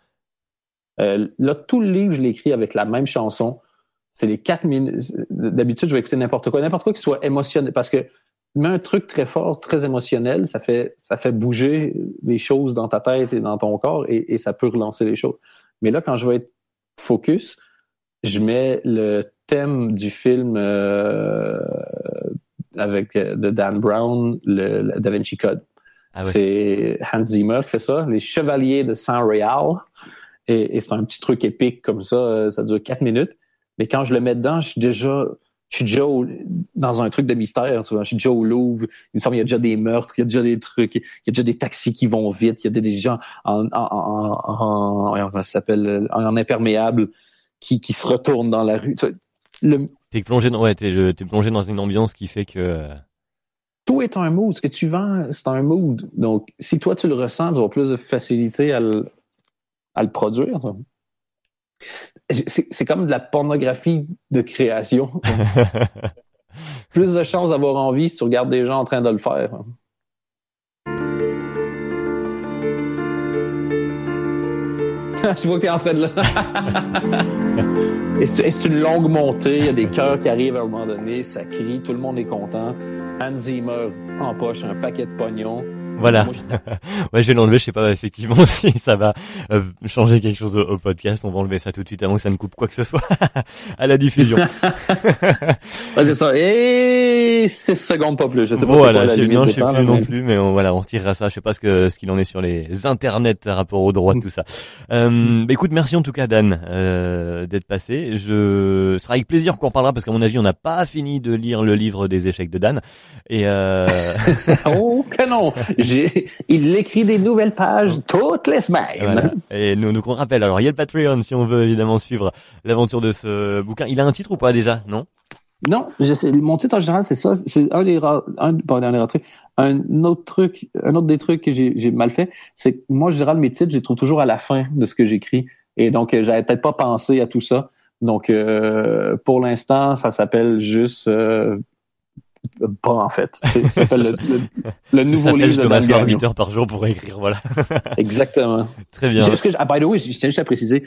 Euh, là, tout le livre, je l'ai écrit avec la même chanson. C'est les quatre minutes. D'habitude, je vais écouter n'importe quoi, n'importe quoi qui soit émotionnel, parce que mais un truc très fort, très émotionnel, ça fait ça fait bouger les choses dans ta tête et dans ton corps, et, et ça peut relancer les choses. Mais là, quand je vais être focus, je mets le thème du film euh, avec euh, de Dan Brown, le, le Da Vinci Code. Ah. C'est Hans Zimmer qui fait ça, les Chevaliers de San Real. Et, et c'est un petit truc épique comme ça, euh, ça dure quatre minutes. Mais quand je le mets dedans, je suis déjà, je suis déjà au- dans un truc de mystère. Je suis déjà au Louvre. Il me semble qu'il y a déjà des meurtres, il y a déjà des trucs, il y a déjà des taxis qui vont vite, il y a des gens en, en, en, en, en- s'appelle, en imperméable qui, qui se retournent dans la rue. Tu vois, le, T'es plongé dans, ouais, t'es, le- t'es plongé dans une ambiance qui fait que, euh, tout est un mood. Ce que tu vends, c'est un mood. Donc, si toi, tu le ressens, tu avoir plus de facilité à le, à le produire. C'est c'est comme de la pornographie de création. plus de chances d'avoir envie si tu regardes des gens en train de le faire. Je vois que tu es en train de et c'est une longue montée, il y a des chœurs qui arrivent à un moment donné, ça crie, tout le monde est content. Hans Zimmer en poche, un paquet de pognon. Voilà. ouais, je vais l'enlever. Je sais pas effectivement si ça va euh, changer quelque chose au, podcast. On va enlever ça tout de suite avant que ça ne coupe quoi que ce soit à la diffusion. ouais, c'est ça. Et 6 secondes pas plus. Je sais pas voilà, je, non, je sais plus non plus, mais on, voilà, on tirera ça. Je sais pas ce que ce qu'il en est sur les internets par rapport au droit tout ça. Euh, bah, écoute, merci en tout cas Dan euh, d'être passé. Je ce sera avec plaisir qu'on parlera parce qu'à mon avis, on n'a pas fini de lire le livre des échecs de Dan. Et euh... oh que non il écrit des nouvelles pages toutes les semaines. Et nous, nous qu'on rappelle. Alors, il y a le Patreon si on veut évidemment suivre l'aventure de ce bouquin. Il a un titre ou pas déjà? Non? Non, mon titre en général, c'est ça. C'est un des un, Un autre truc, un autre des trucs que j'ai mal fait, c'est que moi, en général, mes titres, je les trouve toujours à la fin de ce que j'écris. Et donc, euh, j'avais peut-être pas pensé à tout ça. Donc, euh, pour l'instant, ça s'appelle juste euh, pas en fait. Ça s'appelle le, le, nouveau livre de Dan 8 heures par jour pour écrire, voilà. Exactement. Très bien. Que, ah, by the way, je tiens juste à préciser,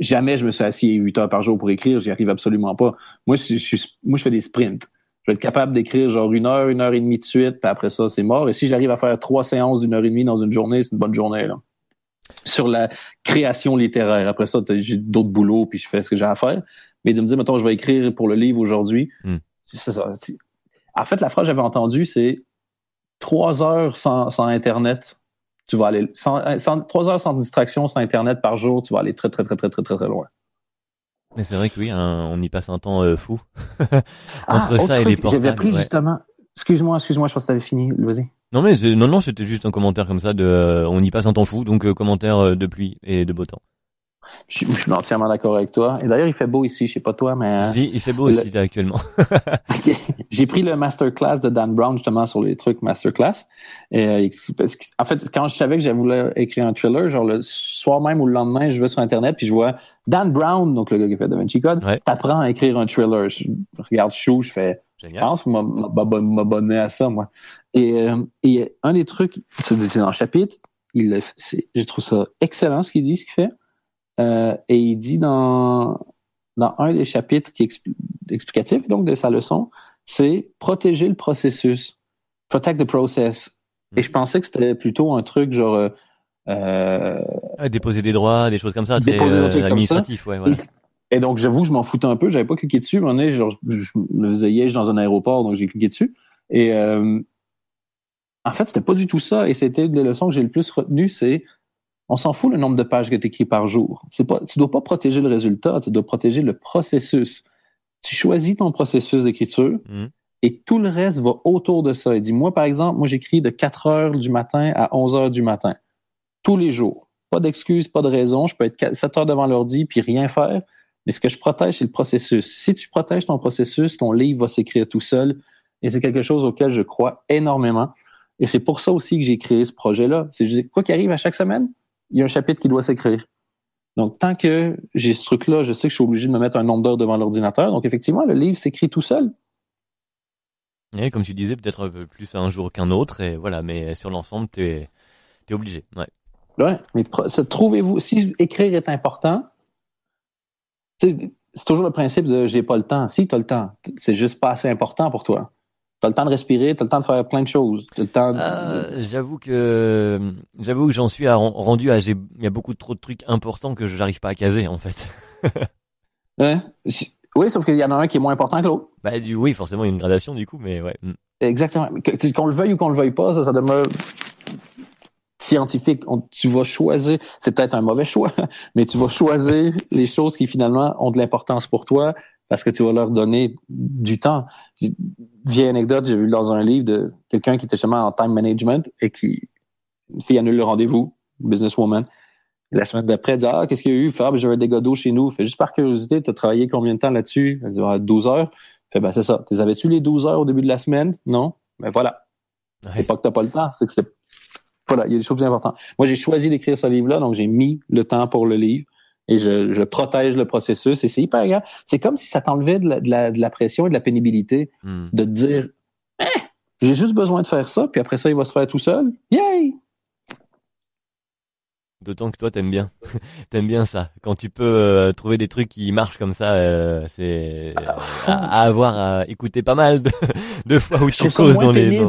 jamais je me suis assis 8 heures par jour pour écrire, j'y arrive absolument pas. Moi, je, je, moi, je fais des sprints. Je vais être capable d'écrire genre une heure, une heure et demie de suite, puis après ça, c'est mort. Et si j'arrive à faire trois séances d'une heure et demie dans une journée, c'est une bonne journée, là. Sur la création littéraire. Après ça, j'ai d'autres boulots, puis je fais ce que j'ai à faire. Mais de me dire, mettons, je vais écrire pour le livre aujourd'hui, c'est ça. En fait, la phrase que j'avais entendue, c'est trois heures sans, sans, Internet, tu vas aller, trois heures sans distraction, sans Internet par jour, tu vas aller très, très, très, très, très, très, très loin. Mais c'est vrai que oui, on y passe un temps euh, fou. Entre ah, ça et les portables. J'avais pris justement, excuse-moi, excuse-moi, je pense que t'avais fini, vas-y. Non mais non non c'était juste un commentaire comme ça de euh, on y passe un temps fou donc euh, commentaire de pluie et de beau temps. Je, suis entièrement d'accord avec toi. Et d'ailleurs, il fait beau ici. Je sais pas toi, mais. Si, il fait beau aussi actuellement. J'ai pris le masterclass de Dan Brown justement sur les trucs masterclass. Et, euh, en fait, quand je savais que j'avais voulu écrire un thriller, genre le soir même ou le lendemain, je vais sur Internet puis je vois Dan Brown, donc le gars qui fait Da Vinci Code, t'apprends à écrire un thriller. Je regarde chou, je fais. Génial. Je pense m'abonner à ça, moi. Et, euh, et un des trucs, c'est dans le chapitre, il, je trouve ça excellent ce qu'il dit, ce qu'il fait. Euh, et il dit dans, dans un des chapitres qui est explicatif donc de sa leçon, c'est protéger le processus. Protect the process. Et je pensais que c'était plutôt un truc genre euh, euh déposer des droits, des choses comme ça, très euh, administratif, ouais, voilà. Et, donc j'avoue, je m'en foutais un peu, j'avais pas cliqué dessus, mais genre je me faisais dans un aéroport, donc j'ai cliqué dessus. Et euh, en fait, c'était pas du tout ça. Et c'était des leçons que j'ai le plus retenues, c'est on s'en fout le nombre de pages que tu écris par jour. Pas, tu dois pas protéger le résultat, tu dois protéger le processus. Tu choisis ton processus d'écriture mm. et tout le reste va autour de ça. Et dis, moi, par exemple, moi, j'écris de 4 heures du matin à 11 heures du matin. Tous les jours. Pas d'excuses, pas de raison. Je peux être 7 heures devant l'ordi puis rien faire. Mais ce que je protège, c'est le processus. Si tu protèges ton processus, ton livre va s'écrire tout seul. Et c'est quelque chose auquel je crois énormément. Et c'est pour ça aussi que j'ai créé ce projet-là. C'est quoi qui arrive à chaque semaine? Il y a un chapitre qui doit s'écrire. Donc, tant que j'ai ce truc-là, je sais que je suis obligé de me mettre un nombre d'heures devant l'ordinateur. Donc, effectivement, le livre s'écrit tout seul. Et comme tu disais, peut-être un peu plus un jour qu'un autre, et voilà, mais sur l'ensemble, tu es, obligé. Ouais. ouais mais trouvez-vous, si écrire est important, c'est toujours le principe de j'ai pas le temps. Si tu as le temps, c'est juste pas assez important pour toi. T'as le temps de respirer, t'as le temps de faire plein de choses. le temps. Euh, j'avoue que j'avoue que j'en suis rendu à il y a beaucoup trop de trucs importants que je n'arrive pas à caser en fait. ouais. Oui, sauf qu'il y en a un qui est moins important que l'autre. Bah du, oui, forcément il y a une gradation du coup, mais ouais. Mm. Exactement. Qu'on le veuille ou qu'on le veuille pas, ça, ça demeure scientifique. tu vas choisir, c'est peut-être un mauvais choix, mais tu vas choisir les choses qui finalement ont de l'importance pour toi parce que tu vas leur donner du temps. Vieille anecdote, j'ai vu dans un livre de quelqu'un qui était justement en time management et qui, une fille annule le rendez-vous, businesswoman. La semaine d'après, elle dit Ah, qu'est-ce qu'il y a eu? Ben, j'avais des d'eau chez nous. Fait juste par curiosité, tu as travaillé combien de temps là-dessus? Elle dit ah, 12 heures. Fait ben c'est ça. Tu avais-tu les 12 heures au début de la semaine? Non? Ben voilà. C'est pas que t'as pas le temps, c'est que c'est. Voilà, il y a des choses importantes. Moi, j'ai choisi d'écrire ce livre-là, donc j'ai mis le temps pour le livre et je, je, protège le processus et c'est hyper grave. C'est comme si ça t'enlevait de la, de, la, de la, pression et de la pénibilité hmm. de te dire eh, j'ai juste besoin de faire ça, puis après ça, il va se faire tout seul. Yay! D'autant que toi, t'aimes bien. t'aimes bien ça. Quand tu peux euh, trouver des trucs qui marchent comme ça, euh, c'est à, avoir à écouter pas mal de, de fois où tu causes dans les... je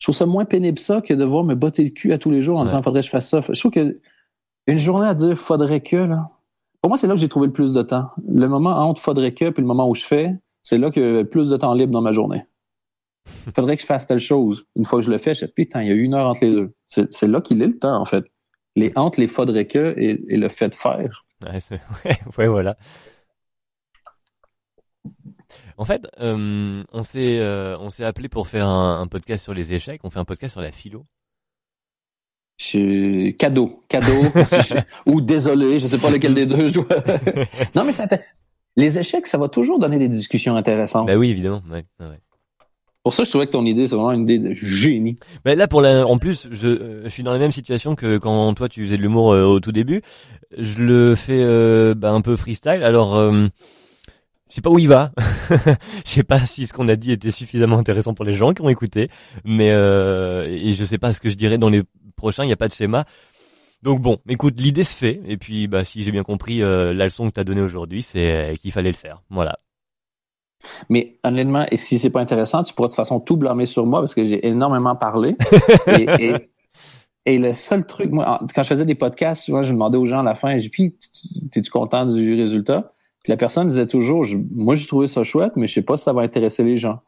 trouve ça moins pénible ça que de devoir me botter le cul à tous les jours en disant faudrait que je fasse ça. Je trouve que une journée à dire faudrait que, là, pour moi, c'est là que j'ai trouvé le plus de temps. Le moment entre faudrait que puis le moment où je fais, c'est là que j'ai le plus de temps libre dans ma journée. faudrait que je fasse telle chose. Une fois que je le fais, je dis putain, il y a une heure entre les deux. C'est là qu'il est le temps, en fait. Les entre les faudrait que et, le fait de faire. Ouais, ouais, voilà. En fait, euh, on s'est euh, on s'est appelé pour faire un, podcast sur les échecs. On fait un podcast sur la philo. Je... Cadeau, cadeau, ou désolé, je sais pas lequel des deux je non, mais ça les échecs, ça va toujours donner des discussions intéressantes. Ben oui, évidemment. Ouais, Pour ça, je trouvais que ton idée, c'est vraiment une idée de génie. Ben là, pour la... en plus, je, euh, je suis dans la même situation que quand toi, tu faisais de l'humour au tout début. Je le fais ben, un peu freestyle. Alors, je sais pas où il va. je sais pas si ce qu'on a dit était suffisamment intéressant pour les gens qui ont écouté, mais euh, et je sais pas ce que je dirais dans les prochains. Il n'y a pas de schéma. Donc bon, écoute, l'idée se fait. Et puis, bah, si j'ai bien compris, euh, la leçon que t'as donnée aujourd'hui, c'est euh, qu'il fallait le faire. Voilà. Mais honnêtement, et si c'est pas intéressant, tu pourras de toute façon tout blâmer sur moi parce que j'ai énormément parlé. et, et, et, le seul truc, moi, quand je faisais des podcasts, moi, je demandais aux gens à la fin, j'ai puis, t'es-tu content du résultat? la personne disait toujours, moi j'ai trouvé ça chouette, mais je sais pas si ça va intéresser les gens.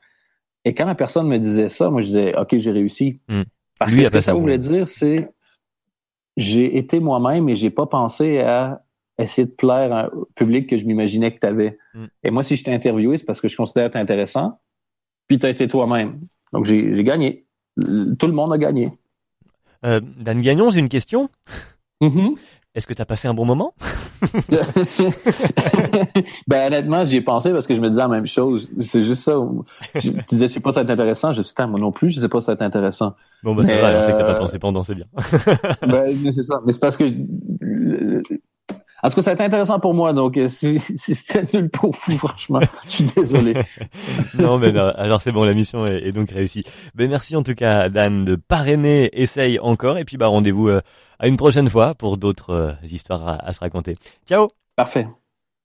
Et quand la personne me disait ça, moi je disais, OK, j'ai réussi. Hmm. Parce que ce que ça voulait dire, c'est j'ai été moi-même et j'ai pas pensé à essayer de plaire à un public que je m'imaginais que tu avais. Hmm. Et moi, si je t'ai interviewé, c'est parce que je considère être intéressant, puis tu as été toi-même. Donc j'ai gagné. Tout le monde a gagné. Euh, Dan Gagnon, j'ai une question. Mm-hmm. Est-ce que tu as passé un bon moment? ben honnêtement, j'y ai pensé parce que je me disais la même chose. C'est juste ça. tu disais, je sais pas si ça va être intéressant. Je me disais, moi non plus, je sais pas si ça va être intéressant. Bon, bah, c'est vrai, on sait que t'as pas pensé pendant, c'est bien. ben, c'est ça. Mais c'est parce que, en tout cas, ça a été intéressant pour moi, donc euh, si, c'était nul pour vous, franchement, je suis désolé. non, mais non, alors c'est bon, la mission est, donc réussie. Ben merci en tout cas, Dan, de parrainer, essaye encore, et puis bah rendez-vous euh, à une prochaine fois pour d'autres euh, histoires à se raconter. Ciao Parfait.